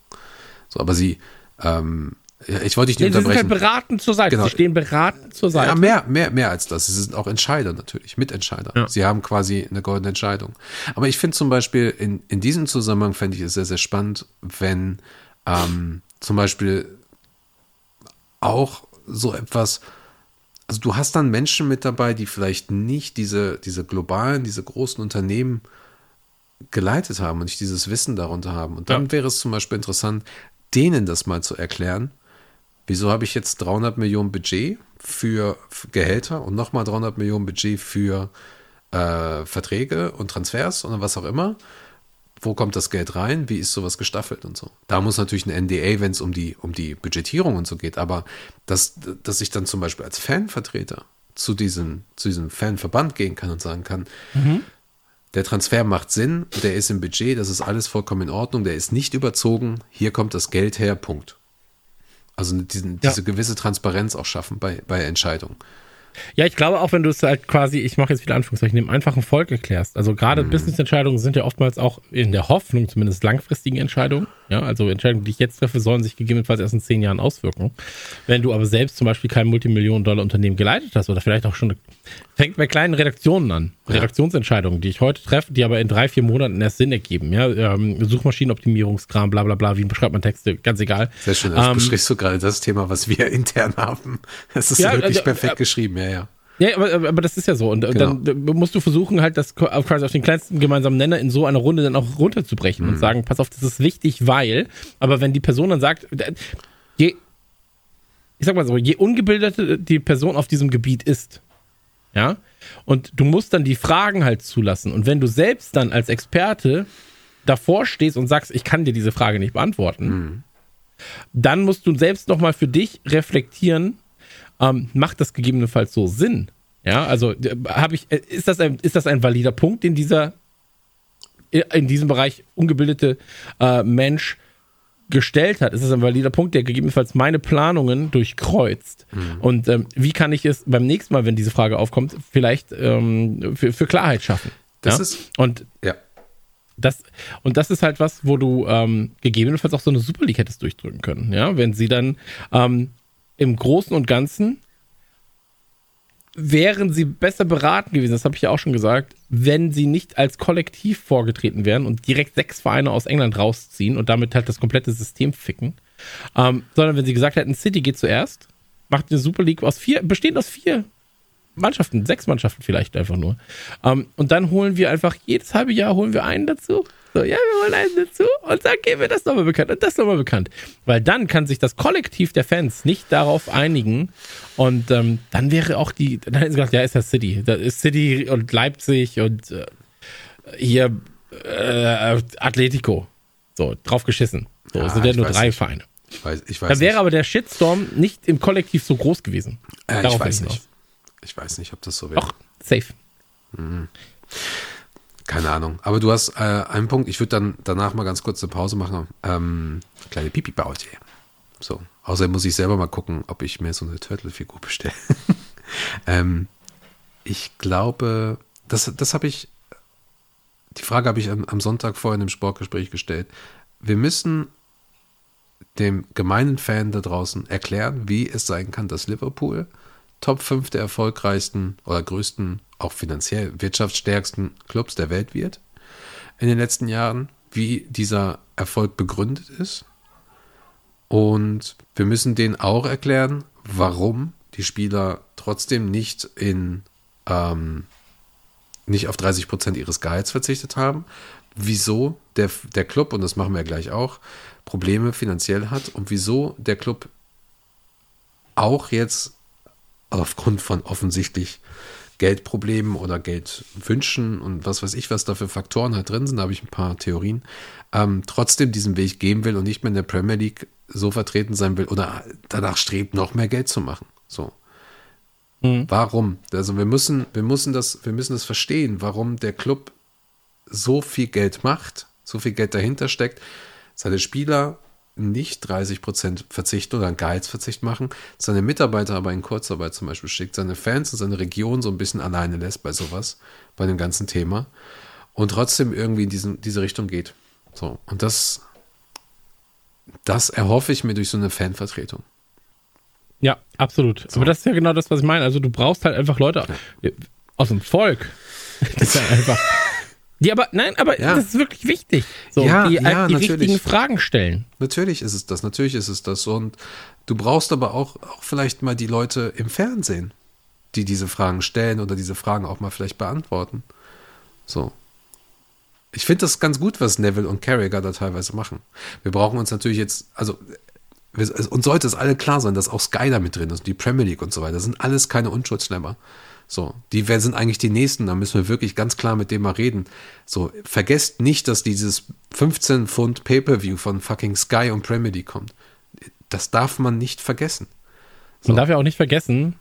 So, aber sie, ähm, ich wollte dich Nee, nicht sie sind halt unterbrechen. beratend zur Seite. Genau. Sie stehen beratend zur Seite. Ja, mehr, mehr, mehr als das. Sie sind auch Entscheider natürlich, Mitentscheider. Ja. Sie haben quasi eine goldene Entscheidung. Aber ich finde zum Beispiel in, in diesem Zusammenhang fände ich es sehr, sehr spannend, wenn ähm, zum Beispiel auch so etwas, also du hast dann Menschen mit dabei, die vielleicht nicht diese, diese globalen, diese großen Unternehmen geleitet haben und nicht dieses Wissen darunter haben. Und dann Ja. wäre es zum Beispiel interessant, denen das mal zu erklären, wieso habe ich jetzt 300 Millionen Budget für Gehälter und nochmal 300 Millionen Budget für äh, Verträge und Transfers oder was auch immer. Wo kommt das Geld rein? Wie ist sowas gestaffelt und so? Da muss natürlich ein NDA, wenn es um die, um die Budgetierung und so geht, aber dass, dass ich dann zum Beispiel als Fanvertreter zu diesem, zu diesem Fanverband gehen kann und sagen kann, der Transfer macht Sinn, der ist im Budget, das ist alles vollkommen in Ordnung, der ist nicht überzogen, hier kommt das Geld her, Punkt. Also diesen, Ja. diese gewisse Transparenz auch schaffen bei, bei Entscheidungen. Ja, ich glaube auch, wenn du es halt quasi, ich mache jetzt wieder Anführungszeichen, dem einfachen Volk erklärst. Also gerade Mhm. Business-Entscheidungen sind ja oftmals auch in der Hoffnung zumindest langfristigen Entscheidungen. Ja, also Entscheidungen, die ich jetzt treffe, sollen sich gegebenenfalls erst in zehn Jahren auswirken. Wenn du aber selbst zum Beispiel kein Multimillionen-Dollar-Unternehmen geleitet hast oder vielleicht auch schon, fängt bei kleinen Redaktionen an. Redaktionsentscheidungen, die ich heute treffe, die aber in drei, vier Monaten erst Sinn ergeben. Ja, ähm, Suchmaschinenoptimierungskram, bla bla bla, wie beschreibt man Texte, ganz egal. Sehr schön, Ähm, besprichst du gerade das Thema, was wir intern haben. Das ist Ja, wirklich also, perfekt äh, geschrieben, ja, ja. Ja, aber, aber das ist ja so. Und äh, Genau. dann musst du versuchen, halt das quasi auf den kleinsten gemeinsamen Nenner in so einer Runde dann auch runterzubrechen Mhm. und sagen, pass auf, das ist wichtig, weil, aber wenn die Person dann sagt, äh, je, ich sag mal so, je ungebildeter die Person auf diesem Gebiet ist, ja, und du musst dann die Fragen halt zulassen. Und wenn du selbst dann als Experte davor stehst und sagst, ich kann dir diese Frage nicht beantworten, dann musst du selbst nochmal für dich reflektieren, ähm, macht das gegebenenfalls so Sinn? Ja, also habe ich, äh, ist das ein, ist das ein valider Punkt, den dieser in diesem Bereich ungebildete äh, Mensch gestellt hat? Ist das ein valider Punkt, der gegebenenfalls meine Planungen durchkreuzt? Und ähm, wie kann ich es beim nächsten Mal, wenn diese Frage aufkommt, vielleicht ähm, für, für Klarheit schaffen? Das ja? ist- und Ja, das, und das ist halt was, wo du ähm, gegebenenfalls auch so eine Super League hättest durchdrücken können, ja, wenn sie dann ähm, im Großen und Ganzen wären sie besser beraten gewesen, das habe ich ja auch schon gesagt, wenn sie nicht als Kollektiv vorgetreten wären und direkt sechs Vereine aus England rausziehen und damit halt das komplette System ficken, ähm, sondern wenn sie gesagt hätten, City geht zuerst, macht eine Super League aus vier, bestehend aus vier Mannschaften, sechs Mannschaften vielleicht einfach nur. Ähm, und dann holen wir einfach jedes halbe Jahr holen wir einen dazu. So, ja, wir holen einen dazu und dann geben wir das nochmal bekannt und das nochmal bekannt. Weil dann kann sich das Kollektiv der Fans nicht darauf einigen und ähm, dann wäre auch die, dann hätten sie gesagt, ja, ist das City. Das ist City und Leipzig und äh, hier äh, Atletico. So, drauf geschissen. So, Ja, es sind ja nur drei nicht. Vereine. Ich weiß, ich weiß Dann wäre nicht. aber der Shitstorm nicht im Kollektiv so groß gewesen. Äh, ich weiß nicht. Ich weiß nicht, ob das so wäre. Doch, safe. Keine Ahnung. Aber du hast äh, einen Punkt. Ich würde dann danach mal ganz kurz eine Pause machen. Ähm, kleine Pipi-Pause. So. Außerdem muss ich selber mal gucken, ob ich mir so eine Turtle-Figur bestelle. ähm, ich glaube, das, das habe ich, die Frage habe ich am, am Sonntag vorhin im Sportgespräch gestellt. Wir müssen dem gemeinen Fan da draußen erklären, wie es sein kann, dass Liverpool Top 5 der erfolgreichsten oder größten, auch finanziell wirtschaftsstärksten Clubs der Welt wird in den letzten Jahren, wie dieser Erfolg begründet ist. Und wir müssen denen auch erklären, warum die Spieler trotzdem nicht in ähm, nicht auf 30 Prozent ihres Gehalts verzichtet haben, wieso der, der Club, und das machen wir gleich auch, Probleme finanziell hat und wieso der Club auch jetzt aufgrund von offensichtlich Geldproblemen oder Geldwünschen und was weiß ich, was da für Faktoren halt drin sind, da habe ich ein paar Theorien, ähm, trotzdem diesen Weg gehen will und nicht mehr in der Premier League so vertreten sein will oder danach strebt, noch mehr Geld zu machen. So. Warum? Also wir müssen, wir müssen das, wir müssen das verstehen, warum der Club so viel Geld macht, so viel Geld dahinter steckt, seine Spieler nicht 30 Prozent verzichten oder einen Gehaltsverzicht machen, seine Mitarbeiter aber in Kurzarbeit zum Beispiel schickt, seine Fans und seine Region so ein bisschen alleine lässt bei sowas, bei dem ganzen Thema und trotzdem irgendwie in diesen, diese Richtung geht. So. Und das, das erhoffe ich mir durch so eine Fanvertretung. Ja, absolut. Aber das ist ja genau das, was ich meine. Also du brauchst halt einfach Leute aus dem Volk. Das ist ja einfach. Die aber, nein, aber Ja. das ist wirklich wichtig. So, Ja, die ja, die richtigen Fragen stellen. Natürlich ist es das, natürlich ist es das. Und du brauchst aber auch, auch vielleicht mal die Leute im Fernsehen, die diese Fragen stellen oder diese Fragen auch mal vielleicht beantworten. So. Ich finde das ganz gut, was Neville und Carragher da teilweise machen. Wir brauchen uns natürlich jetzt, also es- uns sollte es alle klar sein, dass auch Sky da mit drin ist, die Premier League und so weiter. Das sind alles keine Unschuldsschlemmer. So, die wer- sind eigentlich die Nächsten, da müssen wir wirklich ganz klar mit dem mal reden. So, vergesst nicht, dass dieses 15 Pfund Pay-Per-View von fucking Sky und Premier League kommt. Das darf man nicht vergessen. Man darf ja auch nicht vergessen,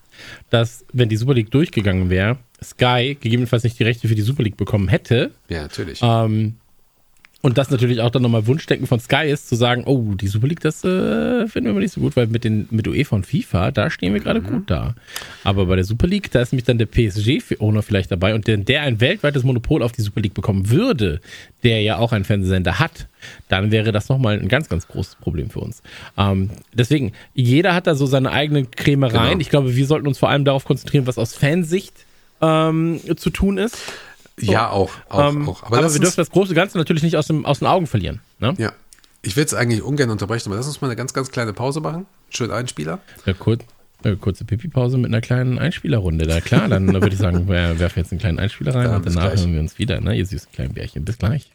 dass, wenn die Super League durchgegangen wäre, Sky gegebenenfalls nicht die Rechte für die Super League bekommen hätte. Ja, natürlich. Ähm, und das natürlich auch dann nochmal Wunschdenken von Sky ist, zu sagen, oh, die Super League, das äh, finden wir mal nicht so gut, weil mit, den, mit UEFA und FIFA, da stehen wir gerade gut da. Aber bei der Super League, da ist nämlich dann der PSG-Owner vielleicht dabei und wenn der ein weltweites Monopol auf die Super League bekommen würde, der ja auch einen Fernsehsender hat, dann wäre das nochmal ein ganz, ganz großes Problem für uns. Ähm, deswegen, jeder hat da so seine eigenen Krämereien. Genau. Ich glaube, wir sollten uns vor allem darauf konzentrieren, was aus Fansicht ähm, zu tun ist. Ja, auch. auch, Ähm, auch. aber lass wir dürfen das große Ganze natürlich nicht aus, dem, aus den Augen verlieren. Ne? Ja. Ich will es eigentlich ungern unterbrechen, aber lass uns mal eine ganz, ganz kleine Pause machen. Schön Einspieler. Eine, kur eine kurze Pipi-Pause mit einer kleinen Einspielerrunde. Da klar, dann würde ich sagen, wir werfen jetzt einen kleinen Einspieler rein Ja, und danach gleich. hören wir uns wieder, ne? Ihr süßen kleinen Bärchen. Bis gleich.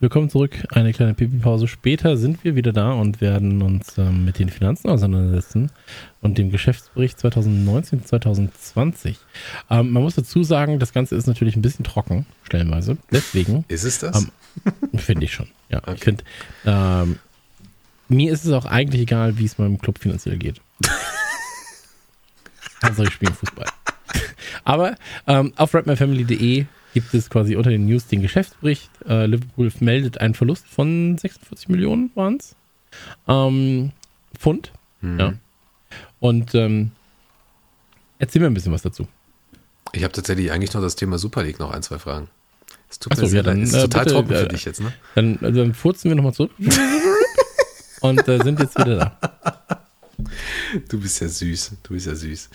Willkommen zurück. Eine kleine Pipi-Pause später sind wir wieder da und werden uns ähm, mit den Finanzen auseinandersetzen und dem Geschäftsbericht 2019, 2020. Ähm, man muss dazu sagen, das Ganze ist natürlich ein bisschen trocken, stellenweise. Deswegen Ist es das? Ähm, finde ich schon. Ja, ich finde, ähm, mir ist es auch eigentlich egal, wie es meinem Club finanziell geht. Hauptsache ich spiele Fußball. Aber ähm, auf rapmyfamily.de gibt es quasi unter den News den Geschäftsbericht. Äh, Liverpool meldet einen Verlust von 46 Millionen waren es. Ähm, Pfund. Mhm. Ja. Und ähm, erzähl mir ein bisschen was dazu. Ich habe tatsächlich eigentlich noch das Thema Super League noch ein, zwei Fragen. Es tut Ach so, mir ja, dann, ist äh, total bitte, trocken für äh, dich jetzt, ne? Dann, also dann furzen wir nochmal zurück. und äh, sind jetzt wieder da. Du bist ja süß. Du bist ja süß.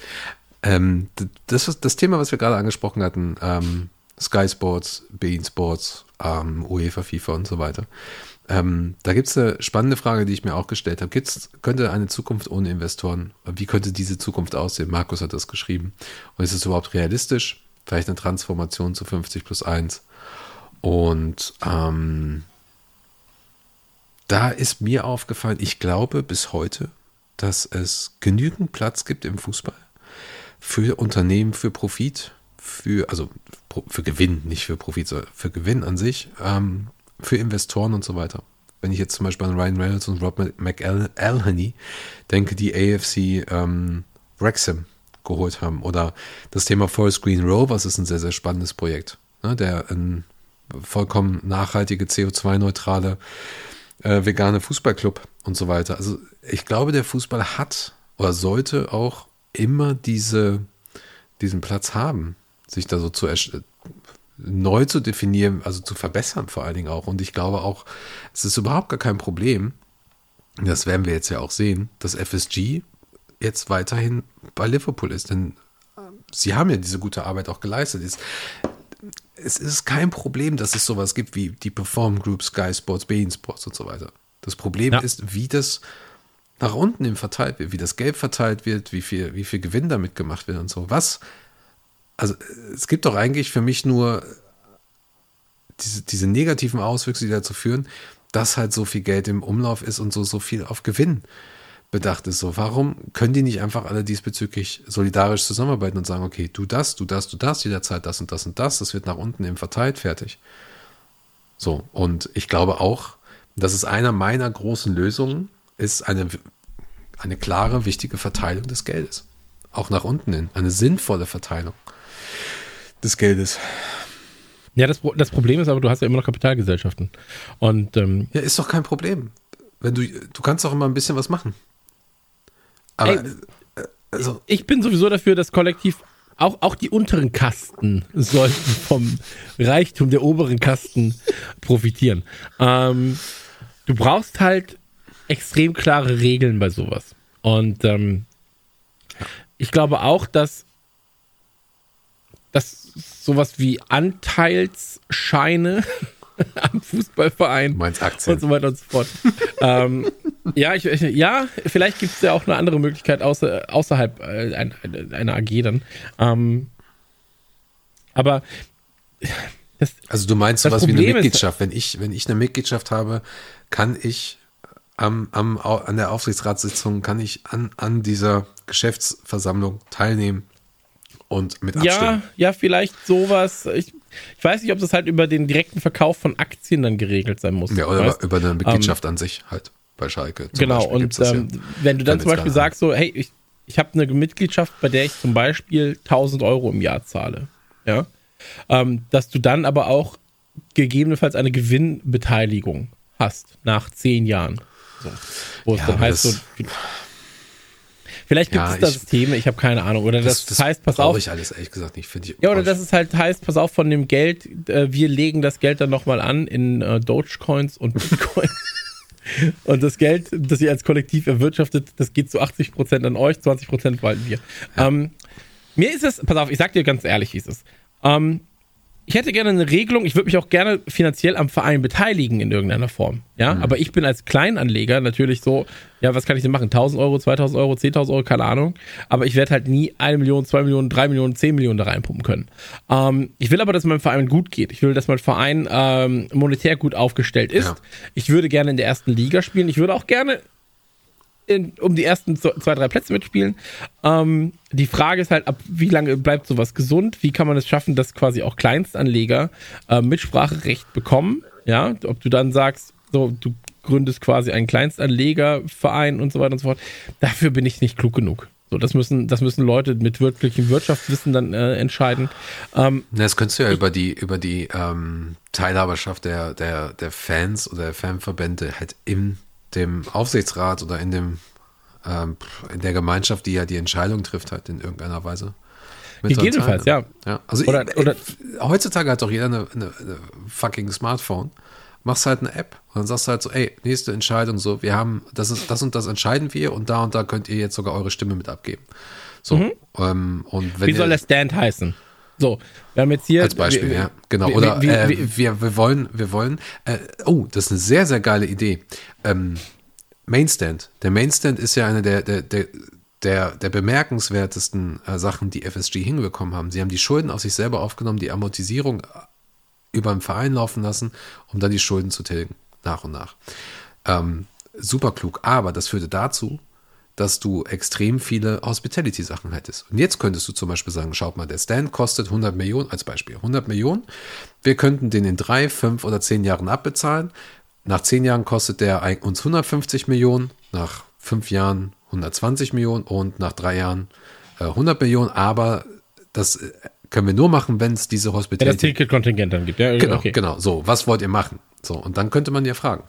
Ähm, das, das Thema, was wir gerade angesprochen hatten, ähm, Sky Sports, Bein Sports, ähm, UEFA, FIFA und so weiter. Ähm, da gibt es eine spannende Frage, die ich mir auch gestellt habe. Gibt's, könnte eine Zukunft ohne Investoren, wie könnte diese Zukunft aussehen? Markus hat das geschrieben. Und ist es überhaupt realistisch? Vielleicht eine Transformation zu 50 plus 1. Und ähm, da ist mir aufgefallen, ich glaube bis heute, dass es genügend Platz gibt im Fußball für Unternehmen, für Profit, für, also für Gewinn, nicht für Profit, für Gewinn an sich, ähm, für Investoren und so weiter. Wenn ich jetzt zum Beispiel an Ryan Reynolds und Rob McElhenney denke, die AFC ähm, Wrexham geholt haben oder das Thema Forest Green Rovers ist ein sehr, sehr spannendes Projekt, ne, der ein vollkommen nachhaltige, CO2-neutrale äh, vegane Fußballclub und so weiter. Also ich glaube, der Fußball hat oder sollte auch immer diese, diesen Platz haben, sich da so zu neu zu definieren, also zu verbessern vor allen Dingen auch. Und ich glaube auch, es ist überhaupt gar kein Problem, das werden wir jetzt ja auch sehen, dass FSG jetzt weiterhin bei Liverpool ist. Denn äh, sie haben ja diese gute Arbeit auch geleistet. Es, es ist kein Problem, dass es sowas gibt wie die Perform Group, Sky Sports, Bein Sports und so weiter. Das Problem Ja. ist, wie das nach unten hin verteilt wird, wie das Geld verteilt wird, wie viel, wie viel Gewinn damit gemacht wird und so. Was? Also es gibt doch eigentlich für mich nur diese, diese negativen Auswüchse, die dazu führen, dass halt so viel Geld im Umlauf ist und so, so viel auf Gewinn bedacht ist. So, warum können die nicht einfach alle diesbezüglich solidarisch zusammenarbeiten und sagen, okay, du das, du das, du das, jederzeit das und das und das, das wird nach unten eben verteilt, fertig. So, und ich glaube auch, das ist einer meiner großen Lösungen, ist eine, eine klare, wichtige Verteilung des Geldes. Auch nach unten hin. Eine sinnvolle Verteilung des Geldes. Ja, das, das Problem ist aber, du hast ja immer noch Kapitalgesellschaften. Und ähm, Ja, ist doch kein Problem. Wenn du, du kannst doch immer ein bisschen was machen. Aber, Ey, äh, also, ich bin sowieso dafür, dass kollektiv auch, auch die unteren Kasten sollten vom Reichtum der oberen Kasten profitieren. Ähm, du brauchst halt extrem klare Regeln bei sowas. Und ähm, ich glaube auch, dass, dass sowas wie Anteilsscheine am Fußballverein du meinst und Aktien. so weiter und so fort. ähm, ja, ich, ich, ja, vielleicht gibt es ja auch eine andere Möglichkeit außer, außerhalb äh, ein, einer AG dann. Ähm, aber das, Also du meinst sowas wie eine Problem ist- Mitgliedschaft. Wenn ich, wenn ich eine Mitgliedschaft habe, kann ich am, am, an der Aufsichtsratssitzung, kann ich an, an dieser Geschäftsversammlung teilnehmen und mit ja, abstimmen. ja, vielleicht sowas. Ich, ich weiß nicht, ob das halt über den direkten Verkauf von Aktien dann geregelt sein muss. Ja, oder weißt? über eine Mitgliedschaft an sich halt bei Schalke. Genau, Beispiel und ähm, ja. wenn du dann zum Beispiel sagst, so, hey, ich, ich habe eine Mitgliedschaft, bei der ich zum Beispiel 1000 Euro im Jahr zahle, ja, ähm, dass du dann aber auch gegebenenfalls eine Gewinnbeteiligung hast nach zehn Jahren. So. Wo es Ja, dann heißt, so, vielleicht gibt Ja, es da ich- Systeme, ich habe keine Ahnung. Oder das, heißt, pass brauche auf, ich alles ehrlich gesagt nicht. Finde ich. ja, oder dass es halt heißt, pass auf, von dem Geld, äh, wir legen das Geld dann nochmal an in äh, Dogecoins und Bitcoin. und das Geld, das ihr als Kollektiv erwirtschaftet, das geht zu 80% an euch, 20% behalten wir. Ähm, mir ist es, pass auf, ich sag dir ganz ehrlich, wie es ist. Ähm, ich hätte gerne eine Regelung, ich würde mich auch gerne finanziell am Verein beteiligen in irgendeiner Form. Ja, aber ich bin als Kleinanleger natürlich so, ja, was kann ich denn machen? 1000 Euro, 2000 Euro, 10.000 Euro, keine Ahnung. Aber ich werde halt nie eine Million, zwei Millionen, drei Millionen, zehn Millionen da reinpumpen können. Ähm, ich will aber, dass meinem Verein gut geht. Ich will, dass mein Verein ähm, monetär gut aufgestellt ist. Ja. Ich würde gerne in der ersten Liga spielen. Ich würde auch gerne in, um die ersten zwei, drei Plätze mitspielen. Ähm, die Frage ist halt, ab wie lange bleibt sowas gesund? Wie kann man es schaffen, dass quasi auch Kleinstanleger äh, Mitspracherecht bekommen? Ja, ob du dann sagst, so, du gründest quasi einen Kleinstanlegerverein und so weiter und so fort. Dafür bin ich nicht klug genug. So, das müssen, das müssen Leute mit wirklichem Wirtschaftswissen dann äh, entscheiden. Ähm, Das könntest du ja über die, über die ähm, Teilhaberschaft der, der, der Fans oder der Fanverbände halt in dem Aufsichtsrat oder in dem ähm, in der Gemeinschaft, die ja die Entscheidung trifft, halt in irgendeiner Weise. Gegebenenfalls, ja. ja. Also Oder- ich, oder- heutzutage hat doch jeder eine, eine, eine fucking Smartphone. Machst halt eine App und dann sagst du halt so, ey, nächste Entscheidung, so, wir haben, das ist, das und das entscheiden wir und da und da könnt ihr jetzt sogar eure Stimme mit abgeben. So, ähm, und wenn Mhm. wie soll der Stand heißen? So, wir haben jetzt hier. als Beispiel, wir- ja, genau. wir- Oder wir- äh, wir- wir, wollen, wir wollen, äh, oh, das ist eine sehr, sehr geile Idee. Ähm, Mainstand. Der Mainstand ist ja eine der, der, der, der, der bemerkenswertesten äh, Sachen, die FSG hinbekommen haben. Sie haben die Schulden auf sich selber aufgenommen, die Amortisierung über den Verein laufen lassen, um dann die Schulden zu tilgen, nach und nach. Ähm, super klug. Aber das führte dazu, dass du extrem viele Hospitality-Sachen hättest. Und jetzt könntest du zum Beispiel sagen, schaut mal, der Stand kostet 100 Millionen als Beispiel. 100 Millionen. Wir könnten den in drei, fünf oder zehn Jahren abbezahlen. Nach zehn Jahren kostet der uns 150 Millionen, nach fünf Jahren 120 Millionen und nach drei Jahren äh, 100 Millionen. Aber das äh, können wir nur machen, wenn es diese ja, das Hospitality Ticketkontingent dann gibt. Ja, Genau, okay. genau. So, was wollt ihr machen? So, und dann könnte man ja fragen.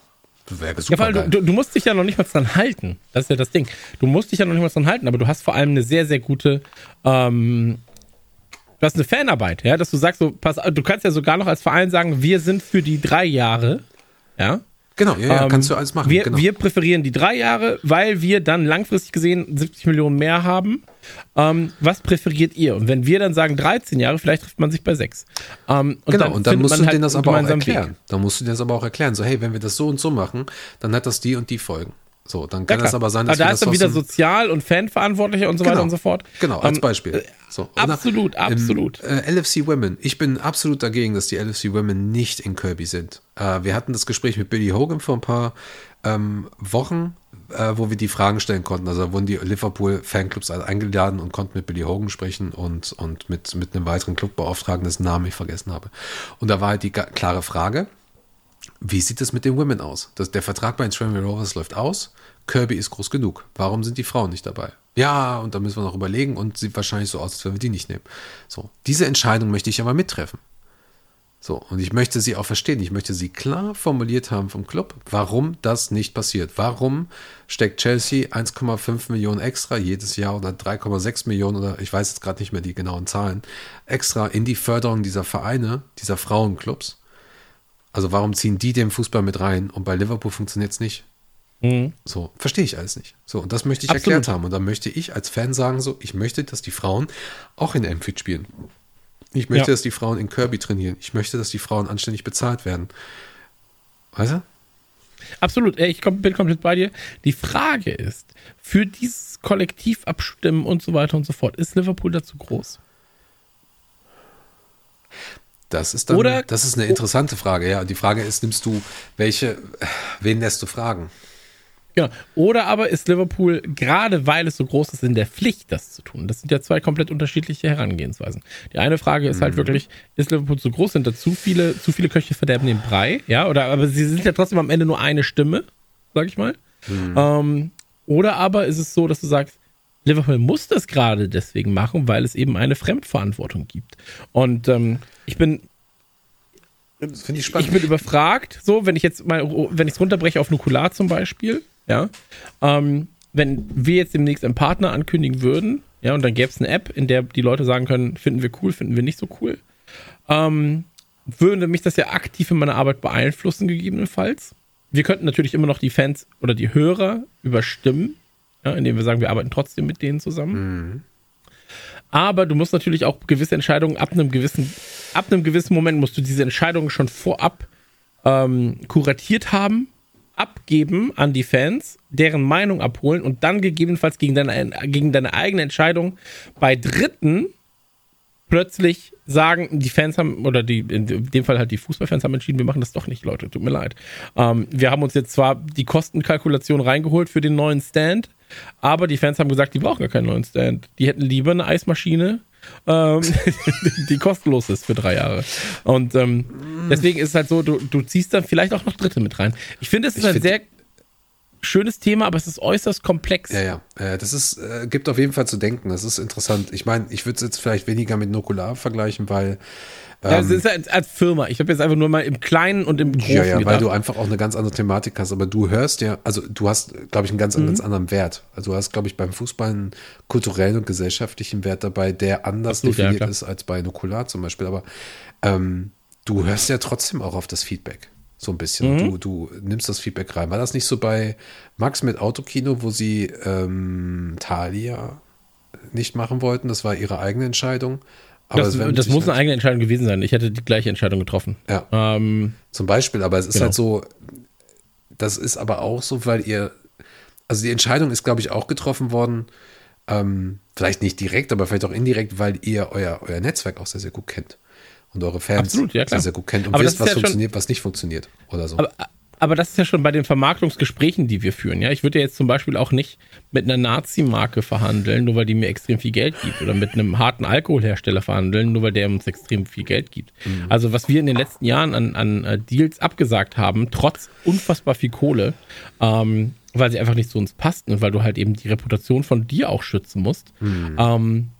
Wäre Ja, super geil. du, du musst dich ja noch nicht mal dran halten. Das ist ja das Ding. Du musst dich ja noch nicht mal dran halten, aber du hast vor allem eine sehr, sehr gute, ähm, du hast eine Fanarbeit, ja, dass du sagst, so, pass, du kannst ja sogar noch als Verein sagen, wir sind für die drei Jahre, ja. Genau, ja, ja Ähm, kannst du alles machen. Wir, genau. wir präferieren die drei Jahre, weil wir dann langfristig gesehen 70 Millionen mehr haben. Ähm, was präferiert ihr? Und wenn wir dann sagen 13 Jahre, vielleicht trifft man sich bei sechs. Ähm, und genau, und dann musst du halt denen das aber auch erklären. Weg. Dann musst du denen das aber auch erklären. So, hey, wenn wir das so und so machen, dann hat das die und die Folgen. So, dann Ja, kann das aber sein, dass aber da ist das dann wieder Sozial- und Fanverantwortlicher und so weiter und so fort. Genau, als Ähm, Beispiel. So, absolut, absolut. Im, äh, LFC Women. Ich bin absolut dagegen, dass die LFC Women nicht in Kirby sind. Äh, wir hatten das Gespräch mit Billy Hogan vor ein paar ähm, Wochen, äh, wo wir die Fragen stellen konnten. Also da wurden die Liverpool Fanclubs alle eingeladen und konnten mit Billy Hogan sprechen und, und mit, mit einem weiteren Clubbeauftragten, dessen Namen ich vergessen habe. Und da war halt die klare Frage, wie sieht es mit den Women aus? Das, der Vertrag bei den Tranmere Rovers läuft aus. Kirby ist groß genug. Warum sind die Frauen nicht dabei? Ja, und da müssen wir noch überlegen und sieht wahrscheinlich so aus, als wenn wir die nicht nehmen. So, diese Entscheidung möchte ich aber mittreffen. So, und ich möchte sie auch verstehen. Ich möchte sie klar formuliert haben vom Club, warum das nicht passiert. Warum steckt Chelsea 1,5 Millionen extra jedes Jahr oder 3,6 Millionen oder ich weiß jetzt gerade nicht mehr die genauen Zahlen, extra in die Förderung dieser Vereine, dieser Frauenclubs? Also warum ziehen die den Fußball mit rein und bei Liverpool funktioniert es nicht? So, verstehe ich alles nicht. So, und das möchte ich Mhm. Absolut. erklärt haben. Und dann möchte ich als Fan sagen, so, ich möchte, dass die Frauen auch in Amfit spielen. Ich möchte, Ja. dass die Frauen in Kirby trainieren. Ich möchte, dass die Frauen anständig bezahlt werden. Weißt du? Absolut, ich bin komplett bei dir. Die Frage ist, für dieses Kollektiv abstimmen und so weiter und so fort, ist Liverpool dazu groß? Das ist dann, Oder- das ist eine interessante Frage. Ja, die Frage ist, nimmst du welche, wen lässt du fragen? Genau. Oder aber ist Liverpool, gerade weil es so groß ist, in der Pflicht, das zu tun? Das sind ja zwei komplett unterschiedliche Herangehensweisen. Die eine Frage ist Mhm. halt wirklich, ist Liverpool zu groß? Sind da zu viele, zu viele Köche verderben den Brei? Ja, oder aber sie sind ja trotzdem am Ende nur eine Stimme, sag ich mal. Mhm. Ähm, oder aber ist es so, dass du sagst, Liverpool muss das gerade deswegen machen, weil es eben eine Fremdverantwortung gibt. Und ähm, ich bin Das finde ich spannend. ich bin überfragt, so, wenn ich jetzt mal, wenn ich es runterbreche auf Nukular zum Beispiel, ja, ähm, wenn wir jetzt demnächst einen Partner ankündigen würden, ja, und dann gäbe es eine App, in der die Leute sagen können, finden wir cool, finden wir nicht so cool, ähm, würde mich das ja aktiv in meiner Arbeit beeinflussen, gegebenenfalls. Wir könnten natürlich immer noch die Fans oder die Hörer überstimmen, ja, indem wir sagen, wir arbeiten trotzdem mit denen zusammen. Aber du musst natürlich auch gewisse Entscheidungen ab einem gewissen, ab einem gewissen Moment musst du diese Entscheidungen schon vorab ähm, kuratiert haben, abgeben an die Fans, deren Meinung abholen und dann gegebenenfalls gegen deine, gegen deine eigene Entscheidung bei Dritten plötzlich sagen, die Fans haben, oder die, in dem Fall halt die Fußballfans haben entschieden, wir machen das doch nicht, Leute, tut mir leid. Ähm, wir haben uns jetzt zwar die Kostenkalkulation reingeholt für den neuen Stand, aber die Fans haben gesagt, die brauchen gar keinen neuen Stand. Die hätten lieber eine Eismaschine, ähm, die kostenlos ist für drei Jahre. Und ähm, deswegen ist es halt so, du, du ziehst dann vielleicht auch noch Dritte mit rein. Ich finde, es ist Ich ein sehr schönes Thema, aber es ist äußerst komplex. Ja, ja. Das ist, äh, gibt auf jeden Fall zu denken. Das ist interessant. Ich meine, ich würde es jetzt vielleicht weniger mit Nukular vergleichen, weil Ja, es ist als, als Firma. Ich habe jetzt einfach nur mal im Kleinen und im Großen Ja, ja, weil gedacht. du einfach auch eine ganz andere Thematik hast. Aber du hörst ja, also du hast, glaube ich, einen ganz, Mhm. ganz anderen Wert. Also du hast, glaube ich, beim Fußball einen kulturellen und gesellschaftlichen Wert dabei, der anders Absolut, ja, definiert klar. ist als bei Nukular zum Beispiel. Aber ähm, du hörst ja trotzdem auch auf das Feedback. So ein bisschen. Mhm. Du, du nimmst das Feedback rein. War das nicht so bei Max mit Autokino, wo sie ähm, Thalia nicht machen wollten? Das war ihre eigene Entscheidung. Aber das das muss halt- eine eigene Entscheidung gewesen sein. Ich hätte die gleiche Entscheidung getroffen. Ja. Ähm, Zum Beispiel, aber es ist Genau. halt so, das ist aber auch so, weil ihr, also die Entscheidung ist, glaube ich, auch getroffen worden, ähm, vielleicht nicht direkt, aber vielleicht auch indirekt, weil ihr euer, euer Netzwerk auch sehr, sehr gut kennt. Und eure Fans Absolut, ja, sehr, sehr gut kennt und Aber wisst, was ja schon- funktioniert, was nicht funktioniert oder so. aber, aber das ist ja schon bei den Vermarktungsgesprächen, die wir führen. Ja, ich würde ja jetzt zum Beispiel auch nicht mit einer Nazi-Marke verhandeln, nur weil die mir extrem viel Geld gibt, oder mit einem harten Alkoholhersteller verhandeln, nur weil der uns extrem viel Geld gibt. Mhm. Also was wir in den letzten Jahren an, an äh, Deals abgesagt haben, trotz unfassbar viel Kohle, ähm, weil sie einfach nicht zu uns passten und weil du halt eben die Reputation von dir auch schützen musst. Ähm,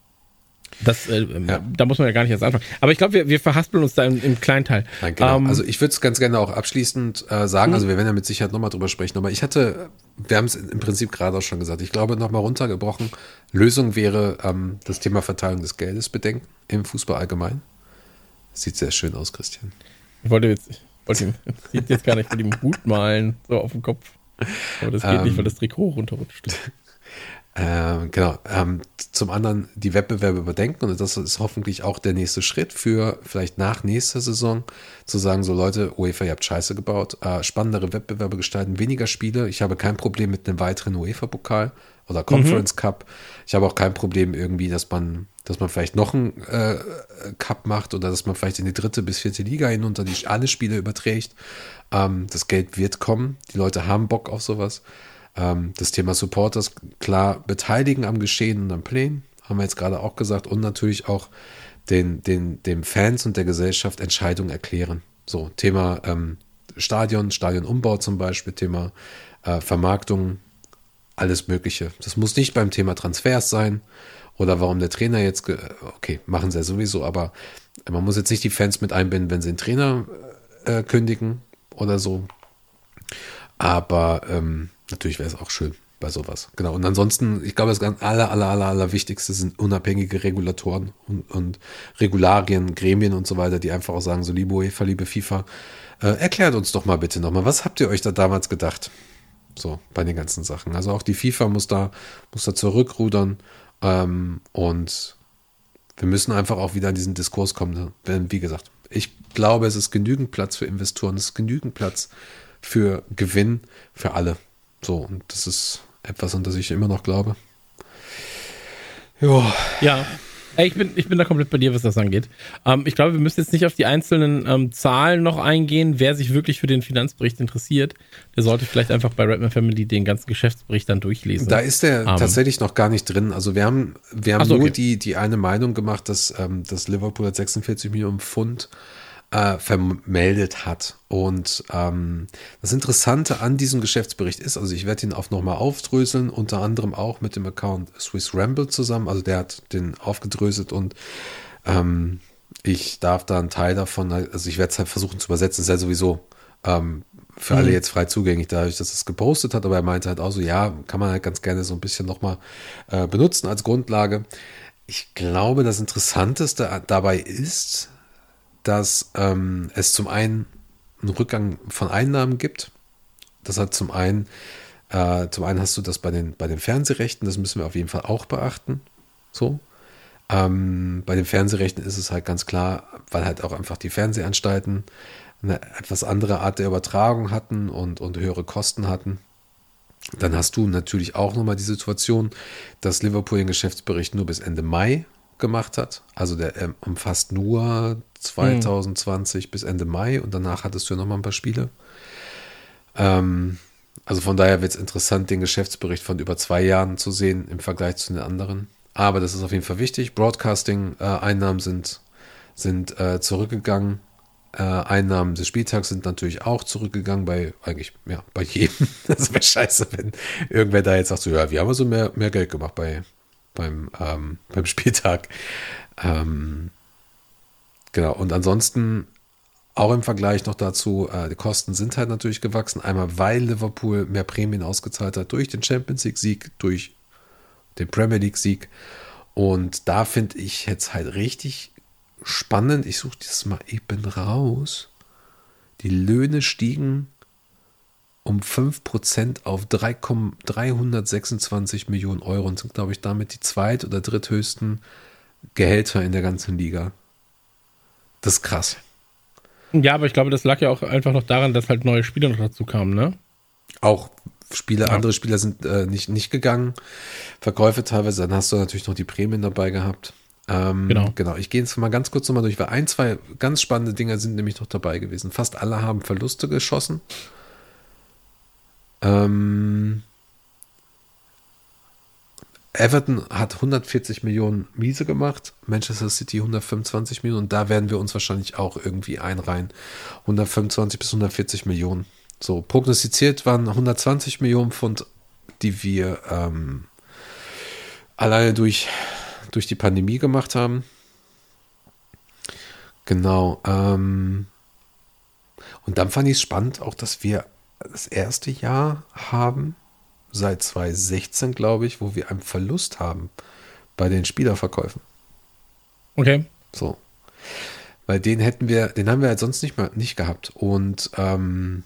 das, äh, Mhm. Ja. Da muss man ja gar nicht erst anfangen. Aber ich glaube, wir, wir verhaspeln uns da im, im Kleinteil. Nein, genau. Ähm, also ich würde es ganz gerne auch abschließend äh, sagen, also wir werden ja mit Sicherheit nochmal drüber sprechen, aber ich hatte, wir haben es im Prinzip gerade auch schon gesagt, ich glaube nochmal runtergebrochen, Lösung wäre ähm, das Thema Verteilung des Geldes bedenken im Fußball allgemein. Sieht sehr schön aus, Christian. Ich wollte jetzt, ich wollte jetzt gar nicht mit dem Hut malen, so auf dem Kopf. Aber das geht Ähm. nicht, weil das Trikot runterrutscht. Ähm, genau. Ähm, zum anderen die Wettbewerbe überdenken und das ist hoffentlich auch der nächste Schritt für vielleicht nach nächster Saison zu sagen, so Leute, UEFA, ihr habt Scheiße gebaut, äh, spannendere Wettbewerbe gestalten, weniger Spiele. Ich habe kein Problem mit einem weiteren UEFA-Pokal oder Conference Cup. Ich habe auch kein Problem irgendwie, dass man, dass man vielleicht noch einen äh, Cup macht oder dass man vielleicht in die dritte bis vierte Liga hinunter die alle Spiele überträgt. Ähm, das Geld wird kommen. Die Leute haben Bock auf sowas. Ähm, das Thema Supporters, klar, beteiligen am Geschehen und am Plänen, haben wir jetzt gerade auch gesagt, und natürlich auch den, den, dem Fans und der Gesellschaft Entscheidungen erklären. So, Thema ähm, Stadion, Stadionumbau zum Beispiel, Thema äh, Vermarktung, alles Mögliche. Das muss nicht beim Thema Transfers sein oder warum der Trainer jetzt, okay, machen sie ja sowieso, aber man muss jetzt nicht die Fans mit einbinden, wenn sie den Trainer äh, kündigen oder so. Aber ähm, natürlich wäre es auch schön bei sowas. Genau. Und ansonsten, ich glaube, das ganz aller, aller, aller, aller Wichtigste sind unabhängige Regulatoren und, und Regularien, Gremien und so weiter, die einfach auch sagen, so liebe UEFA, liebe FIFA, äh, erklärt uns doch mal bitte nochmal, was habt ihr euch da damals gedacht? So, bei den ganzen Sachen. Also auch die FIFA muss da, muss da zurückrudern ähm, und wir müssen einfach auch wieder in diesen Diskurs kommen. Denn, wie gesagt, ich glaube, es ist genügend Platz für Investoren, es ist genügend Platz für Gewinn für alle. So, und das ist etwas, an das ich immer noch glaube. Ja, Ja. Ich bin, ich bin da komplett bei dir, was das angeht. Ähm, ich glaube, wir müssen jetzt nicht auf die einzelnen ähm, Zahlen noch eingehen. Wer sich wirklich für den Finanzbericht interessiert, der sollte vielleicht einfach bei Redman Family den ganzen Geschäftsbericht dann durchlesen. Da ist der Ähm. tatsächlich noch gar nicht drin. Also wir haben, wir haben so, nur okay. die, die eine Meinung gemacht, dass, ähm, dass Liverpool hat 46 Millionen Pfund äh, vermeldet hat. Und ähm, das Interessante an diesem Geschäftsbericht ist, also ich werde ihn auch nochmal aufdröseln, unter anderem auch mit dem Account Swiss Ramble zusammen. Also der hat den aufgedröselt und ähm, ich darf da einen Teil davon, also ich werde es halt versuchen zu übersetzen, ist ja sowieso ähm, für alle jetzt frei zugänglich, dadurch, dass es gepostet hat, aber er meinte halt auch so, ja, kann man halt ganz gerne so ein bisschen nochmal äh, benutzen als Grundlage. Ich glaube, das Interessanteste dabei ist, dass ähm, es zum einen einen Rückgang von Einnahmen gibt. Das hat zum einen, äh, zum einen hast du das bei den, bei den Fernsehrechten, das müssen wir auf jeden Fall auch beachten. So. Ähm, bei den Fernsehrechten ist es halt ganz klar, weil halt auch einfach die Fernsehanstalten eine etwas andere Art der Übertragung hatten und, und höhere Kosten hatten. Dann hast du natürlich auch nochmal die Situation, dass Liverpool den Geschäftsbericht nur bis Ende Mai gemacht hat. Also der ähm, umfasst nur 2020 bis Ende Mai und danach hattest du ja nochmal ein paar Spiele. Ähm, also von daher wird es interessant, den Geschäftsbericht von über zwei Jahren zu sehen im Vergleich zu den anderen. Aber das ist auf jeden Fall wichtig. Broadcasting-Einnahmen sind, sind äh, zurückgegangen. Äh, Einnahmen des Spieltags sind natürlich auch zurückgegangen bei eigentlich, ja, bei jedem. Das wäre scheiße, wenn irgendwer da jetzt sagt, so, ja, wir haben also mehr, mehr Geld gemacht bei, beim, ähm, beim Spieltag. Ähm, genau, und ansonsten auch im Vergleich noch dazu, äh, die Kosten sind halt natürlich gewachsen. Einmal, weil Liverpool mehr Prämien ausgezahlt hat durch den Champions League-Sieg, durch den Premier League-Sieg. Und da finde ich jetzt halt richtig spannend. Ich suche das mal eben raus. Die Löhne stiegen um 5% auf 3, 326 Millionen Euro und sind, glaube ich, damit die zweit- oder dritthöchsten Gehälter in der ganzen Liga. Das ist krass. Ja, aber ich glaube, das lag ja auch einfach noch daran, dass halt neue Spieler noch dazu kamen, ne? Auch Spieler, Ja. andere Spieler sind äh, nicht, nicht gegangen. Verkäufe teilweise, dann hast du natürlich noch die Prämien dabei gehabt. Ähm, Genau. Genau, ich gehe jetzt mal ganz kurz nochmal durch, weil ein, zwei ganz spannende Dinge sind nämlich noch dabei gewesen. Fast alle haben Verluste geschossen. Ähm, Everton hat 140 Millionen Miese gemacht, Manchester City 125 Millionen und da werden wir uns wahrscheinlich auch irgendwie einreihen. 125 bis 140 Millionen. So, prognostiziert waren 120 Millionen Pfund, die wir ähm, alleine durch, durch die Pandemie gemacht haben. Genau. Ähm, und dann fand ich es spannend, auch dass wir das erste Jahr haben, seit 2016, glaube ich, wo wir einen Verlust haben bei den Spielerverkäufen. Okay. So. Weil den hätten wir, den haben wir halt sonst nicht mehr nicht gehabt. Und ähm,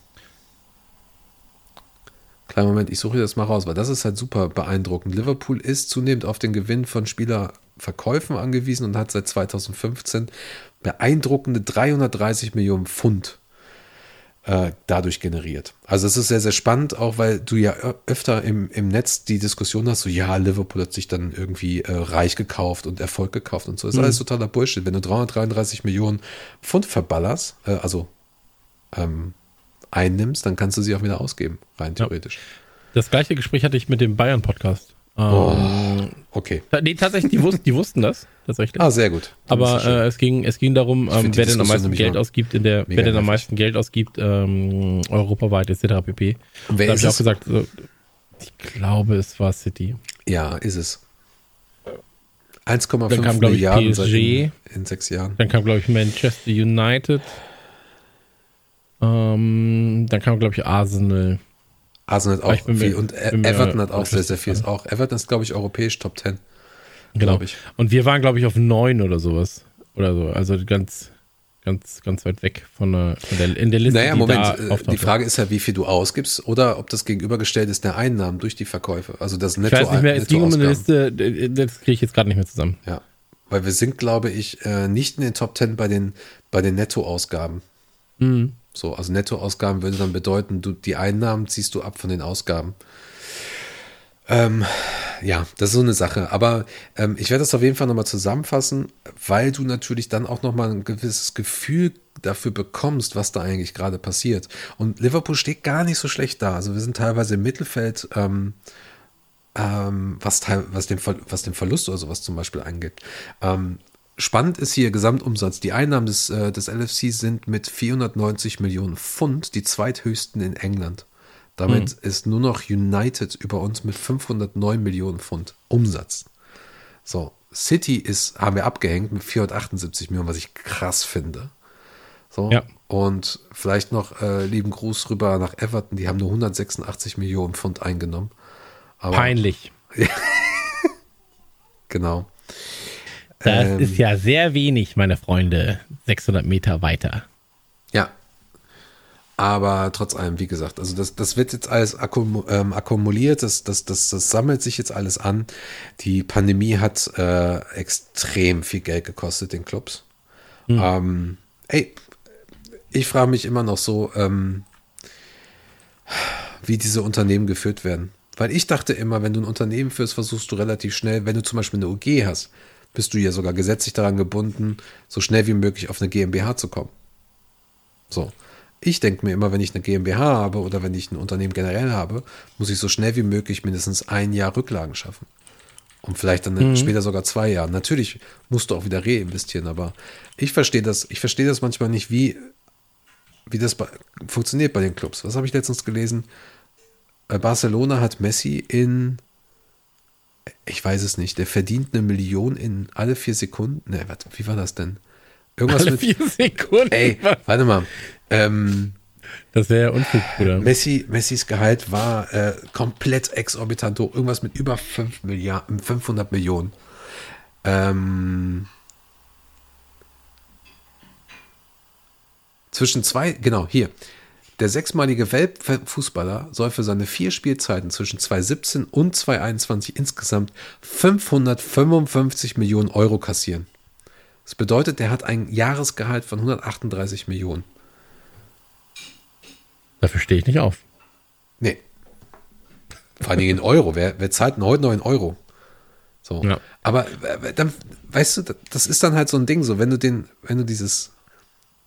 kleinen Moment, ich suche das mal raus, weil das ist halt super beeindruckend. Liverpool ist zunehmend auf den Gewinn von Spielerverkäufen angewiesen und hat seit 2015 beeindruckende 330 Millionen Pfund äh, dadurch generiert. Also es ist sehr, sehr spannend, auch weil du ja öfter im, im Netz die Diskussion hast, so ja, Liverpool hat sich dann irgendwie äh, reich gekauft und Erfolg gekauft und so. Das ist alles totaler Bullshit. Wenn du 333 Millionen Pfund verballerst, äh, also ähm, einnimmst, dann kannst du sie auch wieder ausgeben, rein Ja. theoretisch. Das gleiche Gespräch hatte ich mit dem Bayern-Podcast. Ähm, Okay. Nee, tatsächlich, die wussten, die wussten das. Tatsächlich. Ah, sehr gut. Dann Aber äh, es ging, es ging darum, ähm, wer denn am meisten Geld ausgibt in der, wer denn am meisten Geld ausgibt, ähm, europaweit etc. pp. Und wer da habe ich auch es? gesagt, so, ich glaube, es war City. ja, ist es. Dann 1,5 kam, glaub ich, Milliarden PSG. in, in sechs Jahren. Dann kam, glaube ich, Manchester United. Ähm, dann kam, glaube ich, Arsenal. Arsenal hat ich auch mir- viel und Everton hat auch sehr, sehr viel. Ist auch, Everton ist, glaube ich, europäisch Top 10. Genau. Ich. Und wir waren, glaube ich, auf neun oder sowas. Oder so. Also ganz, ganz, ganz weit weg von der, von der in der Liste. Naja, die Moment, äh, die Frage ist ja, wie viel du ausgibst oder ob das gegenübergestellt ist der Einnahmen durch die Verkäufe. Also das Ich Netto weiß nicht mehr, es ging um eine. Liste, das kriege ich jetzt gerade nicht mehr zusammen. Ja, weil wir sind, glaube ich, äh, nicht in den Top 10 bei den, bei den Nettoausgaben. Mhm. So, also Nettoausgaben würde dann bedeuten, du, die Einnahmen ziehst du ab von den Ausgaben. Ähm, ja, das ist so eine Sache. Aber ähm, ich werde das auf jeden Fall nochmal zusammenfassen, weil du natürlich dann auch nochmal ein gewisses Gefühl dafür bekommst, was da eigentlich gerade passiert. Und Liverpool steht gar nicht so schlecht da. Also wir sind teilweise im Mittelfeld, ähm, ähm, was, was, den, was den Verlust oder sowas zum Beispiel angeht. Spannend ist hier Gesamtumsatz. Die Einnahmen des, äh, des LFC sind mit 490 Millionen Pfund die zweithöchsten in England. Damit ist nur noch United über uns mit 509 Millionen Pfund Umsatz. So, City ist, haben wir abgehängt mit 478 Millionen, was ich krass finde. So, Ja. und vielleicht noch äh, lieben Gruß rüber nach Everton, die haben nur 186 Millionen Pfund eingenommen. Aber, Peinlich. Genau. Das Ähm. ist ja sehr wenig, meine Freunde. 600 Meter weiter. Ja. Aber trotz allem, wie gesagt, also das, das wird jetzt alles akkum, ähm, akkumuliert, das, das, das, das sammelt sich jetzt alles an. Die Pandemie hat äh, extrem viel Geld gekostet, den Clubs. Ähm, ey, ich frage mich immer noch so, ähm, wie diese Unternehmen geführt werden. Weil ich dachte immer, wenn du ein Unternehmen führst, versuchst du relativ schnell, wenn du zum Beispiel eine UG hast, bist du ja sogar gesetzlich daran gebunden, so schnell wie möglich auf eine GmbH zu kommen. So. Ich denke mir immer, wenn ich eine GmbH habe oder wenn ich ein Unternehmen generell habe, muss ich so schnell wie möglich mindestens ein Jahr Rücklagen schaffen. Und vielleicht dann später sogar zwei Jahre. Natürlich musst du auch wieder reinvestieren, aber ich verstehe das, ich verstehe das manchmal nicht, wie, wie das bei, funktioniert bei den Clubs. Was habe ich letztens gelesen? Äh, Barcelona hat Messi in, ich weiß es nicht, der verdient eine Million in alle vier Sekunden. Ne, warte, wie war das denn? Irgendwas Alle mit. vier Sekunden. Ey, warte mal. Ähm, Das wäre ja Unfug, Bruder. Messi, Messis Gehalt war äh, komplett exorbitant hoch. Irgendwas mit über 5 Milliarden, 500 Millionen. Ähm, zwischen zwei, genau, hier. Der sechsmalige Weltfußballer soll für seine vier Spielzeiten zwischen 2017 und 2021 insgesamt 555 Millionen Euro kassieren. Das bedeutet, der hat ein Jahresgehalt von 138 Millionen. Dafür stehe ich nicht auf. Nee. Vor allem in Euro. Wer, wer zahlt denn heute noch in Euro? So. Ja. Aber äh, dann, weißt du, das ist dann halt so ein Ding, so, wenn du den, wenn du dieses,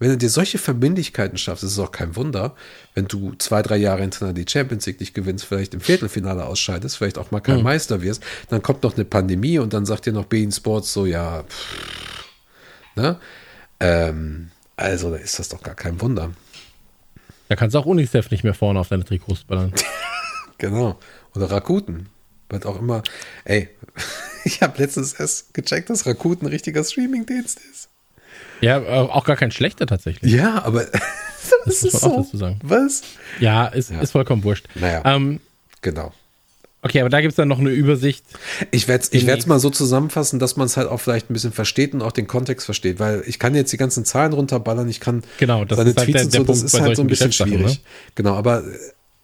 wenn du dir solche Verbindlichkeiten schaffst, ist es auch kein Wunder, wenn du zwei, drei Jahre hintereinander die Champions League nicht gewinnst, vielleicht im Viertelfinale ausscheidest, vielleicht auch mal kein Meister wirst, dann kommt noch eine Pandemie und dann sagt dir noch Bein Sports so, ja, pff, ne? Ähm, also, da ist das doch gar kein Wunder. Da kannst du auch UNICEF nicht mehr vorne auf deine Trikots ballern. Genau. Oder Rakuten. Wird auch immer. Ey, ich habe letztens erst gecheckt, dass Rakuten ein richtiger Streaming-Dienst ist. Ja, äh, auch gar kein schlechter tatsächlich. Ja, aber das, ist auch so. dazu sagen. Was? Ja, ist, ist vollkommen wurscht. Naja. Ähm, Genau. okay, aber da gibt es dann noch eine Übersicht. Ich werde es ich werd's mal so zusammenfassen, dass man es halt auch vielleicht ein bisschen versteht und auch den Kontext versteht, weil ich kann jetzt die ganzen Zahlen runterballern, ich kann Genau, das seine ist halt Tweets der- der so, das Punkt ist bei halt so ein bisschen schwierig. ne? Genau, aber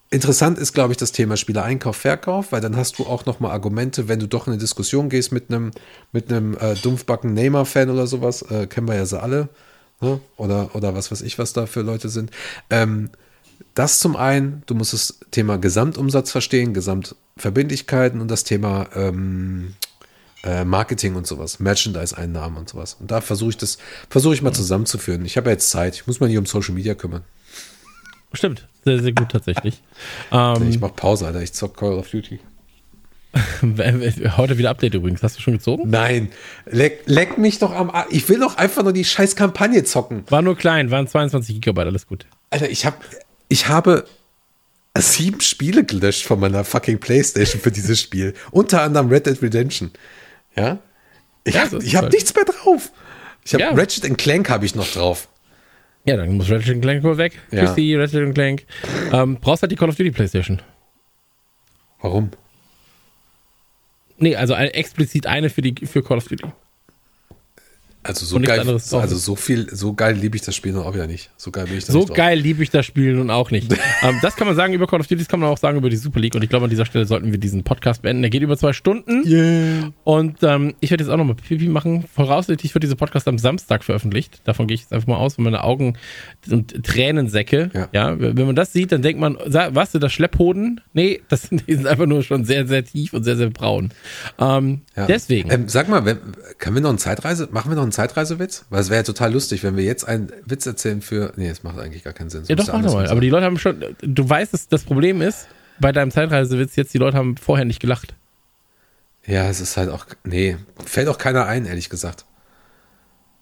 interessant ist, glaube ich, das Thema Spieler Einkauf, Verkauf, weil dann hast du auch nochmal Argumente, wenn du doch in eine Diskussion gehst mit einem mit einem äh, dumpfbacken Neymar-Fan oder sowas, äh, kennen wir ja sie alle, ne? oder, oder was weiß ich, was da für Leute sind. Ähm, das zum einen, du musst das Thema Gesamtumsatz verstehen, Gesamtverbindlichkeiten und das Thema ähm, äh, Marketing und sowas, Merchandise-Einnahmen und sowas. Und da versuche ich das, versuche ich mal zusammenzuführen. Ich habe ja jetzt Zeit, ich muss mal nicht um Social Media kümmern. Stimmt, sehr, sehr gut tatsächlich. Ähm, Ich mache Pause, Alter, ich zock Call of Duty. heute wieder Update übrigens. Hast du schon gezogen? Nein, leck, leck mich doch am Ar- Ich will doch einfach nur die scheiß Kampagne zocken. War nur klein, waren 22 Gigabyte, alles gut. Alter, ich habe ich habe sieben Spiele gelöscht von meiner fucking Playstation für dieses Spiel. Unter anderem Red Dead Redemption. Ja? Ich Ja, habe hab halt- nichts mehr drauf. Ich habe Ja. Ratchet Clank habe ich noch drauf. Ja, dann muss Ratchet Clank wohl weg. Ja. Tschüssi, Ratchet Clank. Ähm, brauchst halt die Call of Duty Playstation. Warum? Nee, also ein, explizit eine für, die, für Call of Duty. Also so geil, also so viel, so geil liebe ich das Spiel noch auch wieder nicht. So geil bin ich da So geil liebe ich das Spiel nun auch nicht. ähm, das kann man sagen über Call of Duty, das kann man auch sagen über die Super League. Und ich glaube, an dieser Stelle sollten wir diesen Podcast beenden. Der geht über zwei Stunden. Und ähm, ich werde jetzt auch nochmal Pipi machen. Voraussichtlich wird dieser Podcast am Samstag veröffentlicht. Davon gehe ich jetzt einfach mal aus, wenn meine Augen und Tränensäcke. Ja. Ja. wenn man das sieht, dann denkt man, was sind das Schlepphoden? Nee, das sind, die sind einfach nur schon sehr, sehr tief und sehr, sehr braun. Ähm, Ja. Deswegen. Ähm, sag mal, wenn, können wir noch einen Zeitreise, machen wir noch einen Zeitreisewitz? Weil es wäre ja total lustig, wenn wir jetzt einen Witz erzählen für. Nee, das macht eigentlich gar keinen Sinn. Das Ja, doch, mach doch mal. sein. Aber die Leute haben schon, du weißt, dass das Problem ist, bei deinem Zeitreisewitz jetzt, die Leute haben vorher nicht gelacht. Ja, es ist halt auch. Nee, fällt auch keiner ein, ehrlich gesagt.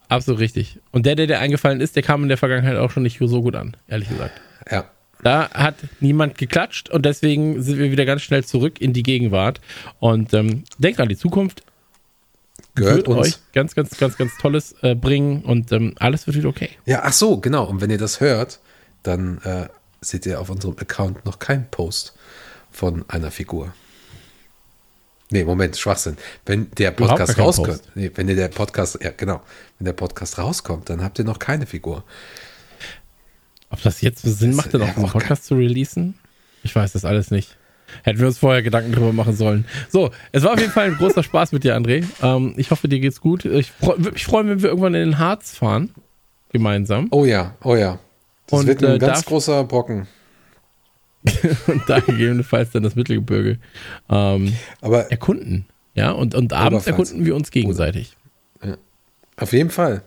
Absolut richtig. Und der, der dir eingefallen ist, der kam in der Vergangenheit auch schon nicht so gut an, ehrlich gesagt. Ja. Da hat niemand geklatscht und deswegen sind wir wieder ganz schnell zurück in die Gegenwart. Und ähm, denkt an die Zukunft, Gehört wird uns. euch ganz, ganz, ganz, ganz Tolles äh, bringen und ähm, alles wird wieder okay. Ja, ach so, genau. Und wenn ihr das hört, dann äh, seht ihr auf unserem Account noch keinen Post von einer Figur. Nee, Moment, Schwachsinn. Wenn der Podcast rauskommt, nee, wenn ihr der Podcast, ja genau, wenn der Podcast rauskommt, dann habt ihr noch keine Figur. Ob das jetzt Sinn macht, dann auch einen Podcast zu releasen? Ich weiß das alles nicht. Hätten wir uns vorher Gedanken drüber machen sollen. So, es war auf jeden Fall ein großer Spaß mit dir, André. Ähm, ich hoffe, dir geht's gut. Ich würde mich freuen, wenn wir irgendwann in den Harz fahren. Gemeinsam. Oh ja, oh ja. Das Und, wird ein äh, ganz großer Brocken. Und da gegebenenfalls dann das Mittelgebirge ähm, Aber erkunden. Ja, und, und abends erkunden wir uns gegenseitig. auf jeden Fall.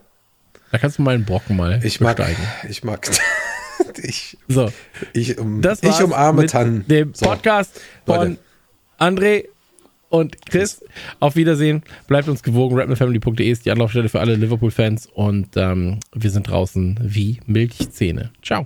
Da kannst du mal einen Brocken mal Ich mag, besteigen. ich mag, ich, So, ich, um, das ich umarme mit Tannen. dem So. Podcast von Leute. André und Chris. Auf Wiedersehen. Bleibt uns gewogen. Rapmanfamily.de ist die Anlaufstelle für alle Liverpool-Fans. Und ähm, wir sind draußen wie Milchzähne. Ciao.